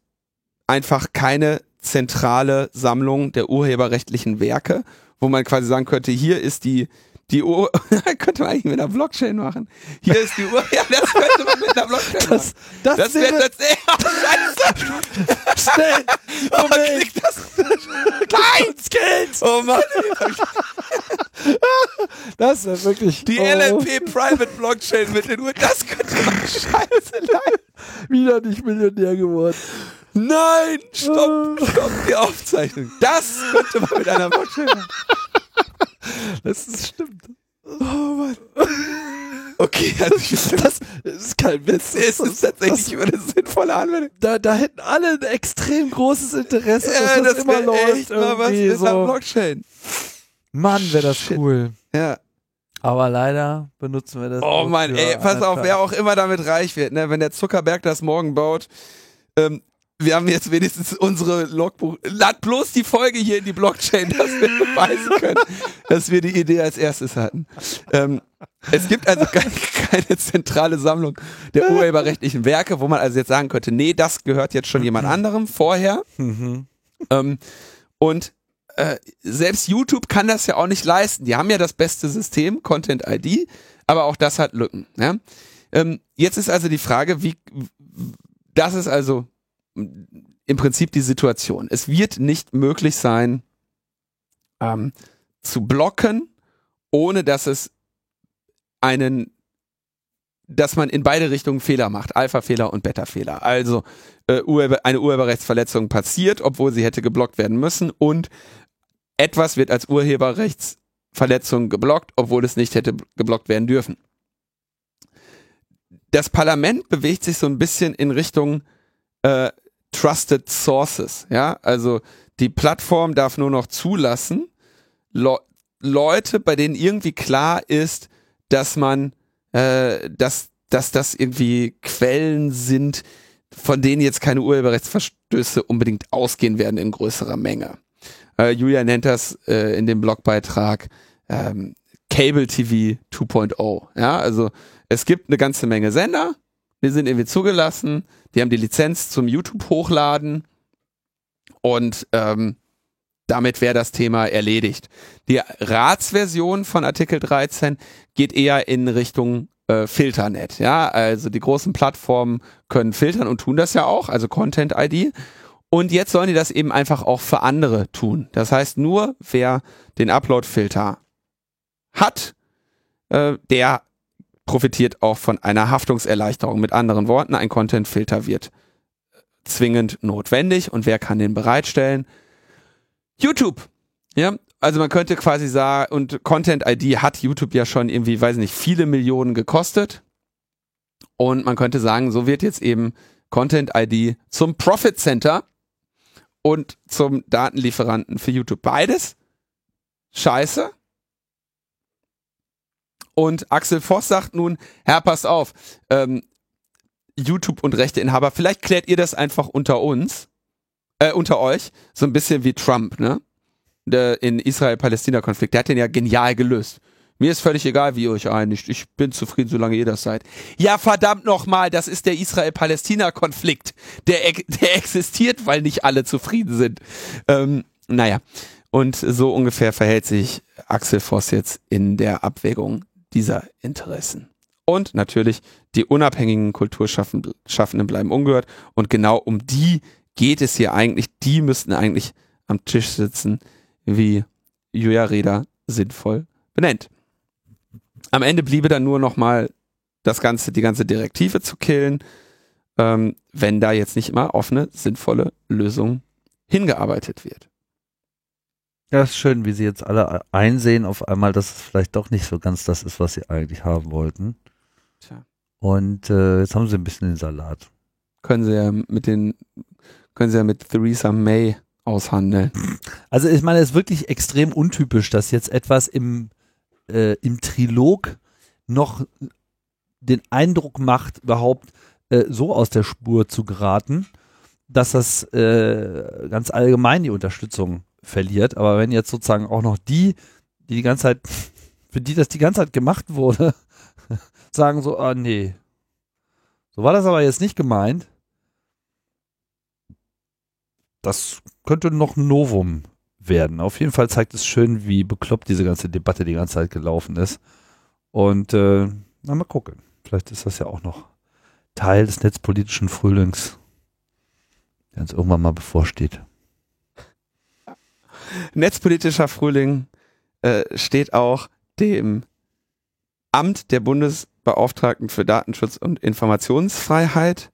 einfach keine zentrale Sammlung der urheberrechtlichen Werke, wo man quasi sagen könnte, hier ist die die Ur könnte man eigentlich mit einer Blockchain machen. Hier ist die Uhr. Ja, das könnte man mit einer Blockchain Das, machen. das, Das wäre das. Scheiße. schnell. Oh, Moment. klick das. Nein! Skills. Oh Mann. Das wäre wirklich Die oh, LNP Private Blockchain mit den Uhren. Das könnte man scheiße. Nein. wieder nicht Millionär geworden. Nein! Stopp! Stopp die Aufzeichnung. Das könnte man mit einer Blockchain machen. Das ist stimmt. Oh Mann. Okay, also ich finde, Das ist kein Witz. es ist tatsächlich das, eine sinnvolle Anwendung. da, da hätten alle ein extrem großes Interesse, dass Ja, das, das immer läuft. echt mal was mit einer so. Blockchain. Mann, wäre das Shit. cool. Ja. Aber leider benutzen wir das. Oh Mann, ey, pass auf, einfach- wer auch immer damit reich wird, ne? Wenn der Zuckerberg das morgen baut, ähm, wir haben jetzt wenigstens unsere Logbuch. Lad bloß die Folge hier in die Blockchain, dass wir beweisen können, dass wir die Idee als erstes hatten. Ähm, es gibt also keine, keine zentrale Sammlung der urheberrechtlichen Werke, wo man also jetzt sagen könnte, nee, das gehört jetzt schon jemand anderem vorher. Mhm. Ähm, und äh, selbst YouTube kann das ja auch nicht leisten. Die haben ja das beste System, Content ID, aber auch das hat Lücken. Ja? Ähm, jetzt ist also die Frage, wie das ist also im Prinzip die Situation. Es wird nicht möglich sein, ähm, zu blocken, ohne dass es einen dass man in beide Richtungen Fehler macht, Alpha-Fehler und Beta-Fehler. Also äh, Urheber, eine Urheberrechtsverletzung passiert, obwohl sie hätte geblockt werden müssen und etwas wird als Urheberrechtsverletzung geblockt, obwohl es nicht hätte geblockt werden dürfen. Das Parlament bewegt sich so ein bisschen in Richtung äh, Trusted Sources, ja, also die Plattform darf nur noch zulassen Le Leute, bei denen irgendwie klar ist, dass man, äh, dass, dass das irgendwie Quellen sind, von denen jetzt keine Urheberrechtsverstöße unbedingt ausgehen werden in größerer Menge. Äh, Julia nennt das äh, in dem Blogbeitrag ähm, Cable TV 2.0. Ja, also es gibt eine ganze Menge Sender, die sind irgendwie zugelassen, die haben die Lizenz zum YouTube hochladen und ähm, damit wäre das Thema erledigt. Die Ratsversion von Artikel 13 geht eher in Richtung äh, Filternet. Ja, also die großen Plattformen können filtern und tun das ja auch, also Content ID. Und jetzt sollen die das eben einfach auch für andere tun. Das heißt, nur wer den Upload-Filter hat, äh, der profitiert auch von einer Haftungserleichterung. Mit anderen Worten, ein Content-Filter wird zwingend notwendig und wer kann den bereitstellen? YouTube. Ja, also man könnte quasi sagen, und Content ID hat YouTube ja schon irgendwie, weiß nicht, viele Millionen gekostet. Und man könnte sagen, so wird jetzt eben Content ID zum Profit Center und zum Datenlieferanten für YouTube. Beides scheiße. Und Axel Voss sagt nun, Herr, pass auf, ähm, YouTube und Rechteinhaber, vielleicht klärt ihr das einfach unter uns, äh, unter euch, so ein bisschen wie Trump, ne? Der, in Israel-Palästina-Konflikt. Der hat den ja genial gelöst. Mir ist völlig egal, wie ihr euch einigt. Ich bin zufrieden, solange ihr das seid. Ja, verdammt nochmal, das ist der Israel-Palästina-Konflikt. Der, der existiert, weil nicht alle zufrieden sind. Ähm, naja. Und so ungefähr verhält sich Axel Voss jetzt in der Abwägung dieser Interessen. Und natürlich, die unabhängigen Kulturschaffenden bleiben ungehört. Und genau um die geht es hier eigentlich. Die müssten eigentlich am Tisch sitzen, wie Julia Reda sinnvoll benennt. Am Ende bliebe dann nur noch mal das ganze, die ganze Direktive zu killen, ähm, wenn da jetzt nicht immer auf eine sinnvolle Lösung hingearbeitet wird. Ja, ist schön, wie sie jetzt alle einsehen auf einmal, dass es vielleicht doch nicht so ganz das ist, was sie eigentlich haben wollten. Tja. Und äh, jetzt haben sie ein bisschen den Salat. Können sie ja mit den, können sie ja mit Theresa May aushandeln. Also ich meine, es ist wirklich extrem untypisch, dass jetzt etwas im äh, im Trilog noch den Eindruck macht, überhaupt äh, so aus der Spur zu geraten, dass das äh, ganz allgemein die Unterstützung verliert. Aber wenn jetzt sozusagen auch noch die, die die ganze Zeit, für die das die ganze Zeit gemacht wurde, sagen so, ah nee, so war das aber jetzt nicht gemeint. Das könnte noch ein Novum werden. Auf jeden Fall zeigt es schön, wie bekloppt diese ganze Debatte die ganze Zeit gelaufen ist. Und äh, na, mal gucken. Vielleicht ist das ja auch noch Teil des netzpolitischen Frühlings, der uns irgendwann mal bevorsteht. Netzpolitischer Frühling äh, steht auch dem Amt der Bundesbeauftragten für Datenschutz und Informationsfreiheit.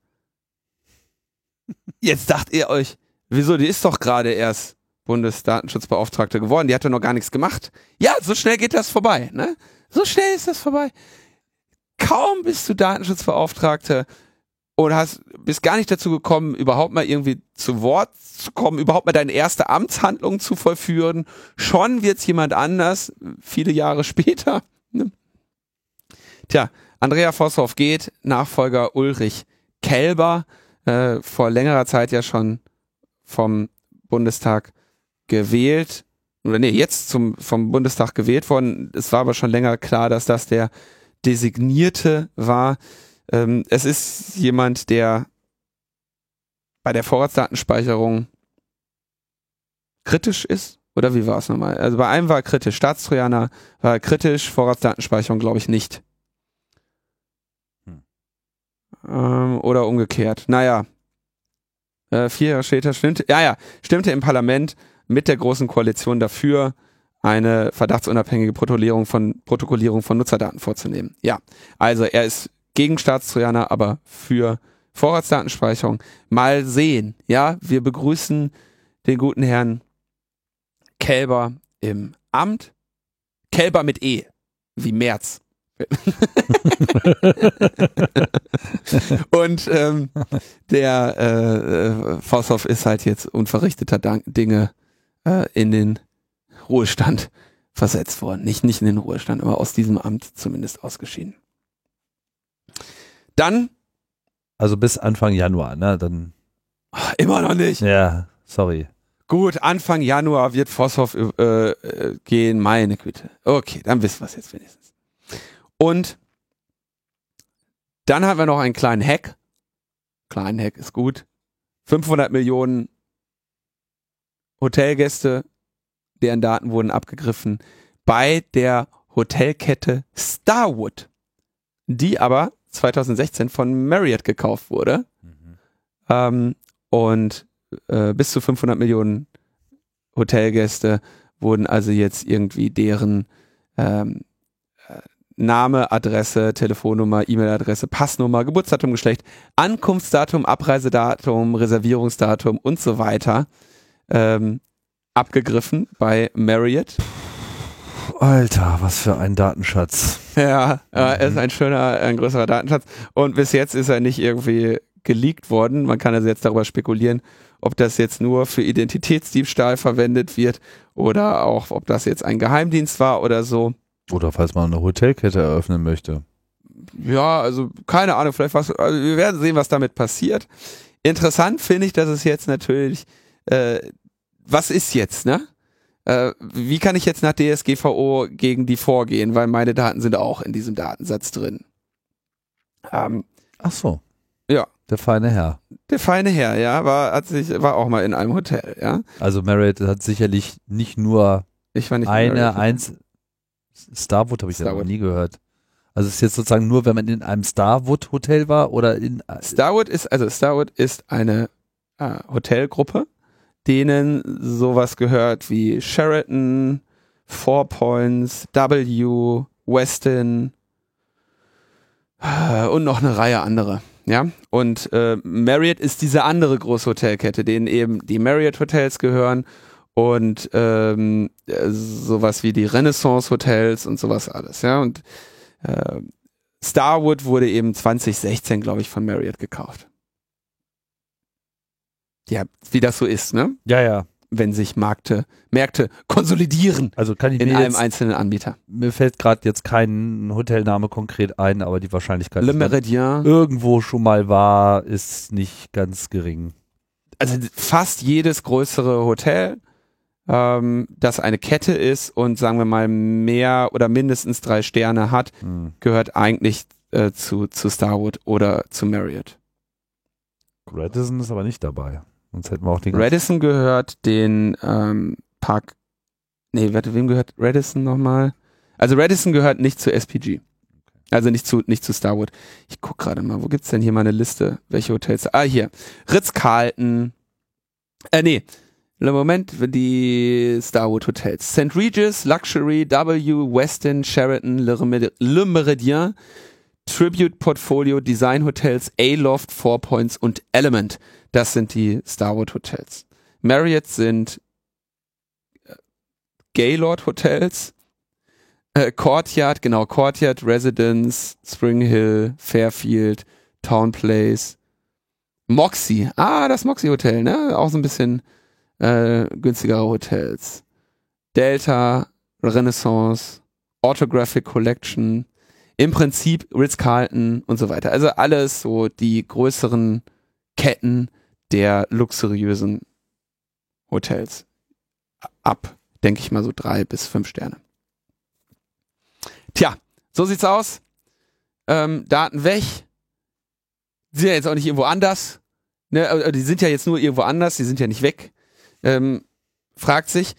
Jetzt dacht ihr euch, wieso, die ist doch gerade erst Bundesdatenschutzbeauftragte geworden. Die hatte noch gar nichts gemacht. Ja, so schnell geht das vorbei. Ne? So schnell ist das vorbei. Kaum bist du Datenschutzbeauftragte und hast, bist gar nicht dazu gekommen, überhaupt mal irgendwie zu Wort zu kommen, überhaupt mal deine erste Amtshandlung zu vollführen. Schon wird's jemand anders, viele Jahre später. Ne? Tja, Andrea Vosshoff geht, Nachfolger Ulrich Kelber, äh, vor längerer Zeit ja schon vom Bundestag gewählt, oder nee, jetzt zum, vom Bundestag gewählt worden. Es war aber schon länger klar, dass das der Designierte war. Ähm, es ist jemand, der bei der Vorratsdatenspeicherung kritisch ist. Oder wie war es nochmal? Also bei einem war er kritisch. Staatstrojaner war kritisch, Vorratsdatenspeicherung glaube ich nicht. Hm. Ähm, oder umgekehrt. Naja. Äh, vier Jahre später stimmte, ja, ja, stimmte im Parlament mit der Großen Koalition dafür, eine verdachtsunabhängige Protokollierung von, Protokollierung von Nutzerdaten vorzunehmen. Ja, also er ist gegen Staatstrojaner, aber für Vorratsdatenspeicherung. Mal sehen. Ja, wir begrüßen den guten Herrn Kälber im Amt. Kälber mit E, wie März. und ähm, der äh, äh, Vosshoff ist halt jetzt unverrichteter Dank Dinge äh, in den Ruhestand versetzt worden. Nicht, nicht in den Ruhestand, aber aus diesem Amt zumindest ausgeschieden. Dann. Also bis Anfang Januar, ne? Dann. Ach, immer noch nicht. Ja, sorry. Gut, Anfang Januar wird Vosshoff äh, äh, gehen, meine Güte. Okay, dann wissen wir es jetzt wenigstens. Und dann haben wir noch einen kleinen Hack. Kleinen Hack ist gut. 500 Millionen Hotelgäste, deren Daten wurden abgegriffen bei der Hotelkette Starwood, die aber 2016 von Marriott gekauft wurde. Mhm. Ähm, und äh, bis zu 500 Millionen Hotelgäste wurden also jetzt irgendwie deren ähm, äh, Name, Adresse, Telefonnummer, E-Mail-Adresse, Passnummer, Geburtsdatum, Geschlecht, Ankunftsdatum, Abreisedatum, Reservierungsdatum und so weiter ähm, abgegriffen bei Marriott. Alter, was für ein Datenschatz. Ja, er ist ein schöner, ein größerer Datenschatz. Und bis jetzt ist er nicht irgendwie geleakt worden. Man kann also jetzt darüber spekulieren, ob das jetzt nur für Identitätsdiebstahl verwendet wird oder auch, ob das jetzt ein Geheimdienst war oder so. Oder falls man eine Hotelkette eröffnen möchte. Ja, also keine Ahnung, vielleicht was, also wir werden sehen, was damit passiert. Interessant finde ich, dass es jetzt natürlich, äh, was ist jetzt, ne? Äh, wie kann ich jetzt nach DSGVO gegen die vorgehen, weil meine Daten sind auch in diesem Datensatz drin. Ähm, Ach so. Ja. Der feine Herr. Der feine Herr, ja, war, hat sich, war auch mal in einem Hotel, ja. Also Marriott hat sicherlich nicht nur ich war nicht eine, eins, Starwood habe ich ja noch nie gehört. Also es ist jetzt sozusagen nur, wenn man in einem Starwood Hotel war oder in äh, Starwood ist also Starwood ist eine äh, Hotelgruppe, denen sowas gehört wie Sheraton, Four Points, W, Westin äh, und noch eine Reihe andere. Ja, und äh, Marriott ist diese andere große Hotelkette, denen eben die Marriott Hotels gehören und ähm, äh, sowas wie die Renaissance Hotels und sowas alles. Ja, und äh, Starwood wurde eben 2016, glaube ich, von Marriott gekauft. Ja, wie das so ist, ne? Ja, ja. Wenn sich Märkte, Märkte konsolidieren. Also kann ich in einem jetzt, einzelnen Anbieter. Mir fällt gerade jetzt kein Hotelname konkret ein, aber die Wahrscheinlichkeit, Le Meridien. irgendwo schon mal war, ist nicht ganz gering. Also fast jedes größere Hotel, ähm, das eine Kette ist und sagen wir mal mehr oder mindestens drei Sterne hat, hm. gehört eigentlich äh, zu, zu Starwood oder zu Marriott. Radisson ist aber nicht dabei. Sonst hätten wir auch den Radisson gehört den ähm, Park. Nee, warte, wem gehört Radisson nochmal? Also Radisson gehört nicht zu SPG. Also nicht zu, nicht zu Starwood. Ich guck gerade mal, wo gibt's denn hier mal eine Liste? Welche Hotels? Ah, hier. Ritz-Carlton. Äh, nee. Moment die Starwood Hotels. St. Regis, Luxury, W, Westin, Sheraton, Le Meridien, Tribute Portfolio, Design Hotels, A-Loft, Four Points und Element. Das sind die Starwood Hotels. Marriott sind äh, Gaylord Hotels, äh, Courtyard, genau, Courtyard, Residence, Spring Hill, Fairfield, Town Place, Moxie. Ah, das Moxie Hotel, ne? Auch so ein bisschen äh, günstigere Hotels. Delta, Renaissance, Autographic Collection, im Prinzip Ritz-Carlton und so weiter. Also alles so die größeren Ketten, der luxuriösen Hotels. Ab, denke ich mal, so drei bis fünf Sterne. Tja, so sieht's aus. Ähm, Daten weg. Sind ja jetzt auch nicht irgendwo anders. Ne? Äh, die sind ja jetzt nur irgendwo anders, die sind ja nicht weg. Ähm, fragt sich,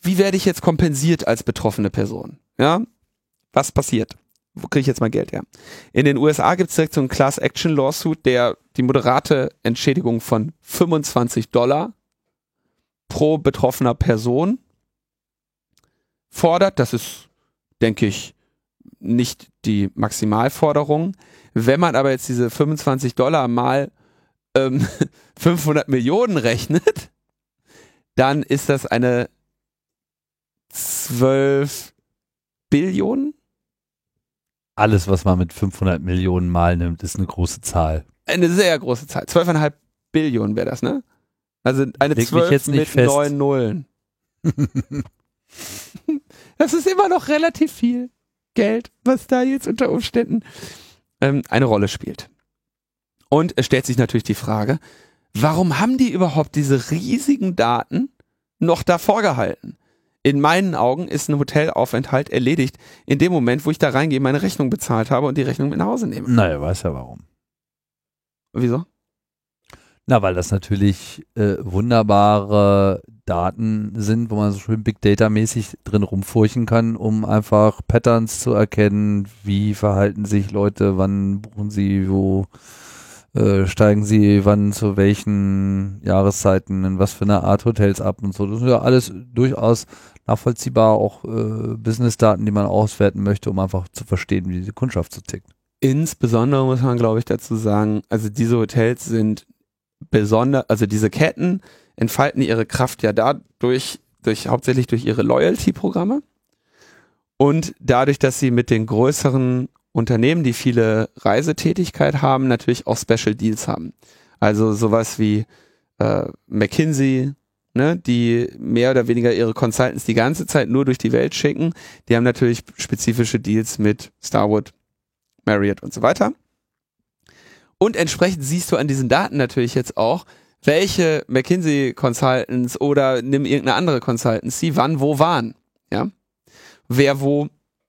wie werde ich jetzt kompensiert als betroffene Person? Ja, was passiert? Kriege ich jetzt mal Geld her? In den USA gibt es direkt so einen Class Action Lawsuit, der die moderate Entschädigung von 25 Dollar pro betroffener Person fordert. Das ist, denke ich, nicht die Maximalforderung. Wenn man aber jetzt diese 25 Dollar mal ähm, 500 Millionen rechnet, dann ist das eine 12 Billionen alles, was man mit 500 Millionen Mal nimmt, ist eine große Zahl. Eine sehr große Zahl. 12,5 Billionen wäre das, ne? Also eine Leg 12 jetzt nicht mit fest. neun Nullen. das ist immer noch relativ viel Geld, was da jetzt unter Umständen ähm, eine Rolle spielt. Und es stellt sich natürlich die Frage, warum haben die überhaupt diese riesigen Daten noch davor gehalten? In meinen Augen ist ein Hotelaufenthalt erledigt in dem Moment, wo ich da reingehe, meine Rechnung bezahlt habe und die Rechnung mit nach Hause nehme. Naja, weiß ja warum. Wieso? Na, weil das natürlich äh, wunderbare Daten sind, wo man so schön Big Data mäßig drin rumfurchen kann, um einfach Patterns zu erkennen, wie verhalten sich Leute, wann buchen sie, wo äh, steigen sie wann zu welchen Jahreszeiten in was für eine Art Hotels ab und so. Das ist ja alles durchaus nachvollziehbar, auch äh, Business-Daten, die man auswerten möchte, um einfach zu verstehen, wie die Kundschaft so tickt. Insbesondere muss man, glaube ich, dazu sagen, also diese Hotels sind besonders, also diese Ketten entfalten ihre Kraft ja dadurch, durch, hauptsächlich durch ihre Loyalty-Programme. Und dadurch, dass sie mit den größeren Unternehmen, die viele Reisetätigkeit haben, natürlich auch Special Deals haben. Also sowas wie äh, McKinsey, ne, die mehr oder weniger ihre Consultants die ganze Zeit nur durch die Welt schicken. Die haben natürlich spezifische Deals mit Starwood, Marriott und so weiter. Und entsprechend siehst du an diesen Daten natürlich jetzt auch, welche McKinsey Consultants oder nimm irgendeine andere Consultancy wann wo waren. Ja. Wer wo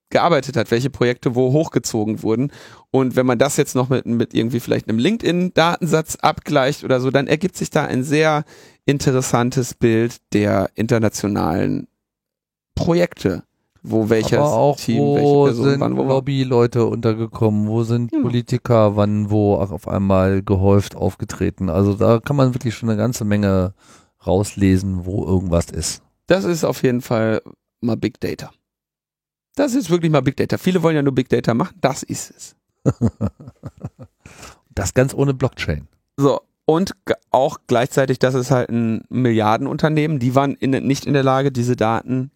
gearbeitet hat, welche Projekte wo hochgezogen wurden. Und wenn man das jetzt noch mit, mit irgendwie vielleicht einem LinkedIn-Datensatz abgleicht oder so, dann ergibt sich da ein sehr interessantes Bild der internationalen Projekte. Wo welches Aber auch, Team, wo welche Person sind wann wo. Lobbyleute untergekommen, wo sind Ja. Politiker wann wo auf einmal gehäuft aufgetreten. Also da kann man wirklich schon eine ganze Menge rauslesen, wo irgendwas ist. Das ist auf jeden Fall mal Big Data. Das ist wirklich mal Big Data. Viele wollen ja nur Big Data machen. Das ist es. Das ganz ohne Blockchain. So. Und auch gleichzeitig, das ist halt ein Milliardenunternehmen. Die waren in, nicht in der Lage, diese Daten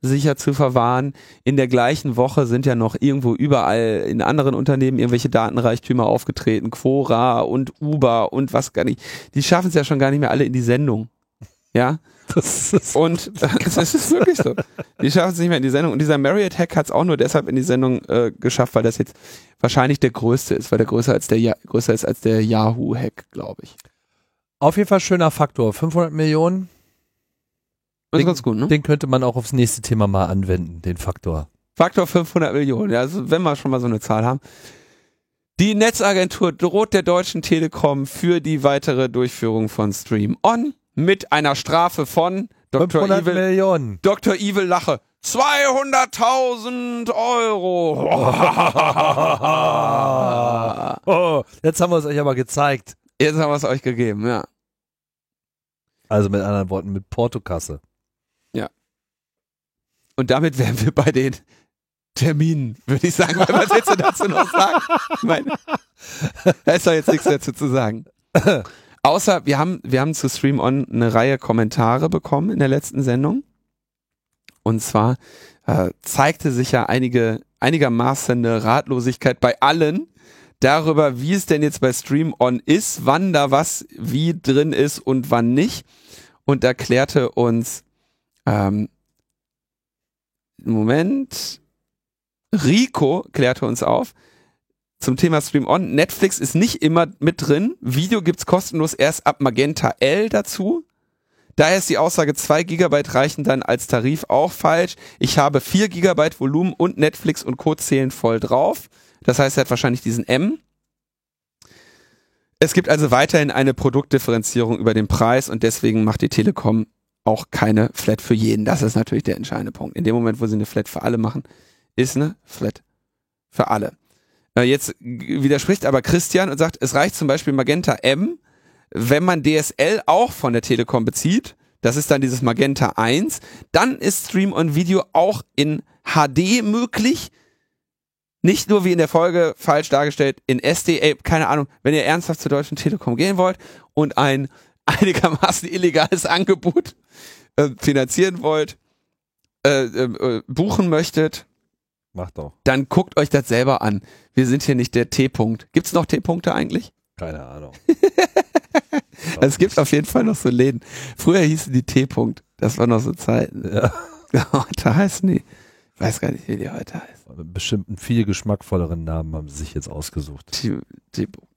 sicher zu verwahren. In der gleichen Woche sind ja noch irgendwo überall in anderen Unternehmen irgendwelche Datenreichtümer aufgetreten. Quora und Uber und was gar nicht. Die schaffen es ja schon gar nicht mehr alle in die Sendung. Ja. Das ist Und das ist wirklich so. Die schaffen es nicht mehr in die Sendung. Und dieser Marriott-Hack hat es auch nur deshalb in die Sendung äh, geschafft, weil das jetzt wahrscheinlich der größte ist, weil der größer als der ja größer ist als der Yahoo-Hack, glaube ich. auf jeden Fall schöner Faktor. 500 Millionen, Das ist Den- ganz gut, ne? den könnte man auch aufs nächste Thema mal anwenden, den Faktor. Faktor 500 Millionen. Ja, also wenn wir schon mal so eine Zahl haben. Die Netzagentur droht der Deutschen Telekom für die weitere Durchführung von Stream On mit einer Strafe von Dr. 500 Evil, Millionen. Dr. Evil Lache. 200.000 Euro. Oh, jetzt haben wir es euch aber gezeigt. Jetzt haben wir es euch gegeben, ja. Also mit anderen Worten, mit Portokasse. Und damit wären wir bei den Terminen, würde ich sagen. Was willst du dazu noch sagen? Ich meine, da ist doch jetzt nichts dazu zu sagen. Außer wir haben, wir haben zu Stream On eine Reihe Kommentare bekommen in der letzten Sendung. Und zwar äh, zeigte sich ja einige, einigermaßen eine Ratlosigkeit bei allen darüber, wie es denn jetzt bei Stream On ist, wann da was wie drin ist und wann nicht. Und da klärte uns ähm, Moment. Rico klärte uns auf zum Thema Stream On. Netflix ist nicht immer mit drin. Video gibt's kostenlos erst ab Magenta L dazu. Daher ist die Aussage, 2 Gigabyte reichen dann als Tarif auch falsch. Ich habe 4 Gigabyte Volumen und Netflix und Co. zählen voll drauf. Das heißt, er hat wahrscheinlich diesen M. Es gibt also weiterhin eine Produktdifferenzierung über den Preis und deswegen macht die Telekom auch keine Flat für jeden. Das ist natürlich der entscheidende Punkt. In dem Moment, wo sie eine Flat für alle machen, ist eine Flat für alle. Äh, Jetzt widerspricht aber Christian und sagt, es reicht zum Beispiel Magenta M, wenn man DSL auch von der Telekom bezieht. Das ist dann dieses Magenta 1. Dann ist Stream on Video auch in HD möglich. Nicht nur wie in der Folge falsch dargestellt, in SD, ey, keine Ahnung, wenn ihr ernsthaft zur Deutschen Telekom gehen wollt und ein einigermaßen illegales Angebot äh, finanzieren wollt, äh, äh, buchen möchtet, Mach doch. dann guckt euch das selber an. Wir sind hier nicht der T-Punkt. Gibt's noch T-Punkte eigentlich? Keine Ahnung. Also es gibt auf jeden Fall noch so Läden. Früher hießen die T-Punkt. Das war noch so Zeiten. Ja. Heute heißen die. Ich weiß gar nicht, wie die heute heißen. Bestimmt einen viel geschmackvolleren Namen haben sie sich jetzt ausgesucht. T-Punkt.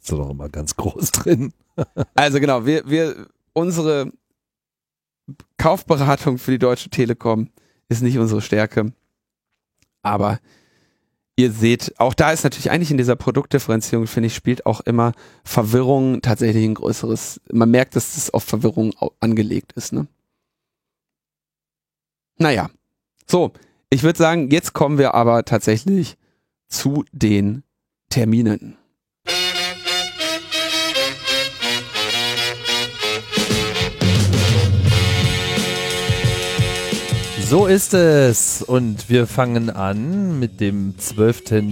Ist doch immer ganz groß drin. Also genau, wir, wir, unsere Kaufberatung für die Deutsche Telekom ist nicht unsere Stärke. Aber ihr seht, auch da ist natürlich eigentlich in dieser Produktdifferenzierung, finde ich, spielt auch immer Verwirrung tatsächlich ein größeres, man merkt, dass das auf Verwirrung angelegt ist, ne? Naja. So, ich würde sagen, jetzt kommen wir aber tatsächlich zu den Terminen. So ist es. Und wir fangen an mit dem 12.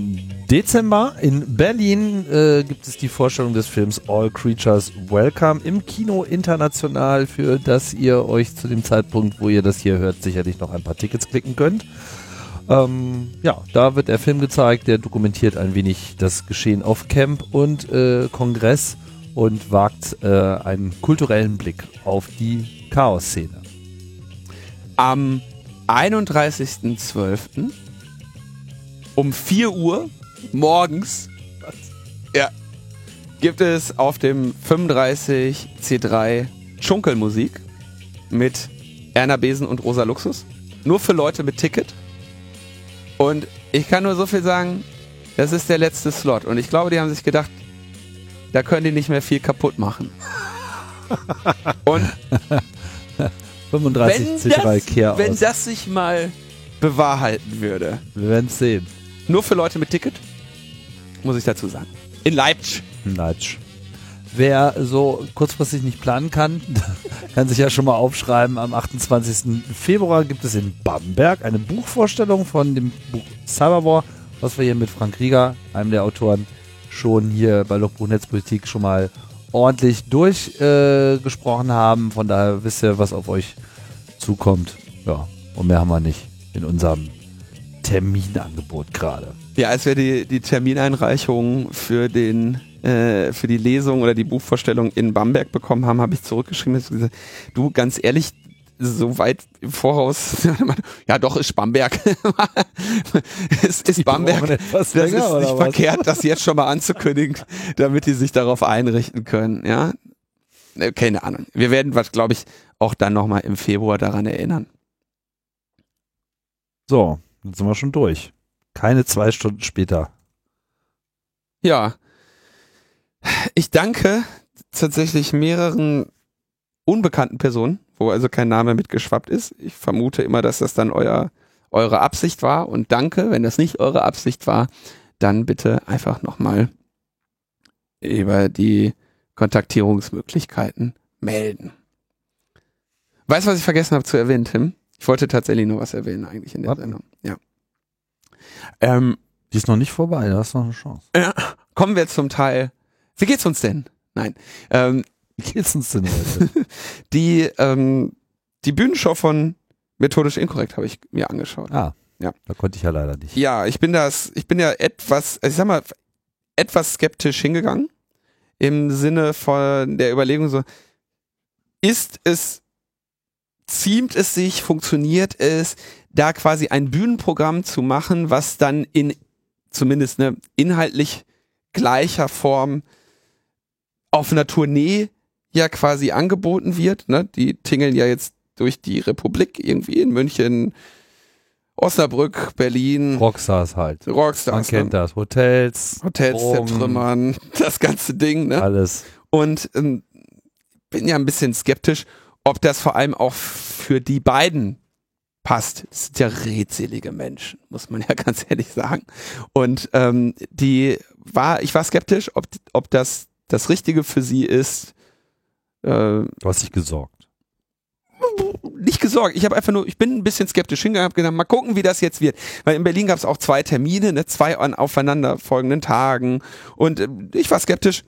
Dezember. In Berlin äh, gibt es die Vorstellung des Films All Creatures Welcome im Kino international, für das ihr euch zu dem Zeitpunkt, wo ihr das hier hört, sicherlich noch ein paar Tickets klicken könnt. Ähm, ja, da wird der Film gezeigt, der dokumentiert ein wenig das Geschehen auf Camp und äh, Kongress und wagt äh, einen kulturellen Blick auf die Chaos-Szene. Am 31.12. um 4 Uhr morgens ja, gibt es auf dem 35 C3 Schunkelmusik mit Erna Besen und Rosa Luxus. Nur für Leute mit Ticket. Und ich kann nur so viel sagen, das ist der letzte Slot. Und ich glaube, die haben sich gedacht, da können die nicht mehr viel kaputt machen. Und 35 wenn C3 das, Kehr wenn aus. das sich mal bewahrheiten würde. Wir werden es sehen. Nur für Leute mit Ticket, muss ich dazu sagen. In Leipzig. Neitsch. Wer so kurzfristig nicht planen kann, kann sich ja schon mal aufschreiben. Am 28. Februar gibt es in Bamberg eine Buchvorstellung von dem Buch Cyberwar, was wir hier mit Frank Rieger, einem der Autoren, schon hier bei Logbuch Netzpolitik schon mal ordentlich durchgesprochen äh, haben. Von daher wisst ihr, was auf euch zukommt. Ja, und mehr haben wir nicht in unserem Terminangebot gerade. Ja, als wir die, die Termineinreichung für den äh, für die Lesung oder die Buchvorstellung in Bamberg bekommen haben, habe ich zurückgeschrieben, du ganz ehrlich, so weit im Voraus, ja doch, ist Bamberg. es ist Bamberg. Das länger, ist nicht verkehrt, das jetzt schon mal anzukündigen, damit die sich darauf einrichten können, ja. Äh, Keine Ahnung. Wir werden was, glaube ich, auch dann nochmal im Februar daran erinnern. So, jetzt sind wir schon durch. Keine zwei Stunden später. Ja. Ich danke tatsächlich mehreren unbekannten Personen, wo also kein Name mitgeschwappt ist. Ich vermute immer, dass das dann euer, eure Absicht war. Und danke, wenn das nicht eure Absicht war, dann bitte einfach nochmal über die Kontaktierungsmöglichkeiten melden. Weißt du, was ich vergessen habe zu erwähnen, Tim? Ich wollte tatsächlich nur was erwähnen eigentlich in der Was? Sendung. Ja. Ähm, Die ist noch nicht vorbei, da hast du noch eine Chance. kommen wir zum Teil. Wie geht's uns denn? Nein. Ähm, Wie geht's uns denn heute? die, ähm, die Bühnenshow von Methodisch Inkorrekt habe ich mir angeschaut. ah, Ja. da konnte ich ja leider nicht. Ja, ich bin das, ich bin ja etwas, also ich sag mal, etwas skeptisch hingegangen. Im Sinne von der Überlegung so, ist es, ziemt es sich, funktioniert es, da quasi ein Bühnenprogramm zu machen, was dann in zumindest ne, inhaltlich gleicher Form auf einer Tournee ja quasi angeboten wird. Ne? Die tingeln ja jetzt durch die Republik irgendwie in München, Osnabrück, Berlin, Rockstars halt. Rockstars. Man kennt ne? das. Hotels, Hotels zertrümmern, das ganze Ding, ne? alles. Und ähm, bin ja ein bisschen skeptisch, ob das vor allem auch für die beiden passt. Das sind ja redselige Menschen, muss man ja ganz ehrlich sagen. Und ähm, die war, ich war skeptisch, ob, ob das das Richtige für sie ist. Äh, Du hast dich gesorgt. nicht gesorgt. Ich habe einfach nur, ich bin ein bisschen skeptisch hingegangen, habe gedacht, mal gucken, wie das jetzt wird. Weil in Berlin gab es auch zwei Termine, ne, zwei an aufeinanderfolgenden Tagen. Und äh, ich war skeptisch.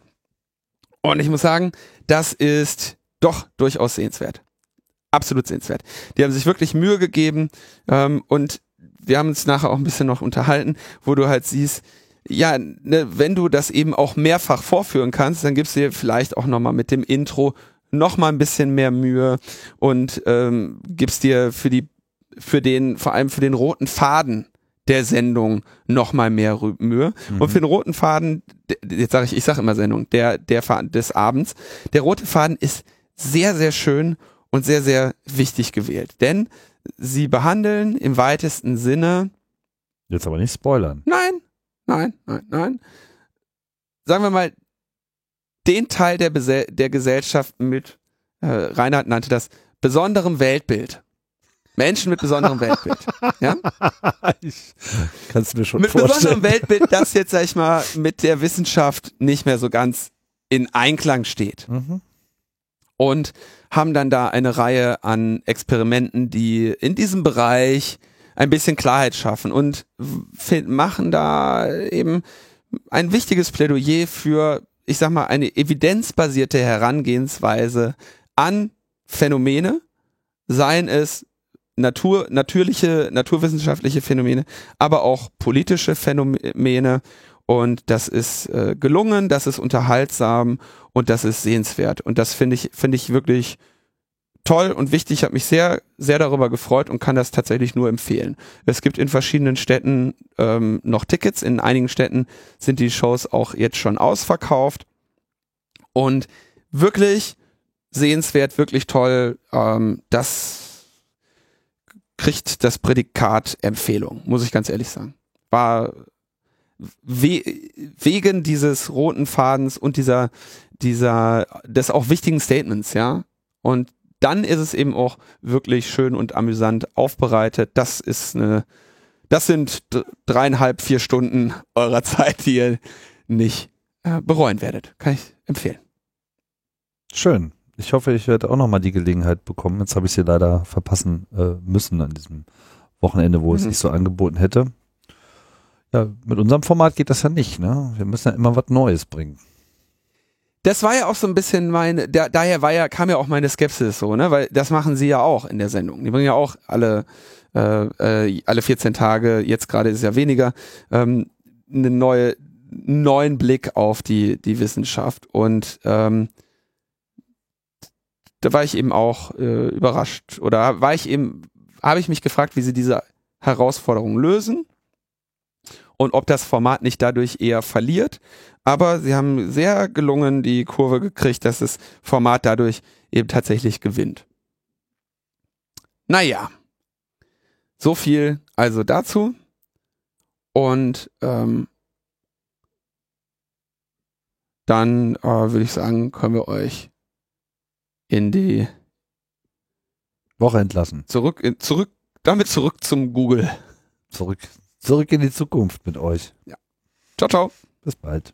Und ich muss sagen, das ist doch durchaus sehenswert. Absolut sehenswert. Die haben sich wirklich Mühe gegeben ähm, und wir haben uns nachher auch ein bisschen noch unterhalten, wo du halt siehst, ja, ne, wenn du das eben auch mehrfach vorführen kannst, dann gibst du dir vielleicht auch nochmal mit dem Intro nochmal ein bisschen mehr Mühe und ähm, gibst dir für die, für den, vor allem für den roten Faden der Sendung nochmal mehr Mühe. Und für den roten Faden, jetzt sage ich, ich sage immer Sendung, der, der Faden des Abends, der rote Faden ist sehr, sehr schön und sehr, sehr wichtig gewählt. Denn sie behandeln im weitesten Sinne Jetzt aber nicht spoilern. Nein, nein, nein, nein. Sagen wir mal, den Teil der, Bese der Gesellschaft mit, äh, Reinhard nannte das, besonderem Weltbild. Menschen mit besonderem Weltbild. Ja? ich kannst du mir schon Mit vorstellen. besonderem Weltbild, das jetzt, sag ich mal, mit der Wissenschaft nicht mehr so ganz in Einklang steht. Mhm. und haben dann da eine Reihe an Experimenten, die in diesem Bereich ein bisschen Klarheit schaffen und machen da eben ein wichtiges Plädoyer für, ich sag mal, eine evidenzbasierte Herangehensweise an Phänomene, seien es Natur, natürliche, naturwissenschaftliche Phänomene, aber auch politische Phänomene. Und das ist äh, gelungen, das ist unterhaltsam und das ist sehenswert. Und das finde ich, finde ich wirklich toll und wichtig. Ich habe mich sehr, sehr darüber gefreut und kann das tatsächlich nur empfehlen. Es gibt in verschiedenen Städten ähm, noch Tickets. In einigen Städten sind die Shows auch jetzt schon ausverkauft. Und wirklich sehenswert, wirklich toll. Ähm, das kriegt das Prädikat Empfehlung, muss ich ganz ehrlich sagen. War we wegen dieses roten Fadens und dieser, dieser, des auch wichtigen Statements, ja. Und dann ist es eben auch wirklich schön und amüsant aufbereitet. Das ist eine, das sind dreieinhalb, vier Stunden eurer Zeit, die ihr nicht äh, bereuen werdet. Kann ich empfehlen. Schön. Ich hoffe, ich werde auch nochmal die Gelegenheit bekommen. Jetzt habe ich sie leider verpassen äh, müssen an diesem Wochenende, wo mhm. es sich so angeboten hätte. Ja, mit unserem Format geht das ja nicht, ne? Wir müssen ja immer was Neues bringen das war ja auch so ein bisschen meine, da, daher war ja, kam ja auch meine Skepsis so, ne, weil das machen sie ja auch in der Sendung. Die bringen ja auch alle, äh, äh, alle 14 Tage, jetzt gerade ist es ja weniger, ähm, eine neue, neuen Blick auf die, die Wissenschaft. Und ähm, da war ich eben auch äh, überrascht oder war ich eben, habe ich mich gefragt, wie sie diese Herausforderung lösen und ob das Format nicht dadurch eher verliert, aber sie haben sehr gelungen die Kurve gekriegt, dass das Format dadurch eben tatsächlich gewinnt. Naja, so viel also dazu. Und ähm, dann äh, würde ich sagen, können wir euch in die Woche entlassen. Zurück, in, zurück, damit zurück zum Google. Zurück, zurück in die Zukunft mit euch. Ja. Ciao, ciao. Bis bald.